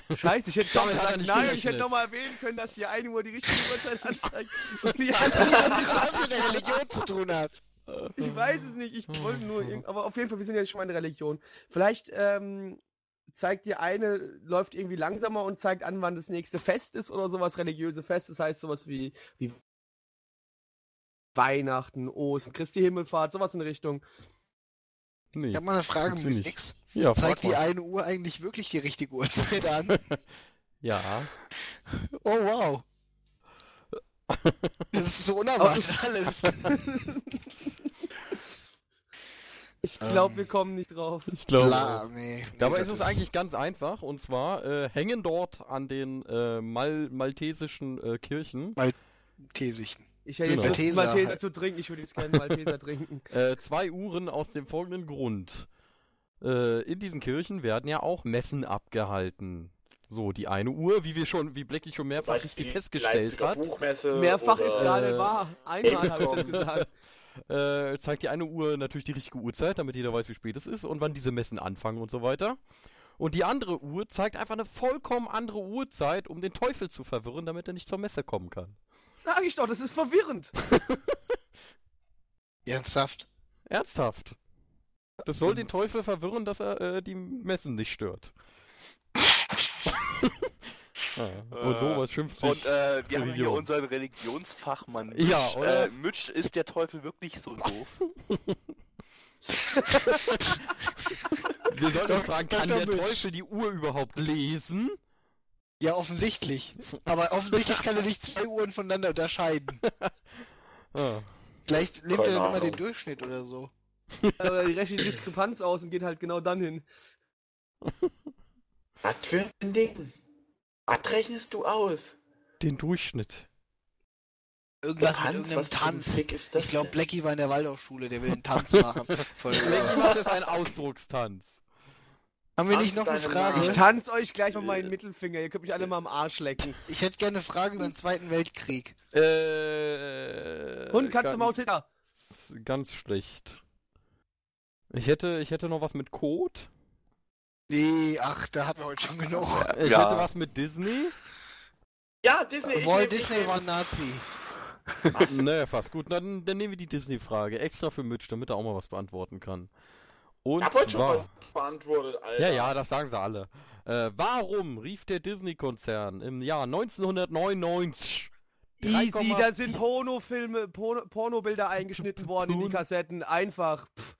[SPEAKER 5] [LAUGHS]
[SPEAKER 2] scheiße, ich hätte doch gesagt, nein, ich hätte doch mal erwähnen können, dass die eine Uhr die richtige Uhrzeit [LAUGHS] anzeigt und die andere
[SPEAKER 5] was mit der Religion zu tun hat.
[SPEAKER 2] Ich weiß es nicht, ich wollte nur, aber auf jeden Fall, wir sind ja schon mal in der Religion. Vielleicht ähm, zeigt die eine, läuft irgendwie langsamer und zeigt an, wann das nächste Fest ist oder sowas, religiöse Fest. Das heißt sowas wie, wie Weihnachten, Ostern, Christi Himmelfahrt, sowas in Richtung.
[SPEAKER 1] Nee.
[SPEAKER 5] Ich habe mal eine Frage. Mystix.
[SPEAKER 1] Ja, frag
[SPEAKER 5] Zeigt die
[SPEAKER 1] mal.
[SPEAKER 5] eine Uhr eigentlich wirklich die richtige Uhrzeit an? [LAUGHS]
[SPEAKER 1] Ja.
[SPEAKER 5] Oh wow. Das ist so unerwartet [LAUGHS] alles. [LAUGHS]
[SPEAKER 2] Ich glaube,
[SPEAKER 5] Ähm,
[SPEAKER 2] wir kommen nicht drauf.
[SPEAKER 1] Ich glaube.
[SPEAKER 5] Klar, nee. nee,
[SPEAKER 1] Dabei ist es eigentlich ganz einfach und zwar äh, hängen dort an den äh, Mal maltesischen äh, Kirchen
[SPEAKER 5] Maltesichten.
[SPEAKER 2] Ich hätte jetzt
[SPEAKER 1] Genau.
[SPEAKER 2] Lust,
[SPEAKER 5] Malteser
[SPEAKER 2] Malteser
[SPEAKER 5] halt.
[SPEAKER 2] zu trinken, ich würde jetzt gerne Malteser trinken. [LAUGHS]
[SPEAKER 1] äh, zwei Uhren aus dem folgenden Grund. Äh, in diesen Kirchen werden ja auch Messen abgehalten. So, die eine Uhr, wie wir schon, wie Blackie schon mehrfach
[SPEAKER 4] Vielleicht
[SPEAKER 1] richtig festgestellt
[SPEAKER 4] Leipziger
[SPEAKER 1] hat.
[SPEAKER 4] Buchmesse
[SPEAKER 2] Mehrfach ist gerade
[SPEAKER 1] äh,
[SPEAKER 2] wahr. Einmal habe ich das gesagt. [LAUGHS]
[SPEAKER 1] äh, zeigt die eine Uhr natürlich die richtige Uhrzeit, damit jeder weiß, wie spät es ist und wann diese Messen anfangen und so weiter. Und die andere Uhr zeigt einfach eine vollkommen andere Uhrzeit, um den Teufel zu verwirren, damit er nicht zur Messe kommen kann.
[SPEAKER 2] Sag ich doch, das ist verwirrend. [LAUGHS]
[SPEAKER 5] Ernsthaft?
[SPEAKER 1] Ernsthaft. Das soll den Teufel verwirren, dass er äh, die Messen nicht stört. ja, [LAUGHS] und sowas schimpft sich.
[SPEAKER 3] Und äh, wir haben hier
[SPEAKER 1] Religion.
[SPEAKER 3] unseren Religionsfachmann. Mitch.
[SPEAKER 1] Ja, oder?
[SPEAKER 3] Äh, Mitch, ist der Teufel wirklich so doof? [LAUGHS]
[SPEAKER 1] Wir sollten fragen, kann der. Teufel die Uhr überhaupt lesen?
[SPEAKER 5] Ja, offensichtlich. Aber offensichtlich kann er nicht zwei Uhren voneinander unterscheiden. [LAUGHS]
[SPEAKER 1] Ah.
[SPEAKER 5] Vielleicht nimmt
[SPEAKER 4] Keine
[SPEAKER 5] er dann immer den Durchschnitt oder so.
[SPEAKER 2] Oder die rechnet die Diskrepanz aus und geht halt genau dann hin. [LAUGHS]
[SPEAKER 4] Was für ein Ding? Was rechnest du aus?
[SPEAKER 1] Den Durchschnitt.
[SPEAKER 5] Irgendwas mit
[SPEAKER 4] Tanz?
[SPEAKER 5] irgendeinem
[SPEAKER 4] für ein
[SPEAKER 5] Tanz.
[SPEAKER 4] Fick ist das
[SPEAKER 5] Ich glaube? Blackie war in der Waldorfschule, der will einen Tanz machen. [LAUGHS]
[SPEAKER 1] Blackie macht jetzt einen Ausdruckstanz.
[SPEAKER 5] Haben wir nicht noch eine Frage?
[SPEAKER 2] Ich
[SPEAKER 4] Nase.
[SPEAKER 2] tanz euch gleich mal meinen Mittelfinger. Ihr könnt mich alle mal am Arsch lecken.
[SPEAKER 5] Ich hätte gerne eine Frage über den Zweiten Weltkrieg.
[SPEAKER 1] Äh.
[SPEAKER 2] Hund, Katze,
[SPEAKER 1] ganz-
[SPEAKER 2] Maus, Hitter.
[SPEAKER 1] Ganz schlecht. Ich hätte, ich hätte noch was mit Code.
[SPEAKER 5] Nee, ach, da hatten wir heute schon genug.
[SPEAKER 1] Ich
[SPEAKER 3] Ja.
[SPEAKER 1] hätte was mit Disney.
[SPEAKER 4] Ja, Disney.
[SPEAKER 5] Walt Disney war ein Nazi. [LAUGHS]
[SPEAKER 1] Naja, fast gut. Dann, dann nehmen wir die Disney-Frage. Extra für Mitch, damit er auch mal was beantworten kann. Und
[SPEAKER 4] Ich hab heute schon
[SPEAKER 1] zwar.
[SPEAKER 4] mal beantwortet, Alter.
[SPEAKER 1] Ja, ja, das sagen sie alle. Äh, warum rief der Disney-Konzern im Jahr 1999
[SPEAKER 2] Easy,
[SPEAKER 1] 3,4
[SPEAKER 2] da sind Pornofilme, Porno, Pornobilder eingeschnitten worden in die. Kassetten. Einfach. Pff.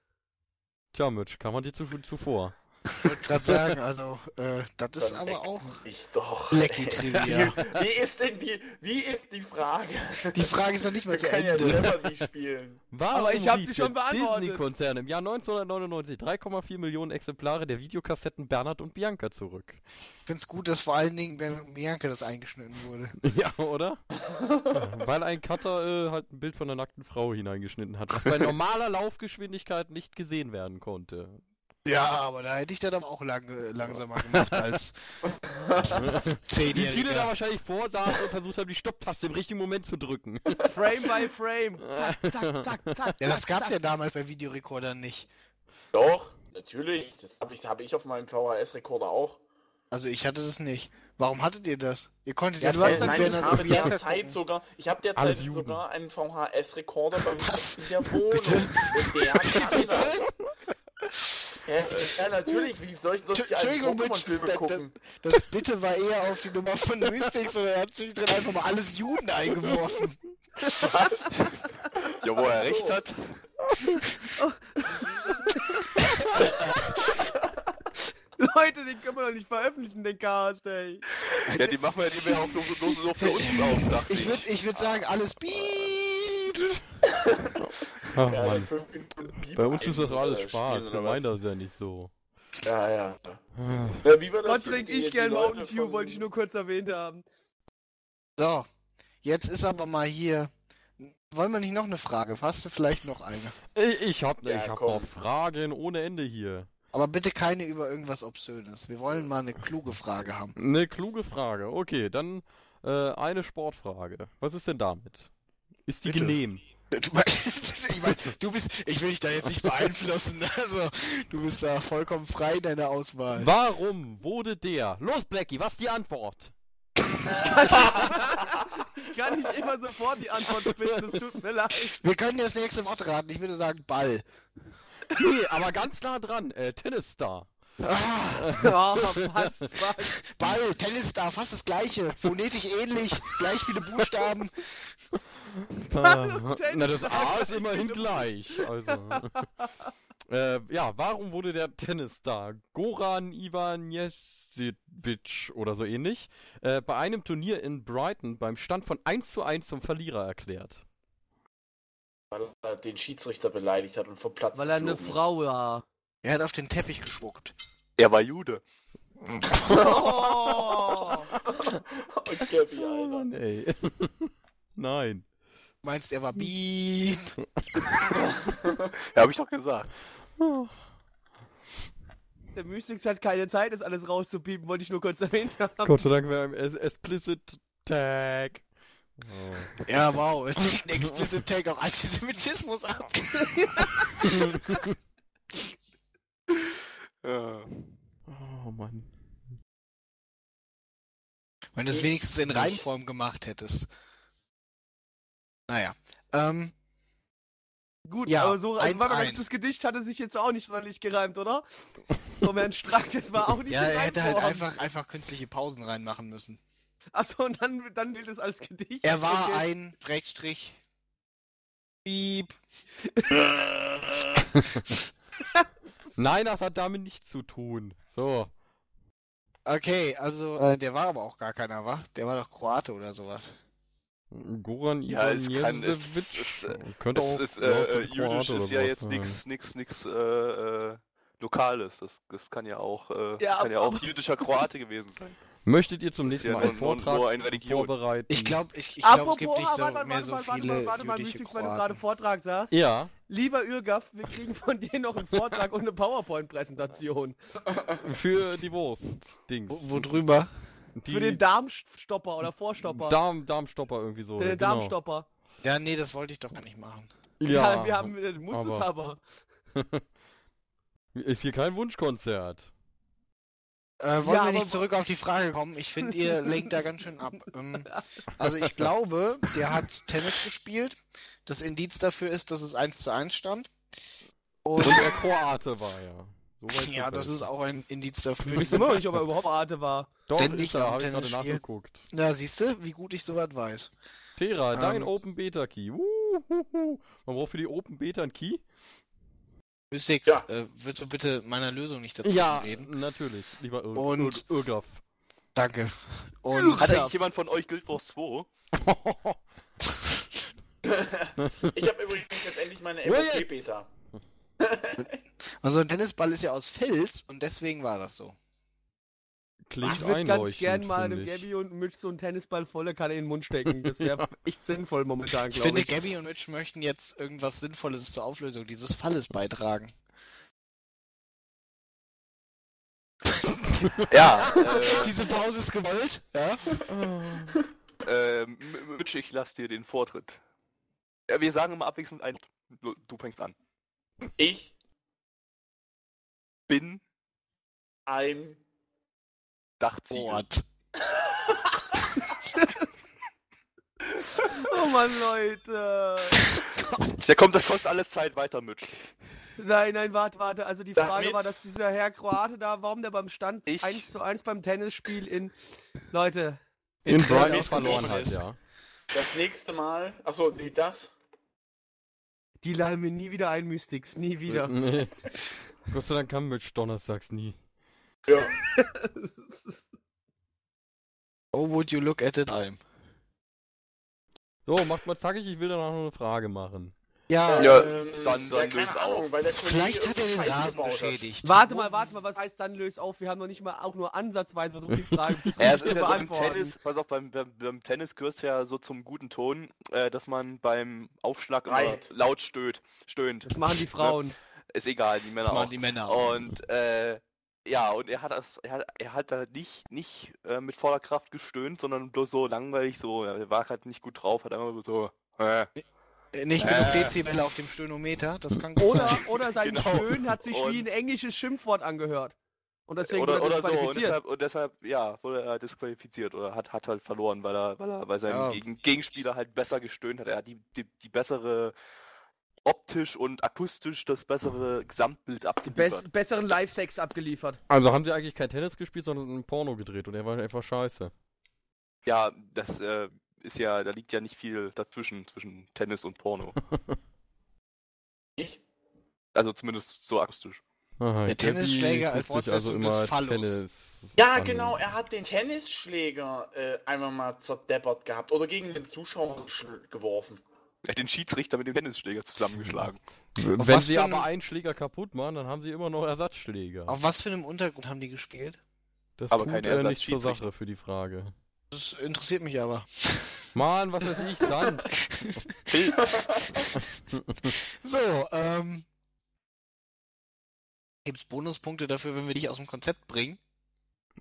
[SPEAKER 1] Tja, Mitch, kam man dir zu, zuvor.
[SPEAKER 5] Ich wollte gerade sagen, also, äh, das ist
[SPEAKER 4] Dann
[SPEAKER 5] aber auch
[SPEAKER 4] mich doch.
[SPEAKER 5] Blackie-Trivia. [LAUGHS]
[SPEAKER 4] Wie ist denn die, wie ist die Frage?
[SPEAKER 5] Die Frage ist noch nicht mal
[SPEAKER 4] Wir
[SPEAKER 5] zu
[SPEAKER 4] können ja
[SPEAKER 5] Ende.
[SPEAKER 4] selber spielen.
[SPEAKER 1] Warum
[SPEAKER 2] Aber ich hab
[SPEAKER 1] rief
[SPEAKER 2] sie schon
[SPEAKER 1] der
[SPEAKER 2] beantwortet.
[SPEAKER 1] Disney-Konzern im Jahr 1999 3,4 Millionen Exemplare der Videokassetten Bernhard und Bianca zurück?
[SPEAKER 5] Ich finde es gut, dass vor allen Dingen bei Bianca das eingeschnitten wurde. [LAUGHS]
[SPEAKER 1] Ja, oder? [LAUGHS] Weil ein Cutter äh, halt ein Bild von einer nackten Frau hineingeschnitten hat, was bei normaler Laufgeschwindigkeit nicht gesehen werden konnte.
[SPEAKER 5] Ja, aber da hätte ich dann aber auch lang, äh, langsamer gemacht als [LAUGHS]
[SPEAKER 1] Wie
[SPEAKER 5] Zehnjähriger.
[SPEAKER 1] viele da wahrscheinlich vorsaßen und versucht haben, die Stopptaste im richtigen Moment zu drücken.
[SPEAKER 2] Frame by Frame. Zack, zack, zack, zack.
[SPEAKER 5] Ja, das
[SPEAKER 2] zack,
[SPEAKER 5] gab's ja
[SPEAKER 2] zack.
[SPEAKER 5] damals bei Videorekordern nicht.
[SPEAKER 4] Doch, natürlich. Das habe ich, hab ich auf meinem VHS-Rekorder auch.
[SPEAKER 5] Also ich hatte das nicht. Warum hattet ihr das? Ihr konntet ja,
[SPEAKER 2] Ja, dann-
[SPEAKER 4] Nein, ich habe derzeit sogar, ich habe derzeit sogar einen VHS-Rekorder bei mir in der Wohnung.
[SPEAKER 5] Bitte?
[SPEAKER 4] Und der [LAUGHS] kann das. Ja, ja, natürlich. Wie soll ich sonst die
[SPEAKER 5] Entschuldigung,
[SPEAKER 4] Pokémon-Filme
[SPEAKER 5] das-
[SPEAKER 4] gucken?
[SPEAKER 5] Das Bitte war eher auf die Nummer von Mystics oder er hat zwischendrin einfach mal alles Juden eingeworfen. [LAUGHS]
[SPEAKER 3] Ja, wo er recht hat. [LAUGHS]
[SPEAKER 2] Leute, den können wir doch nicht veröffentlichen, den Cast, ey.
[SPEAKER 3] Ja, die machen wir, die wir auch nur, nur, nur für uns auf, dachte
[SPEAKER 5] Ich würde ich würd sagen, alles Beep. [LAUGHS]
[SPEAKER 1] Ach
[SPEAKER 4] Ja,
[SPEAKER 1] Mann. Bei uns ist doch alles
[SPEAKER 4] äh,
[SPEAKER 1] Spaß. Wir meinen das ja nicht so.
[SPEAKER 4] Ja, ja.
[SPEAKER 1] Ah.
[SPEAKER 4] ja wie war das?
[SPEAKER 2] Gott trinke ich gern Mountain Dew,
[SPEAKER 4] von-
[SPEAKER 2] wollte ich nur kurz erwähnt haben.
[SPEAKER 5] So, jetzt ist aber mal hier. Wollen wir nicht noch eine Frage? Hast du vielleicht noch eine?
[SPEAKER 1] Ich, ich hab,
[SPEAKER 4] Ja,
[SPEAKER 1] ich hab
[SPEAKER 4] komm.
[SPEAKER 1] noch Fragen ohne Ende hier.
[SPEAKER 5] Aber bitte keine über irgendwas Obszönes. Wir wollen mal eine kluge Frage haben.
[SPEAKER 1] Eine kluge Frage. Okay, dann äh, eine Sportfrage. Was ist denn damit? Ist die
[SPEAKER 5] Bitte.
[SPEAKER 1] genehm?
[SPEAKER 5] Du, meinst- [LAUGHS] ich mein, du bist, ich will dich da jetzt nicht beeinflussen. [LAUGHS] Also, du bist da vollkommen frei in deiner Auswahl.
[SPEAKER 1] Warum wurde der... Los, Blackie, was ist die Antwort?
[SPEAKER 2] Ich kann nicht immer sofort die Antwort spitten, es tut mir leid.
[SPEAKER 5] Wir können das nächste Wort raten. Ich würde sagen Ball.
[SPEAKER 1] Nee, aber ganz nah dran. Äh, Tennisstar.
[SPEAKER 5] Ah, [LAUGHS]
[SPEAKER 2] Oh?
[SPEAKER 5] Ball, Tennisstar, fast das gleiche. Phonetisch ähnlich, gleich viele Buchstaben.
[SPEAKER 1] Ah,
[SPEAKER 2] Tennis
[SPEAKER 1] Na, das A ist immerhin gleich. Also. [LAUGHS] äh, ja, warum wurde der Tennisstar Goran Ivanisevic oder so ähnlich äh, bei einem Turnier in Brighton beim Stand von 1 zu 1 zum Verlierer erklärt?
[SPEAKER 4] Weil er den Schiedsrichter beleidigt hat und vom Platz
[SPEAKER 2] Weil er eine Frau war.
[SPEAKER 5] Er hat auf den Teppich gespuckt.
[SPEAKER 3] Er war Jude.
[SPEAKER 2] Oh.
[SPEAKER 4] Und [LAUGHS] Gabby,
[SPEAKER 1] Oh
[SPEAKER 4] Alter.
[SPEAKER 1] Mann, ey. [LAUGHS] Nein.
[SPEAKER 5] Du meinst, er war Bieb. [LAUGHS]
[SPEAKER 3] Ja, hab ich doch gesagt.
[SPEAKER 2] Der Mystics hat keine Zeit, das alles rauszupiepen, wollte ich nur kurz erwähnt haben.
[SPEAKER 1] Gott sei Dank wäre im Es- Explicit Tag. Oh.
[SPEAKER 5] Ja, wow, es trägt ein explicit Take auch Antisemitismus ab.
[SPEAKER 3] Ja.
[SPEAKER 1] oh Mann.
[SPEAKER 5] Wenn du es wenigstens in Reimform gemacht hättest. Naja. Ähm,
[SPEAKER 2] Gut,
[SPEAKER 5] Ja,
[SPEAKER 2] aber so, also, warte mal,
[SPEAKER 5] 1-1.
[SPEAKER 2] das Gedicht hatte sich jetzt auch nicht sonderlich gereimt, oder? So, Herrn Strack, das war auch nicht
[SPEAKER 5] ja, er hätte halt einfach, einfach künstliche Pausen reinmachen müssen.
[SPEAKER 2] Achso, und dann, dann gilt es als Gedicht.
[SPEAKER 5] Er war
[SPEAKER 2] Okay.
[SPEAKER 5] ein Brechtstrich. Piep. [LAUGHS] [LAUGHS] [LAUGHS]
[SPEAKER 1] Nein, das hat damit nichts zu tun. So.
[SPEAKER 5] Okay, also, äh, der war aber auch gar keiner, wa? Der war doch Kroate oder sowas.
[SPEAKER 1] Goran
[SPEAKER 3] Ja, es kann- es-
[SPEAKER 1] Ivanjevic.
[SPEAKER 3] es, äh,
[SPEAKER 1] Könnte
[SPEAKER 3] Es
[SPEAKER 1] auch
[SPEAKER 3] ist,
[SPEAKER 1] ja,
[SPEAKER 3] äh, äh, jüdisch ist ja jetzt nichts nix, nix, äh, äh, Lokales. Das, das kann ja auch, äh,
[SPEAKER 2] Ja,
[SPEAKER 3] kann ja auch jüdischer Kroate gewesen sein.
[SPEAKER 1] Möchtet ihr zum nächsten
[SPEAKER 3] ja
[SPEAKER 1] Mal einen Vortrag vorbereiten?
[SPEAKER 5] Ich glaube, ich, ich glaub, es gibt
[SPEAKER 2] Apropos,
[SPEAKER 5] nicht so,
[SPEAKER 2] warte mal,
[SPEAKER 5] mehr
[SPEAKER 2] warte
[SPEAKER 5] so
[SPEAKER 2] mal, warte
[SPEAKER 5] viele
[SPEAKER 2] mal, warte mal,
[SPEAKER 5] jüdische
[SPEAKER 2] Mystics, wenn du gerade. Vortrag sagst.
[SPEAKER 1] Ja,
[SPEAKER 2] Lieber Irgaf, wir kriegen von dir noch einen Vortrag und eine PowerPoint-Präsentation. [LAUGHS]
[SPEAKER 1] für die Wurst-Dings.
[SPEAKER 5] Wo, wo drüber?
[SPEAKER 1] Die
[SPEAKER 2] Für den Darmstopper oder Vorstopper.
[SPEAKER 1] Darm, Darmstopper irgendwie so.
[SPEAKER 2] den
[SPEAKER 1] genau.
[SPEAKER 2] Darmstopper.
[SPEAKER 5] Ja, nee, das wollte ich doch gar nicht machen.
[SPEAKER 1] Ja,
[SPEAKER 2] wir haben, äh, du musst es aber. [LAUGHS]
[SPEAKER 1] Ist hier kein Wunschkonzert.
[SPEAKER 5] Äh, wollen
[SPEAKER 2] Ja,
[SPEAKER 5] wir nicht zurück auf die Frage kommen? Ich finde, ihr [LAUGHS] lenkt da ganz schön ab. Ähm, [LAUGHS] also ich glaube, der hat Tennis gespielt. Das Indiz dafür ist, dass es 1 zu 1 stand. Und
[SPEAKER 1] Und der Kroate war ja. So weit
[SPEAKER 5] ja, das ist auch ein Indiz dafür.
[SPEAKER 2] Ich weiß immer noch nicht, ob er überhaupt Arte war.
[SPEAKER 1] Doch,
[SPEAKER 5] ständig
[SPEAKER 1] ist er, habe ich gerade nachgeguckt.
[SPEAKER 5] Na, siehst du, wie gut ich sowas weiß.
[SPEAKER 1] Tera, dein
[SPEAKER 5] Ähm.
[SPEAKER 1] Open Beta Key. Wuhuhu. Man braucht für die Open Beta einen Key?
[SPEAKER 5] Mystics,
[SPEAKER 4] Ja.
[SPEAKER 5] äh, würdest du bitte meiner Lösung nicht dazu
[SPEAKER 1] Ja,
[SPEAKER 5] reden?
[SPEAKER 1] natürlich. Lieber Ir
[SPEAKER 5] Und-
[SPEAKER 1] Ir Irgaf.
[SPEAKER 5] Danke. Und
[SPEAKER 3] Hat
[SPEAKER 2] Ja.
[SPEAKER 3] eigentlich jemand von euch Guild Wars 2? [LAUGHS]
[SPEAKER 4] Ich habe übrigens jetzt endlich meine? MVP-Beta.
[SPEAKER 5] also ein Tennisball ist ja aus Fels und deswegen war das so.
[SPEAKER 1] Klingt
[SPEAKER 2] Ich würde ganz gern mal
[SPEAKER 1] finde
[SPEAKER 2] einem
[SPEAKER 1] ich.
[SPEAKER 2] Gabby und Mitch so einen Tennisball volle Kanne in den Mund stecken. Das wäre echt sinnvoll momentan,
[SPEAKER 5] Ich
[SPEAKER 2] glaube
[SPEAKER 5] finde,
[SPEAKER 2] ich.
[SPEAKER 5] Gabby und Mitch möchten jetzt irgendwas Sinnvolles zur Auflösung dieses Falles beitragen. [LAUGHS]
[SPEAKER 3] Ja, [LAUGHS] äh,
[SPEAKER 5] Diese Pause ist gewollt, ja?
[SPEAKER 3] ähm, M- Mitch, ich lass dir den Vortritt. Ja, wir sagen immer abwechselnd ein. Du, du fängst an.
[SPEAKER 4] Ich
[SPEAKER 3] Bin
[SPEAKER 4] ein
[SPEAKER 3] Dachziegel.
[SPEAKER 2] Oh Mann, Leute. [LAUGHS]
[SPEAKER 3] Ja komm, das kostet alles Zeit weiter, Mitch.
[SPEAKER 2] Nein, nein, warte, warte. Also die
[SPEAKER 4] Damit-
[SPEAKER 2] Frage war, dass dieser Herr Kroate da, warum der beim Stand
[SPEAKER 3] Ich-
[SPEAKER 2] 1 zu 1 beim Tennisspiel in. Leute,
[SPEAKER 1] In Brighton
[SPEAKER 5] Brighton
[SPEAKER 1] verloren hat, ja.
[SPEAKER 4] das nächste Mal. Achso, nee, das.
[SPEAKER 2] die laden mir nie wieder ein, Mystics. Nie wieder.
[SPEAKER 1] Nee. Gott sei Dank kam Mitch donnerstags nie.
[SPEAKER 4] Ja. [LAUGHS]
[SPEAKER 5] Oh, would you look at it time?
[SPEAKER 1] So, macht mal zackig, ich will danach noch eine Frage machen.
[SPEAKER 5] Ja,
[SPEAKER 3] Ja,
[SPEAKER 5] ähm,
[SPEAKER 3] dann-
[SPEAKER 4] ja,
[SPEAKER 3] dann
[SPEAKER 4] keine
[SPEAKER 3] löse
[SPEAKER 4] Ahnung,
[SPEAKER 3] auf.
[SPEAKER 5] vielleicht hat er den Rasen beschädigt.
[SPEAKER 2] Warte mal, warte mal, was heißt dann löst auf? Wir haben noch nicht mal auch nur ansatzweise versucht, die Frage zu, [LAUGHS]
[SPEAKER 3] Ja, es ist ja so beim
[SPEAKER 2] beantworten.
[SPEAKER 3] Tennis, pass auf, beim, beim, beim Tennis gehört ja so zum guten Ton, äh, dass man beim Aufschlag laut stöhnt, stöhnt.
[SPEAKER 2] Das machen die Frauen.
[SPEAKER 3] Ist egal, die Männer
[SPEAKER 5] Das machen
[SPEAKER 3] auch.
[SPEAKER 5] die Männer auch.
[SPEAKER 3] Und äh, ja, und er hat das, er hat, er hat da nicht, nicht äh, mit voller Kraft gestöhnt, sondern bloß so langweilig, so, er war halt nicht gut drauf, hat einfach so, äh,
[SPEAKER 5] Äh, Nicht
[SPEAKER 3] Äh.
[SPEAKER 5] genug Dezibel auf dem Stönometer, das kann gut
[SPEAKER 2] Oder,
[SPEAKER 5] sein. [LAUGHS]
[SPEAKER 2] oder sein
[SPEAKER 3] Genau.
[SPEAKER 2] Stöhnen hat sich
[SPEAKER 3] Und-
[SPEAKER 2] wie ein englisches Schimpfwort angehört. Und deswegen
[SPEAKER 3] oder,
[SPEAKER 2] wurde er
[SPEAKER 3] oder so, und
[SPEAKER 2] disqualifiziert.
[SPEAKER 3] deshalb, und deshalb, ja, wurde er disqualifiziert oder hat, hat halt verloren, weil er, weil er, weil sein
[SPEAKER 5] Ja.
[SPEAKER 3] Gegen, Gegenspieler halt besser gestöhnt hat. Er hat die, die, die bessere optisch und akustisch das bessere Gesamtbild
[SPEAKER 2] Bess
[SPEAKER 3] abgeliefert.
[SPEAKER 2] besseren Live-Sex abgeliefert.
[SPEAKER 1] Also haben sie eigentlich kein Tennis gespielt, sondern ein Porno gedreht und er war einfach scheiße.
[SPEAKER 3] Ja, das äh, ist ja, da liegt ja nicht viel dazwischen, zwischen Tennis und Porno. [LAUGHS]
[SPEAKER 4] Ich?
[SPEAKER 3] Also zumindest so akustisch.
[SPEAKER 1] Aha,
[SPEAKER 5] Der Tennisschläger als
[SPEAKER 1] also
[SPEAKER 5] Fortsetzung
[SPEAKER 1] immer
[SPEAKER 5] des Phallus.
[SPEAKER 1] Tennis
[SPEAKER 4] Ja,
[SPEAKER 1] an.
[SPEAKER 4] genau, er hat den Tennisschläger äh, einmal mal zerdeppert gehabt oder gegen den Zuschauer sch- geworfen.
[SPEAKER 3] Er hat den Schiedsrichter mit dem Tennisschläger zusammengeschlagen.
[SPEAKER 1] Wenn
[SPEAKER 5] was
[SPEAKER 1] sie aber einen Schläger kaputt machen, dann haben sie immer noch Ersatzschläger.
[SPEAKER 5] Auf was für einem Untergrund haben die gespielt?
[SPEAKER 1] das
[SPEAKER 3] aber
[SPEAKER 1] tut
[SPEAKER 3] keine
[SPEAKER 1] äh, nicht zur. Sache für die Frage.
[SPEAKER 5] Das interessiert mich aber.
[SPEAKER 1] Mann, was weiß ich, Sand. [LAUGHS]
[SPEAKER 3] Pilz.
[SPEAKER 5] So, ähm. Gibt's Bonuspunkte dafür, wenn wir dich aus dem Konzept bringen?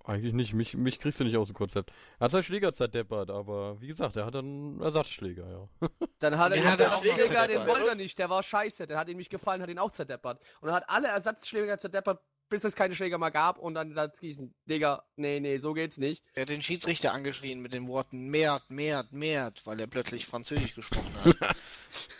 [SPEAKER 1] Eigentlich nicht. Mich, mich kriegst du nicht aus dem Konzept. Er hat seinen Schläger zerdeppert, aber wie gesagt, er hat einen Ersatzschläger, ja. [LAUGHS]
[SPEAKER 2] Dann hat er
[SPEAKER 5] Ja,
[SPEAKER 2] den
[SPEAKER 5] er
[SPEAKER 2] Ersatzschläger, den
[SPEAKER 5] zerdeppert.
[SPEAKER 2] wollte er nicht, der war scheiße, der hat ihm nicht gefallen, hat ihn auch zerdeppert. Und er hat alle Ersatzschläger zerdeppert, bis es keine Schläger mehr gab und dann das gießen. Digga, nee, nee, so geht's nicht.
[SPEAKER 5] Er hat den Schiedsrichter angeschrien mit den Worten Mehrt, Mehrt, Mehrt, weil er plötzlich Französisch gesprochen hat. [LAUGHS]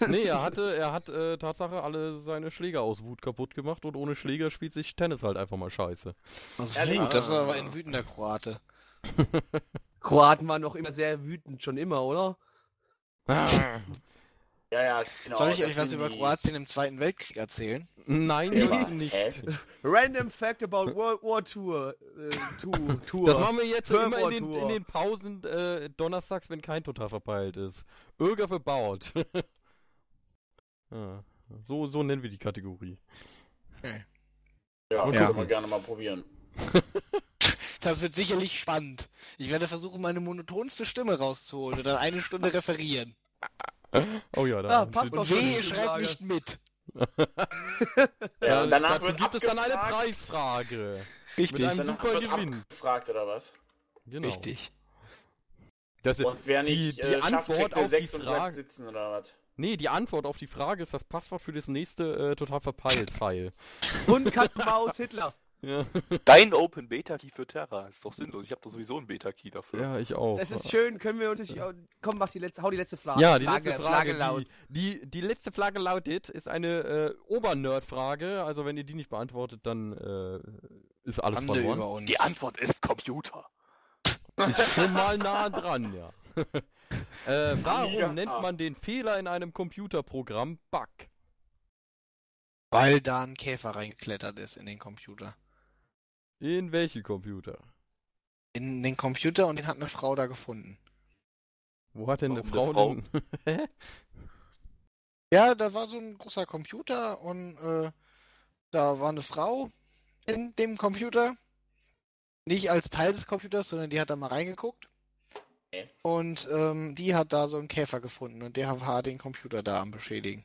[SPEAKER 1] Nee, er hatte, er hat äh, Tatsache alle seine Schläger aus Wut kaputt gemacht und ohne Schläger spielt sich Tennis halt einfach mal scheiße.
[SPEAKER 5] Aus
[SPEAKER 4] Ehrlich?
[SPEAKER 5] Wut, das war aber ein wütender Kroate. [LAUGHS] [LAUGHS]
[SPEAKER 2] Kroaten waren noch immer sehr wütend, schon immer, oder?
[SPEAKER 4] Ja, ja, genau.
[SPEAKER 5] Soll ich euch was über Kroatien im Zweiten Weltkrieg erzählen?
[SPEAKER 1] Nein,
[SPEAKER 4] Ja,
[SPEAKER 1] nicht.
[SPEAKER 4] hä?
[SPEAKER 2] Random Fact about World War Tour. Äh, Tour, [LAUGHS] Tour.
[SPEAKER 1] Das machen wir jetzt
[SPEAKER 2] World
[SPEAKER 1] immer in den, in den Pausen äh, donnerstags, wenn kein total verpeilt ist. Irger verbaut. [LAUGHS] ja, so, so nennen wir die Kategorie.
[SPEAKER 4] Ja,
[SPEAKER 1] Ja.
[SPEAKER 4] können wir gerne mal probieren. [LAUGHS]
[SPEAKER 5] Das wird sicherlich spannend. Ich werde versuchen, meine monotonste Stimme rauszuholen und dann eine Stunde referieren. [LAUGHS]
[SPEAKER 1] Oh ja, da
[SPEAKER 2] Ah, passt die
[SPEAKER 5] ihr schreibt nicht mit. [LAUGHS]
[SPEAKER 4] Ja, und danach
[SPEAKER 1] dazu
[SPEAKER 4] wird
[SPEAKER 1] gibt es dann eine. Preisfrage.
[SPEAKER 5] Richtig.
[SPEAKER 1] Mit einem super Gewinn.
[SPEAKER 4] abgefragt, oder was?
[SPEAKER 1] Genau.
[SPEAKER 5] Richtig.
[SPEAKER 1] Das
[SPEAKER 4] Und wer nicht
[SPEAKER 1] die- die
[SPEAKER 4] äh, schafft,
[SPEAKER 1] Antwort auf die
[SPEAKER 4] 6 und
[SPEAKER 1] Frage-
[SPEAKER 4] sitzen, oder was?
[SPEAKER 1] nee, die Antwort auf die Frage ist das Passwort für das nächste äh, total verpeilt Pfeil.
[SPEAKER 2] Und Katzenmaus Hitler.
[SPEAKER 1] Ja. [LAUGHS]
[SPEAKER 3] Dein Open Beta Key für Terra ist doch sinnlos. Ich habe doch sowieso einen Beta Key dafür.
[SPEAKER 1] ja, ich auch.
[SPEAKER 2] Das ist schön, können wir uns nicht. Komm, mach die letzte, hau die letzte Frage.
[SPEAKER 1] Ja, die
[SPEAKER 2] Flagge,
[SPEAKER 1] letzte Frage,
[SPEAKER 2] Flagge laut.
[SPEAKER 1] die, die, die letzte Frage lautet, ist eine äh, Obernerd-Frage. Also wenn ihr die nicht beantwortet, dann äh, ist alles
[SPEAKER 5] Bande
[SPEAKER 1] verloren.
[SPEAKER 5] über uns.
[SPEAKER 3] Die Antwort ist Computer. [LAUGHS]
[SPEAKER 1] Ist schon mal nah dran, ja. [LAUGHS] äh, warum nennt
[SPEAKER 4] Ah.
[SPEAKER 1] man den Fehler in einem Computerprogramm Bug?
[SPEAKER 5] Weil da ein Käfer reingeklettert ist in den Computer.
[SPEAKER 1] In welche Computer?
[SPEAKER 5] In den Computer und den hat eine Frau da gefunden.
[SPEAKER 1] Wo hat denn eine
[SPEAKER 3] Warum
[SPEAKER 1] Frau,
[SPEAKER 3] eine
[SPEAKER 1] denn... [LAUGHS]
[SPEAKER 5] Ja, da war so ein großer Computer und äh, da war eine Frau in dem Computer. Nicht als Teil des Computers, sondern die hat da mal reingeguckt.
[SPEAKER 4] Okay.
[SPEAKER 5] Und ähm, die hat da so einen Käfer gefunden und der war den Computer da am Beschädigen.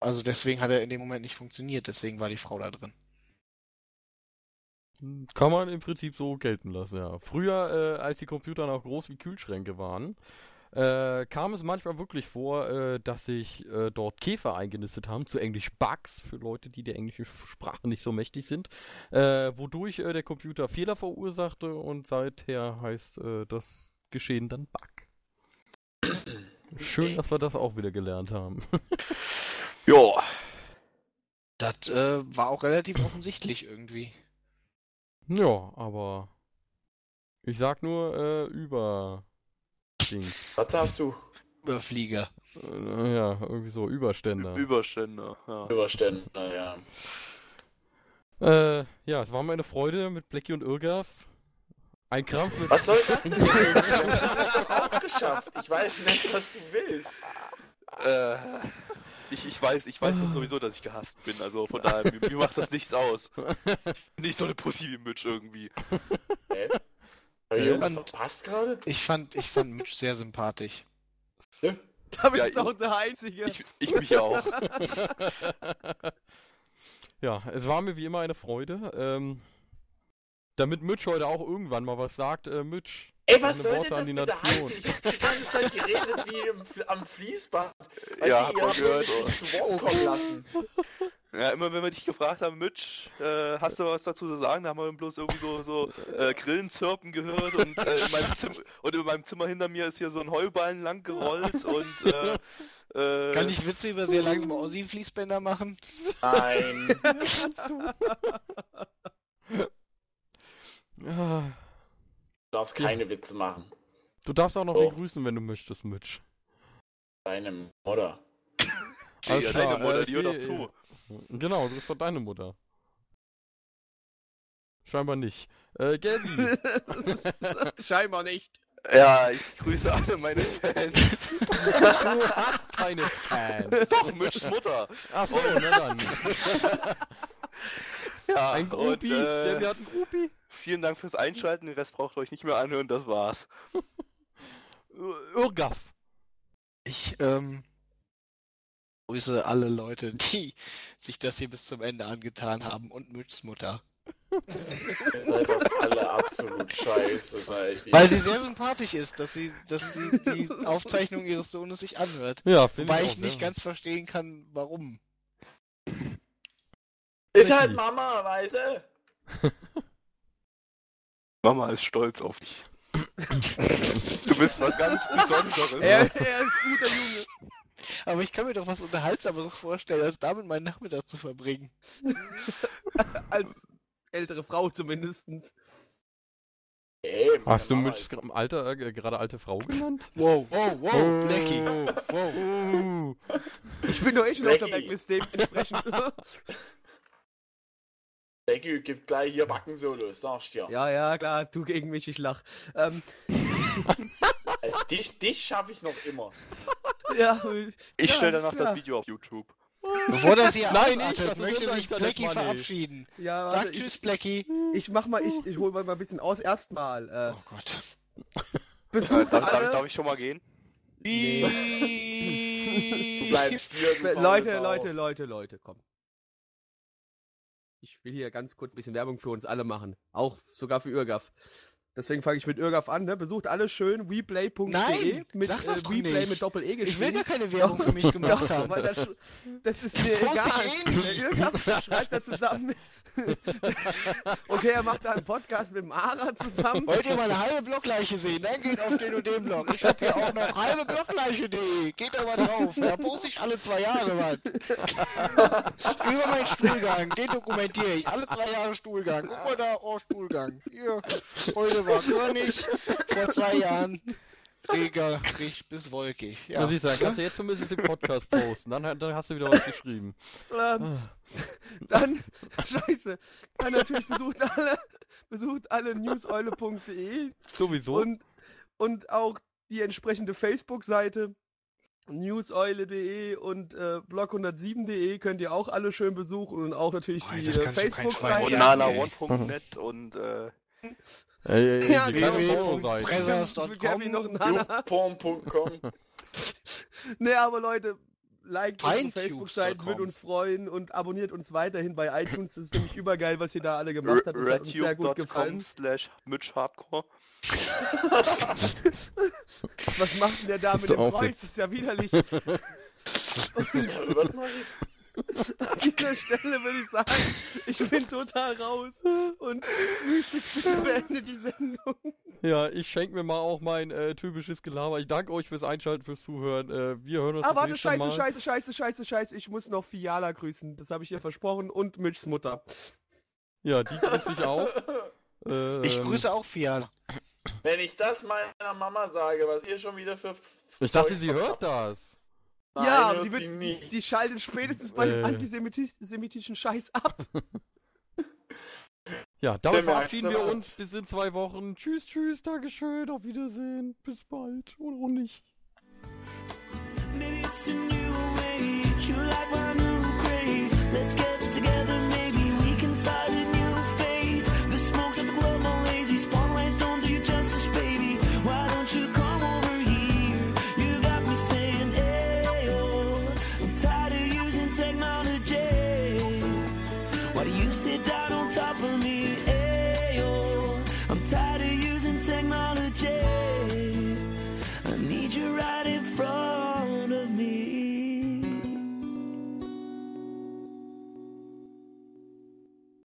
[SPEAKER 5] Also deswegen hat er in dem Moment nicht funktioniert, deswegen war die Frau da drin.
[SPEAKER 1] Kann man im Prinzip so gelten lassen, ja. Früher, äh, als die Computer noch groß wie Kühlschränke waren, äh, kam es manchmal wirklich vor, äh, dass sich äh, dort Käfer eingenistet haben, zu Englisch Bugs, für Leute, die der englischen Sprache nicht so mächtig sind, äh, wodurch äh, der Computer Fehler verursachte und seither heißt äh, das Geschehen dann Bug. Schön, dass wir das auch wieder gelernt haben. [LAUGHS]
[SPEAKER 3] Ja.
[SPEAKER 5] Das äh, war auch relativ offensichtlich irgendwie.
[SPEAKER 1] Ja, aber ich sag nur äh, über Dings.
[SPEAKER 4] Was sagst du?
[SPEAKER 5] Überflieger.
[SPEAKER 1] Äh, ja, irgendwie so Überstände.
[SPEAKER 3] Überstände. Ja.
[SPEAKER 4] Überstände, naja.
[SPEAKER 1] Äh, ja, es war meine Freude mit Blackie und Irgaf. Ein Krampf mit.
[SPEAKER 4] Was soll das denn? Wir haben das doch auch geschafft. Ich weiß nicht, was du willst.
[SPEAKER 3] Äh, ich, ich weiß, ich weiß doch sowieso, dass ich gehasst bin. Also von daher, mir, mir macht das nichts aus. [LAUGHS] Nicht so eine Pussy wie Mitch irgendwie.
[SPEAKER 4] Hä?
[SPEAKER 1] Äh,
[SPEAKER 4] irgendwas
[SPEAKER 5] und-
[SPEAKER 4] verpasst gerade?
[SPEAKER 5] Ich fand, ich fand Mitch sehr sympathisch.
[SPEAKER 2] Da bist
[SPEAKER 3] Ja,
[SPEAKER 2] du auch der Einzige.
[SPEAKER 3] Ich, ich mich auch. [LAUGHS]
[SPEAKER 1] ja, es war mir wie immer eine Freude. Ähm, damit Mitch heute auch irgendwann mal was sagt, äh, Mitch.
[SPEAKER 4] Ey, was soll denn
[SPEAKER 1] Worte
[SPEAKER 4] das
[SPEAKER 1] an
[SPEAKER 4] bitte heißen? Ich hab die ganze Zeit geredet wie im, am Fließband. Weißt
[SPEAKER 3] Ja,
[SPEAKER 4] du,
[SPEAKER 3] hab
[SPEAKER 4] ihr habt
[SPEAKER 3] gehört,
[SPEAKER 4] mich
[SPEAKER 3] oh.
[SPEAKER 4] nicht zu Wort kommen lassen.
[SPEAKER 3] Ja, immer wenn wir dich gefragt haben, Mitch, äh, hast du was dazu zu sagen? Da haben wir bloß irgendwie so, so äh, Grillenzirpen gehört und, äh, in meinem Zimmer, und in meinem Zimmer hinter mir ist hier so ein Heuballen lang gerollt und äh, äh,
[SPEAKER 5] Kann ich Witze über sehr langsame Ossi-Fließbänder machen?
[SPEAKER 4] Nein. [LAUGHS]
[SPEAKER 1] Ah,
[SPEAKER 4] Du darfst keine Witze machen.
[SPEAKER 1] du darfst auch noch
[SPEAKER 4] Oh.
[SPEAKER 1] wen grüßen, wenn du möchtest, Mitch.
[SPEAKER 4] Deine Mutter. [LAUGHS]
[SPEAKER 1] Alles
[SPEAKER 3] ja,
[SPEAKER 1] klar,
[SPEAKER 3] deine Mutter,
[SPEAKER 1] äh,
[SPEAKER 3] die hört zu.
[SPEAKER 1] Genau, du bist doch deine Mutter. Scheinbar nicht. Äh, Gabi. [LAUGHS]
[SPEAKER 2] Scheinbar nicht.
[SPEAKER 3] Ja, ich grüße alle meine Fans.
[SPEAKER 1] du hast keine Fans. [LAUGHS]
[SPEAKER 3] Doch, Mitchs Mutter.
[SPEAKER 1] Achso, na dann.
[SPEAKER 3] Ja,
[SPEAKER 1] Ein Groupie.
[SPEAKER 3] und, äh,
[SPEAKER 1] Gabi hat einen Groupie.
[SPEAKER 3] Vielen Dank fürs Einschalten, den Rest braucht ihr euch nicht mehr anhören, das war's. [LAUGHS]
[SPEAKER 1] Irgaf.
[SPEAKER 5] Ich ähm, grüße alle Leute, die sich das hier bis zum Ende angetan haben und Mitchs Mutter.
[SPEAKER 4] Ihr seid doch alle absolut scheiße, ihr.
[SPEAKER 5] Weil sie sehr sympathisch ist, dass sie, dass sie die [LAUGHS] Aufzeichnung ihres Sohnes sich anhört.
[SPEAKER 1] Ja, finde
[SPEAKER 5] Wobei
[SPEAKER 1] ich,
[SPEAKER 5] ich
[SPEAKER 1] auch
[SPEAKER 5] nicht
[SPEAKER 1] sehr-
[SPEAKER 5] ganz verstehen kann, warum.
[SPEAKER 4] ist halt Mama, weißt du? [LAUGHS]
[SPEAKER 3] Mama ist stolz auf dich. Du bist was ganz Besonderes.
[SPEAKER 2] Er, er ist guter Junge.
[SPEAKER 5] Aber ich kann mir doch was Unterhaltsameres vorstellen, als damit meinen Nachmittag zu verbringen. [LAUGHS]
[SPEAKER 2] Als ältere Frau zumindest.
[SPEAKER 4] Ey, meine
[SPEAKER 1] Hast du gra- Alter, äh, gerade alte Frau genannt? [LAUGHS]
[SPEAKER 5] Wow, wow, wow, Blackie. Wow.
[SPEAKER 1] Oh.
[SPEAKER 2] Ich bin doch eh schon auf der. Blacklist dementsprechend. [LAUGHS]
[SPEAKER 4] Becky gibt gleich hier Backensolo, sagst dir.
[SPEAKER 2] ja, ja, klar, du gegen mich, ich lach. Ähm,
[SPEAKER 4] Ey, Dich, dich schaffe ich noch immer.
[SPEAKER 2] ja,
[SPEAKER 3] Ich
[SPEAKER 2] ja,
[SPEAKER 3] stelle danach
[SPEAKER 2] ja.
[SPEAKER 3] das Video auf YouTube.
[SPEAKER 5] Bevor das hier
[SPEAKER 1] Nein,
[SPEAKER 5] ausartet,
[SPEAKER 1] ist
[SPEAKER 5] möchte sich Blackie verabschieden.
[SPEAKER 2] Ja,
[SPEAKER 5] Sag
[SPEAKER 2] warte,
[SPEAKER 5] tschüss, Blackie.
[SPEAKER 2] Ich, ich mach mal, ich, ich hol mal ein bisschen aus. Erstmal, äh,
[SPEAKER 5] Oh Gott.
[SPEAKER 3] Äh,
[SPEAKER 2] besucht
[SPEAKER 3] darf, darf,
[SPEAKER 2] alle,
[SPEAKER 3] darf ich schon mal gehen?
[SPEAKER 4] Du bleibst hier, du faule
[SPEAKER 2] Leute,
[SPEAKER 4] Sau.
[SPEAKER 2] Leute, Leute, Leute, komm. Ich will hier ganz kurz ein bisschen Werbung für uns alle machen. Auch sogar für Irgaf. Deswegen fange ich mit Irgaf an, ne? Besucht alle schön weplay.de mit
[SPEAKER 5] sag das doch
[SPEAKER 2] Weplay
[SPEAKER 5] nicht.
[SPEAKER 2] mit Doppel-E
[SPEAKER 5] Ich will
[SPEAKER 2] geschrieben.
[SPEAKER 5] gar keine Werbung für mich gemacht [LAUGHS] haben.
[SPEAKER 2] das, das ist mir
[SPEAKER 5] Post
[SPEAKER 2] egal.
[SPEAKER 5] eh
[SPEAKER 2] Irgaf [LAUGHS] schreibt da zusammen. [LAUGHS] okay, er macht da einen Podcast mit dem Ara zusammen.
[SPEAKER 5] Wollt ihr mal eine halbe Blockleiche sehen? Dann geht auf den und den Blog. Ich hab hier auch noch halbeblogleiche.de. Geht da mal drauf. Da poste ich alle zwei Jahre was. Über meinen Stuhlgang. Den dokumentiere ich. Alle zwei Jahre Stuhlgang. Guck mal da, oh Stuhlgang. Hier, heute war König. Vor zwei Jahren reger, riecht bis wolkig. Ja.
[SPEAKER 1] Muss ich sagen, kannst du jetzt zumindest den Podcast posten. Dann, dann hast du wieder was geschrieben.
[SPEAKER 2] Ähm, dann, scheiße, dann natürlich besucht alle, besucht alle newseule.de
[SPEAKER 1] Sowieso.
[SPEAKER 2] und, und auch die entsprechende Facebook-Seite newseule.de und äh, blog107.de könnt ihr auch alle schön besuchen und auch natürlich
[SPEAKER 5] Oh,
[SPEAKER 2] die äh,
[SPEAKER 3] Und
[SPEAKER 2] Facebook-Seite.
[SPEAKER 5] Ja,
[SPEAKER 3] nana1.net und äh,
[SPEAKER 1] Ey, ey,
[SPEAKER 2] Ja,
[SPEAKER 1] die
[SPEAKER 2] genau.
[SPEAKER 5] www.pressers.com.
[SPEAKER 2] Ne, aber Leute, liked unsere
[SPEAKER 5] Feintunes.com.
[SPEAKER 2] Facebook-Seite, würde uns freuen und abonniert uns weiterhin bei iTunes. Das ist nämlich übergeil, was ihr da alle gemacht habt. Das hat uns sehr gut gefallen.
[SPEAKER 3] slash Mitchhardcore.
[SPEAKER 2] Was macht denn der da mit dem Kreuz? Das ist ja widerlich. [LAUGHS] An dieser Stelle würde ich sagen, ich bin total raus. Und Mystisch beende die Sendung.
[SPEAKER 1] Ja, ich schenke mir mal auch mein äh, typisches Gelaber. Ich danke euch fürs Einschalten, fürs Zuhören. Äh, wir hören uns
[SPEAKER 2] Ah,
[SPEAKER 1] das
[SPEAKER 2] warte,
[SPEAKER 1] nächste
[SPEAKER 2] scheiße,
[SPEAKER 1] Mal.
[SPEAKER 2] scheiße, scheiße, scheiße, scheiße. Ich muss noch Fiala grüßen. Das habe ich ihr versprochen. Und Mitchs Mutter.
[SPEAKER 1] Ja, die grüße ich auch. Äh, [LAUGHS]
[SPEAKER 5] Ich
[SPEAKER 1] ähm,
[SPEAKER 5] grüße auch Fiala.
[SPEAKER 4] Wenn ich das meiner Mama sage, was ihr schon wieder für.
[SPEAKER 1] Ich dachte, sie hört das.
[SPEAKER 4] Nein,
[SPEAKER 2] ja, aber
[SPEAKER 4] hört
[SPEAKER 2] die,
[SPEAKER 4] sie
[SPEAKER 2] wird,
[SPEAKER 4] nie.
[SPEAKER 2] die schaltet spätestens bei dem
[SPEAKER 1] Äh.
[SPEAKER 2] antisemitischen Scheiß ab. [LAUGHS]
[SPEAKER 1] Ja, damit verabschieden wir uns bis in zwei Wochen. Tschüss, tschüss, Dankeschön, auf Wiedersehen. Bis bald. Oder auch nicht.
[SPEAKER 6] Maybe it's the new age. You like my new craze. Let's get